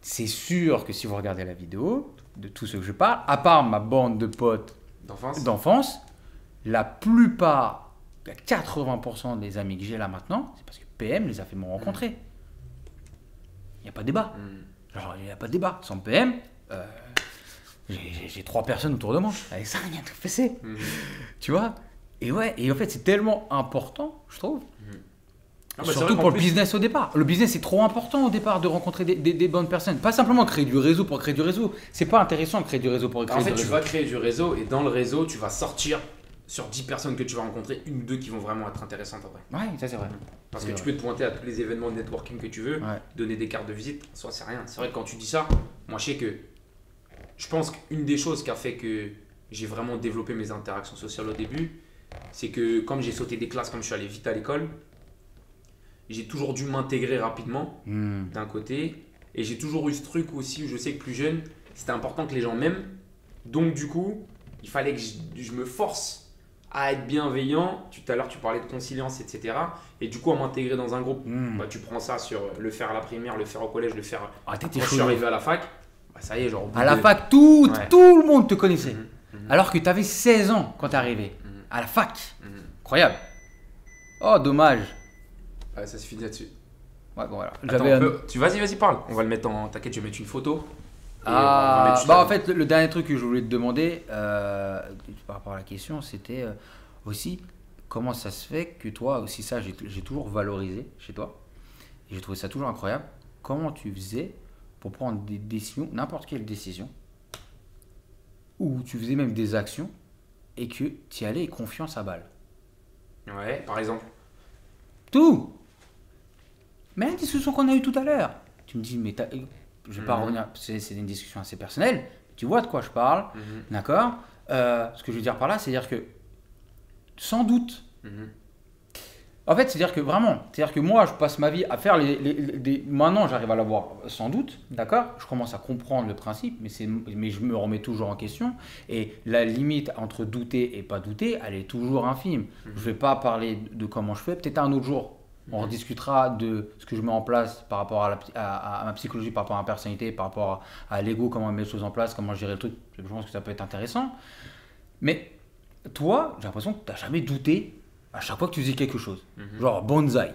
C'est sûr que si vous regardez la vidéo de tout ce que je parle, à part ma bande de potes D'enfance d'enfance, la plupart, 80% des amis que j'ai là maintenant, c'est parce que PM les a fait me rencontrer. Il n'y a pas de débat. Mhm. Genre, il n'y a pas de débat. Sans PM, euh, j'ai- trois personnes autour de moi. Avec ça, rien de fessé. Mhm. Tu vois? Et ouais, et en fait, c'est tellement important, je trouve. Ah bah, Surtout pour le plus- business au départ. Le business, c'est trop important au départ de rencontrer des, des- des bonnes personnes. Pas simplement créer du réseau pour créer du réseau. C'est pas intéressant de créer du réseau pour créer En fait, du tu réseau. vas créer du réseau et dans le réseau, tu vas sortir sur 10 personnes que tu vas rencontrer, une ou deux qui vont vraiment être intéressantes après. Ouais, ça c'est vrai. Parce que tu peux te pointer à tous les événements de networking que tu veux, Ouais. donner des cartes de visite, soit c'est rien. C'est vrai que quand tu dis ça, moi je sais que je pense qu'une des choses qui a fait que j'ai vraiment développé mes interactions sociales au début, c'est que comme j'ai sauté des classes, comme je suis allé vite à l'école, j'ai toujours dû m'intégrer rapidement Hmm. d'un côté. Et j'ai toujours eu ce truc aussi où je sais que plus jeune, c'était important que les gens m'aiment. Donc du coup, il fallait que je, je me force à être bienveillant. Tout à l'heure, tu parlais de conciliance, etc. Et du coup, à m'intégrer dans un groupe. Hmm. Bah, tu prends ça sur le faire à la primaire, le faire au collège, le faire Ah, quand je suis arrivé à la fac. Bah, ça y est, genre. À la de- fac, tout, Ouais. tout le monde te connaissait. Mhm, mhm, Alors que t'avais 16 ans quand t'es arrivé. Mhm. À la fac. Incroyable. Oh, dommage. Ouais, ça se finit là-dessus. Ouais, bon, voilà. Attends, peut- Tu vas-y, vas-y, parle. On va le mettre en. T'inquiète, je vais mettre une photo. Va Ah, bah en fait, le, dernier truc que je voulais te demander euh, par rapport à la question, c'était euh, aussi comment ça se fait que toi, aussi ça, j'ai toujours valorisé chez toi, et j'ai trouvé ça toujours incroyable. Comment tu faisais pour prendre des décisions, n'importe quelle décision, ou tu faisais même des actions, et que tu y allais et confiance à balle? Ouais, par exemple. Tout Mais la discussion qu'on a eue tout à l'heure, tu me dis, mais t'as- je vais pas Mhm. revenir, c'est c'est une discussion assez personnelle, tu vois de quoi je parle, Mhm, D'accord? Euh, Ce que je veux dire par là, c'est-à-dire que, sans doute, mhm. en fait, c'est-à-dire que vraiment, c'est-à-dire que moi, je passe ma vie à faire les. les- les- des- Maintenant, j'arrive à l'avoir sans doute, d'accord? Je commence à comprendre le principe, mais, c'est- mais je me remets toujours en question. Et la limite entre douter et pas douter, elle est toujours infime. Je vais pas parler de comment je fais, peut-être un autre jour. On rediscutera de ce que je mets en place par rapport à, la, à- à ma psychologie, par rapport à ma personnalité, par rapport à, à l'ego, comment mettre les choses en place, comment gérer le truc. Je pense que ça peut être intéressant. Mais toi, j'ai l'impression que tu n'as jamais douté à chaque fois que tu faisais quelque chose. Mhm. Genre bonsaï.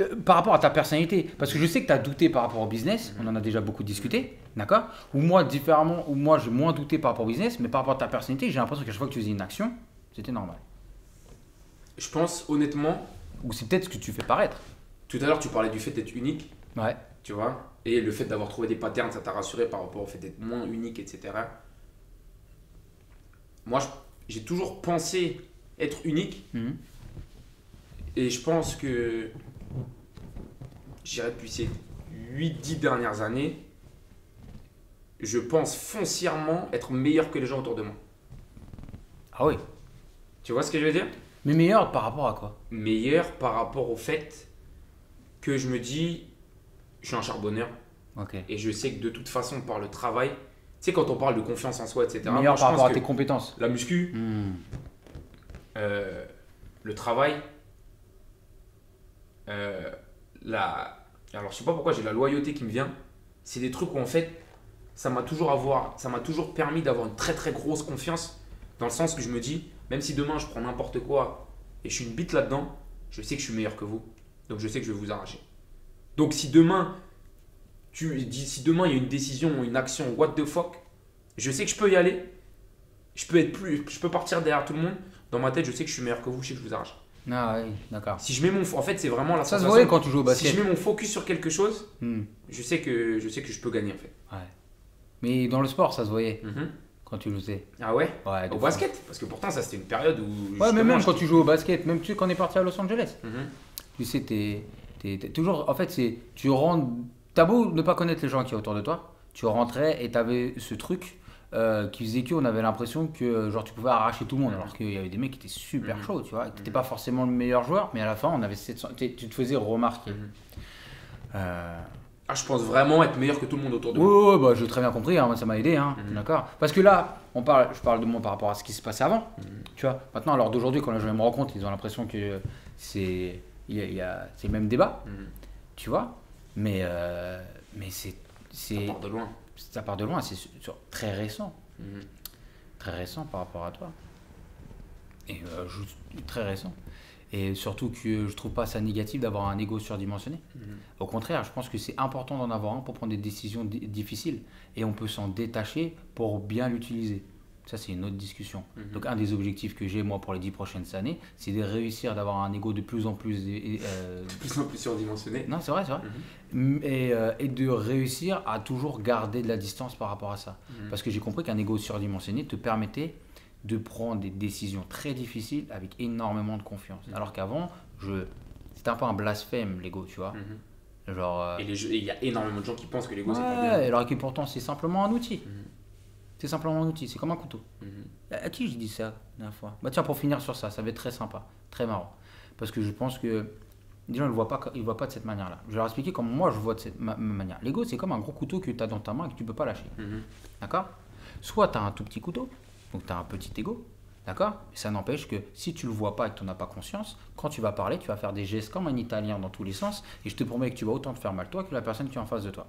Euh, Par rapport à ta personnalité, parce que je sais que tu as douté par rapport au business, on en a déjà beaucoup discuté, d'accord? Ou moi, différemment, ou moi, j'ai moins douté par rapport au business, mais par rapport à ta personnalité, j'ai l'impression qu'à chaque fois que tu faisais une action, c'était normal. Je pense honnêtement, Ou c'est peut-être ce que tu fais paraître. tout à l'heure tu parlais du fait d'être unique. Ouais. Tu vois Et le fait d'avoir trouvé des patterns, ça t'a rassuré par rapport au fait d'être moins unique, etc. Moi, j'ai toujours pensé être unique. Mhm. Et je pense que, je dirais depuis ces 8-10 dernières années, je pense foncièrement être meilleur que les gens autour de moi. Ah oui. Tu vois ce que je veux dire? Mais meilleur par rapport à quoi? Meilleur par rapport au fait que je me dis, je suis un charbonneur et je sais que de toute façon, par le travail, tu sais, quand on parle de confiance en soi, etc., Meilleur moi, par rapport à tes compétences. la muscu, Hmm. euh, le travail, euh, la... alors je sais pas pourquoi j'ai la loyauté qui me vient, c'est des trucs où en fait ça m'a toujours avoir, ça m'a toujours permis d'avoir une très très grosse confiance dans le sens que je me dis même si demain je prends n'importe quoi et je suis une bite là-dedans, je sais que je suis meilleur que vous, donc je sais que je vais vous arracher. Donc si demain tu dis si demain il y a une décision, une action, what the fuck, je sais que je peux y aller, je peux être plus, je peux partir derrière tout le monde. Dans ma tête, je sais que je suis meilleur que vous, je sais que je vous arrache. Ah oui, d'accord. Si je mets mon, en fait, c'est vraiment la Ça se voyait quand tu joues au Si basket. je mets mon focus sur quelque chose, Hmm. je sais que je sais que je peux gagner en fait. Ouais. Mais dans le sport, ça se voyait Mhm. Quand tu jouais. Ah ouais Ouais, Au basket Parce que pourtant, ça c'était une période où. Ouais, mais même quand tu joues au basket, même tu sais, quand on est parti à Los Angeles, Mhm. tu sais, t'es t'es toujours. En fait, c'est. Tu rentres. T'as beau ne pas connaître les gens qui sont autour de toi, tu rentrais et t'avais ce truc euh, qui faisait qu'on avait l'impression que genre, tu pouvais arracher tout le monde, alors qu'il y avait des mecs qui étaient super Mhm. chauds, tu vois. T'étais pas forcément le meilleur joueur, mais à la fin, on avait 700 t'es- tu te faisais remarquer. Mhm. Euh, Ah, je pense vraiment être meilleur que tout le monde autour de Oui, moi. oui, bah, j'ai très bien compris, hein, moi, ça m'a aidé, hein, Mhm. d'accord. Parce que là, on parle, je parle de moi par rapport à ce qui se passait avant, Mhm. tu vois. Maintenant, à l'heure d'aujourd'hui, quand les gens me rencontrent, ils ont l'impression que c'est, il y a, il y a- c'est le même débat, Mhm. tu vois. Mais, euh, mais c'est, Ça part de loin. ça part de loin, c'est très récent, Mhm. très récent par rapport à toi. Et euh, je- très récent. Et surtout que je trouve pas ça négatif d'avoir un ego surdimensionné. Mhm. Au contraire, je pense que c'est important d'en avoir un pour prendre des décisions di- difficiles. Et on peut s'en détacher pour bien l'utiliser. Ça, c'est une autre discussion. Mhm. Donc, un des objectifs que j'ai, moi, pour les dix prochaines années, c'est de réussir d'avoir un ego de plus en plus. euh, De plus en plus surdimensionné. Non, c'est vrai, c'est vrai. Mhm. Et, euh, et de réussir à toujours garder de la distance par rapport à ça. Parce que j'ai compris qu'un ego surdimensionné te permettait de prendre des décisions très difficiles avec énormément de confiance. Mhm. Alors qu'avant, je... c'était un peu un blasphème, l'ego, tu vois. Mhm. Genre. euh, Et il y a énormément de gens qui pensent que l'ego c'est pas Ouais, bien. alors que pourtant c'est simplement un outil. Mhm. C'est simplement un outil, c'est comme un couteau. Mhm. À qui j'ai dit ça la dernière fois? Bah tiens, pour finir sur ça, ça va être très sympa, très marrant. Parce que je pense que les gens ne le voient pas, ils voient pas de cette manière-là. Je vais leur expliquer comment moi je vois de cette ma- ma manière. L'ego, c'est comme un gros couteau que tu as dans ta main et que tu peux pas lâcher. D'accord? Soit tu as un tout petit couteau, donc tu as un petit ego. D'accord? Ça n'empêche que si tu le vois pas et que tu n'en as pas conscience, quand tu vas parler, tu vas faire des gestes comme un italien dans tous les sens. Et je te promets que tu vas autant te faire mal toi que la personne qui est en face de toi.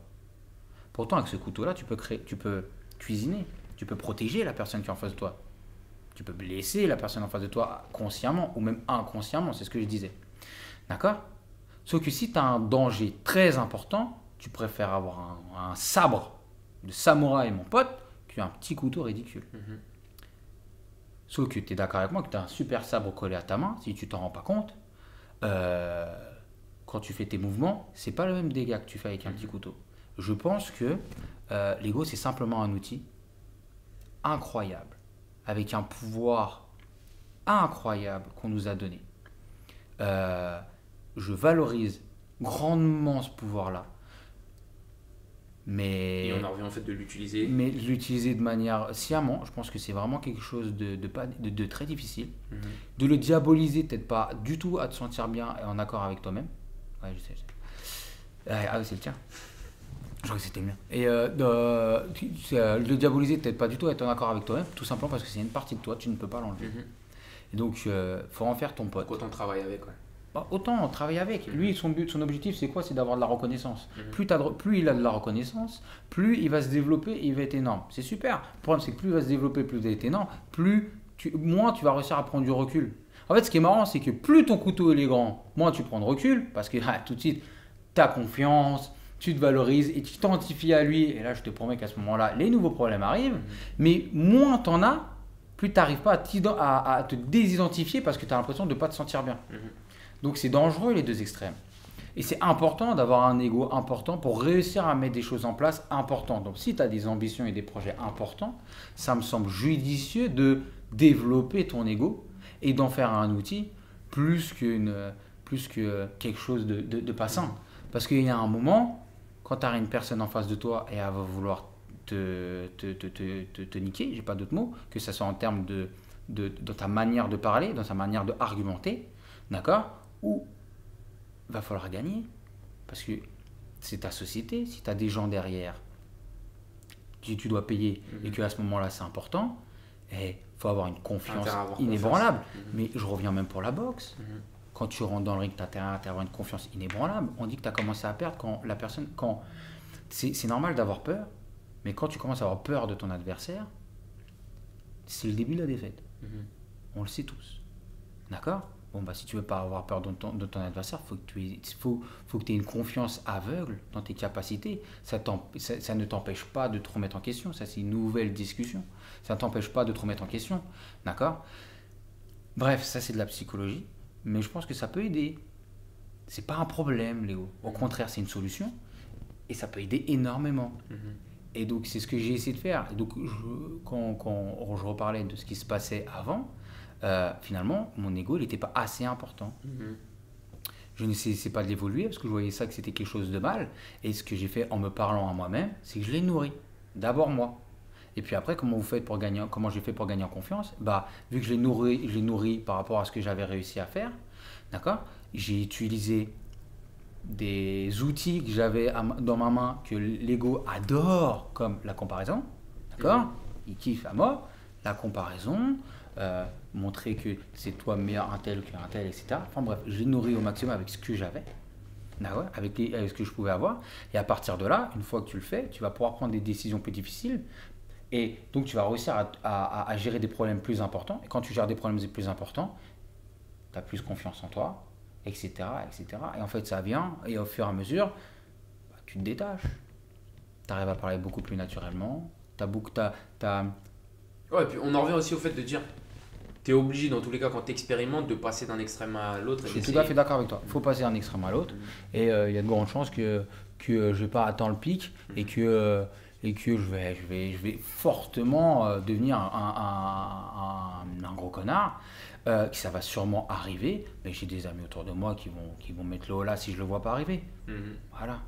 Pourtant, avec ce couteau-là, tu peux créer, tu peux cuisiner, tu peux protéger la personne qui est en face de toi. Tu peux blesser la personne en face de toi consciemment ou même inconsciemment, c'est ce que je disais. D'accord? Sauf que si tu as un danger très important, tu préfères avoir un, sabre de samouraï, mon pote, qu'un petit couteau ridicule. Mhm. Sauf que tu es d'accord avec moi que tu as un super sabre collé à ta main, si tu t'en rends pas compte, euh, quand tu fais tes mouvements, c'est pas le même dégât que tu fais avec un petit couteau. Je pense que euh, l'ego, c'est simplement un outil incroyable, avec un pouvoir incroyable qu'on nous a donné. Euh, je valorise grandement ce pouvoir-là. Mais Et on en revient en fait de l'utiliser. mais l'utiliser de manière sciemment, je pense que c'est vraiment quelque chose de, de, pas, de, de très difficile. Mhm. De le diaboliser, peut-être pas du tout à te sentir bien et en accord avec toi-même. Ouais, je sais, je sais. Ah, oui, c'est le tien. Je crois que c'était le mien. Et euh, de, euh, le diaboliser, peut-être pas du tout être en accord avec toi-même, tout simplement parce que c'est une partie de toi, tu ne peux pas l'enlever. Mhm. Et donc, euh, faut en faire ton pote. Donc autant travailler avec. Ouais. Bah, autant travailler avec. Lui, son but, son objectif, c'est quoi? C'est d'avoir de la reconnaissance. Mhm. Plus, de- plus il a de la reconnaissance, plus il va se développer et il va être énorme. C'est super. Le problème, c'est que plus il va se développer, plus il va être énorme, plus tu, moins tu vas réussir à prendre du recul. En fait, ce qui est marrant, c'est que plus ton couteau est grand, moins tu prends de recul, parce que ah, tout de suite, tu as confiance, tu te valorises et tu t'identifies à lui. Et là, je te promets qu'à ce moment-là, les nouveaux problèmes arrivent. Mais moins tu en as, plus tu n'arrives pas à, t'iden- à- à te désidentifier parce que tu as l'impression de ne pas te sentir bien. Mhm. Donc c'est dangereux les deux extrêmes. Et c'est important d'avoir un ego important pour réussir à mettre des choses en place importantes. Donc si tu as des ambitions et des projets importants, ça me semble judicieux de développer ton ego et d'en faire un outil plus, qu'une, plus que quelque chose de, de, passant. Parce qu'il y a un moment, quand tu as une personne en face de toi et elle va vouloir te, te, te, te, te niquer, j'ai pas d'autre mot, que ce soit en termes de, de, de, ta manière de parler, dans sa manière de argumenter, d'accord? Ou va falloir gagner. Parce que c'est ta société, si tu as des gens derrière, tu, tu dois payer, et mhm. qu'à ce moment-là c'est important, il eh, faut avoir une confiance inébranlable. Mhm. Mais je reviens même pour la boxe. Mhm. Quand tu rentres dans le ring, tu as à avoir une confiance inébranlable. On dit que tu as commencé à perdre quand la personne. quand C'est normal d'avoir peur, mais quand tu commences à avoir peur de ton adversaire, c'est le début de la défaite. On le sait tous. D'accord? Bon, bah, si tu veux pas avoir peur de ton, de ton adversaire, il faut que tu aies, faut, faut que aies une confiance aveugle dans tes capacités. Ça, ça, ça ne t'empêche pas de te remettre en question. Ça, c'est une nouvelle discussion. Ça ne t'empêche pas de te remettre en question. D'accord? Bref, ça, c'est de la psychologie. Mais je pense que ça peut aider. C'est pas un problème, Léo. Au mhm. contraire, c'est une solution. Et ça peut aider énormément. Mhm. Et donc, c'est ce que j'ai essayé de faire. donc, quand, quand je reparlais de ce qui se passait avant, euh, finalement, mon ego, il n'était pas assez important. Mhm. Je ne cessais pas de l'évoluer parce que je voyais ça que c'était quelque chose de mal. Et ce que j'ai fait en me parlant à moi-même, c'est que je l'ai nourri. D'abord moi. Et puis après, comment vous faites pour gagner, comment j'ai fait pour gagner en confiance? Bah, vu que je l'ai nourri, je l'ai nourri par rapport à ce que j'avais réussi à faire, d'accord? J'ai utilisé des outils que j'avais dans ma main que l'ego adore, comme la comparaison, d'accord? Mhm. Il kiffe à moi la comparaison, euh, montrer que c'est toi meilleur un tel qu'un tel, etc. Enfin bref, j'ai nourri au maximum avec ce que j'avais, avec, ce que je pouvais avoir. Et à partir de là, une fois que tu le fais, tu vas pouvoir prendre des décisions plus difficiles. Et donc tu vas réussir à, gérer des problèmes plus importants. Et quand tu gères des problèmes plus importants, tu as plus confiance en toi, etc., etc. Et en fait, ça vient, et au fur et à mesure, bah, tu te détaches. Tu arrives à parler beaucoup plus naturellement. Tu as beaucoup... As, as, Ouais, et puis on en revient aussi au fait de dire tu es obligé, dans tous les cas, quand tu expérimentes, de passer d'un extrême à l'autre. Je suis tout à fait d'accord avec toi. Il faut passer d'un extrême à l'autre. Mm. Et euh, il y a de grandes chances que, que euh, je ne vais pas attendre le pic mm. et que, euh, et que je, vais, je, vais, je vais fortement devenir un, un, un, gros connard. que ça va sûrement arriver, mais j'ai des amis autour de moi qui vont, qui vont mettre le haut là si je ne le vois pas arriver. Mm-hmm. Voilà.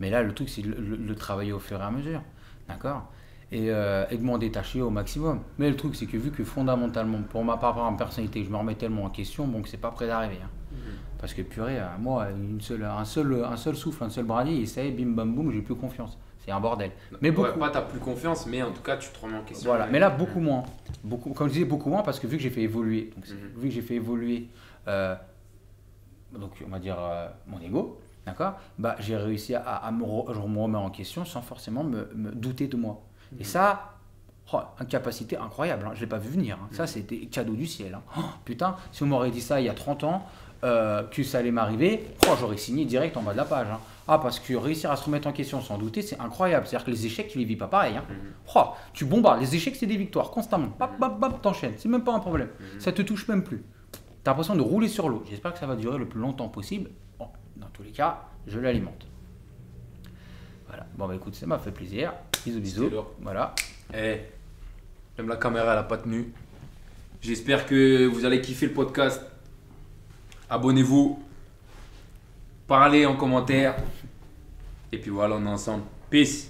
Mais là, le truc, c'est de le travailler au fur et à mesure. D'accord? Euh, et, de m'en détacher au maximum. Mais le truc, c'est que vu que fondamentalement, pour ma part, en personnalité, je me remets tellement en question, bon, que c'est pas prêt d'arriver. Hein. Mhm. Parce que purée, euh, moi, une seule, un, seul, un seul souffle, un seul brindis, et ça y est, bim bam boum, j'ai plus confiance. C'est un bordel. Mais beaucoup. Ouais, pas plus confiance, mais en tout cas, tu te remets en question. Voilà, mais là, beaucoup moins. Beaucoup, comme je disais, beaucoup moins, parce que vu que j'ai fait évoluer, donc, mhm. vu que j'ai fait évoluer, euh, donc on va dire mon ego, d'accord bah, J'ai réussi à, me, je me remets en question sans forcément me, me douter de moi. Et ça, oh, une capacité incroyable, hein. je ne l'ai pas vu venir. Hein. Ça, mm. c'était cadeau du ciel. Hein. Oh, putain, si on m'aurait dit ça il y a 30 ans, euh, que ça allait m'arriver, oh, j'aurais signé direct en bas de la page. Ah, parce que réussir à se remettre en question sans douter, c'est incroyable. C'est-à-dire que les échecs, tu les vis pas pareil. Mm. tu bombardes. Les échecs, c'est des victoires constamment. Bap, bap, bap, t'enchaînes. C'est même pas un problème. Mm. Ça te touche même plus. Tu as l'impression de rouler sur l'eau. J'espère que ça va durer le plus longtemps possible. dans tous les cas, je l'alimente. Bon, bah écoute, ça m'a fait plaisir. Bisous, bisous. Lourd. Voilà. Eh, même la caméra, elle a pas tenu. J'espère que vous allez kiffer le podcast. Abonnez-vous. Parlez en commentaire. Et puis voilà, on est ensemble. Peace.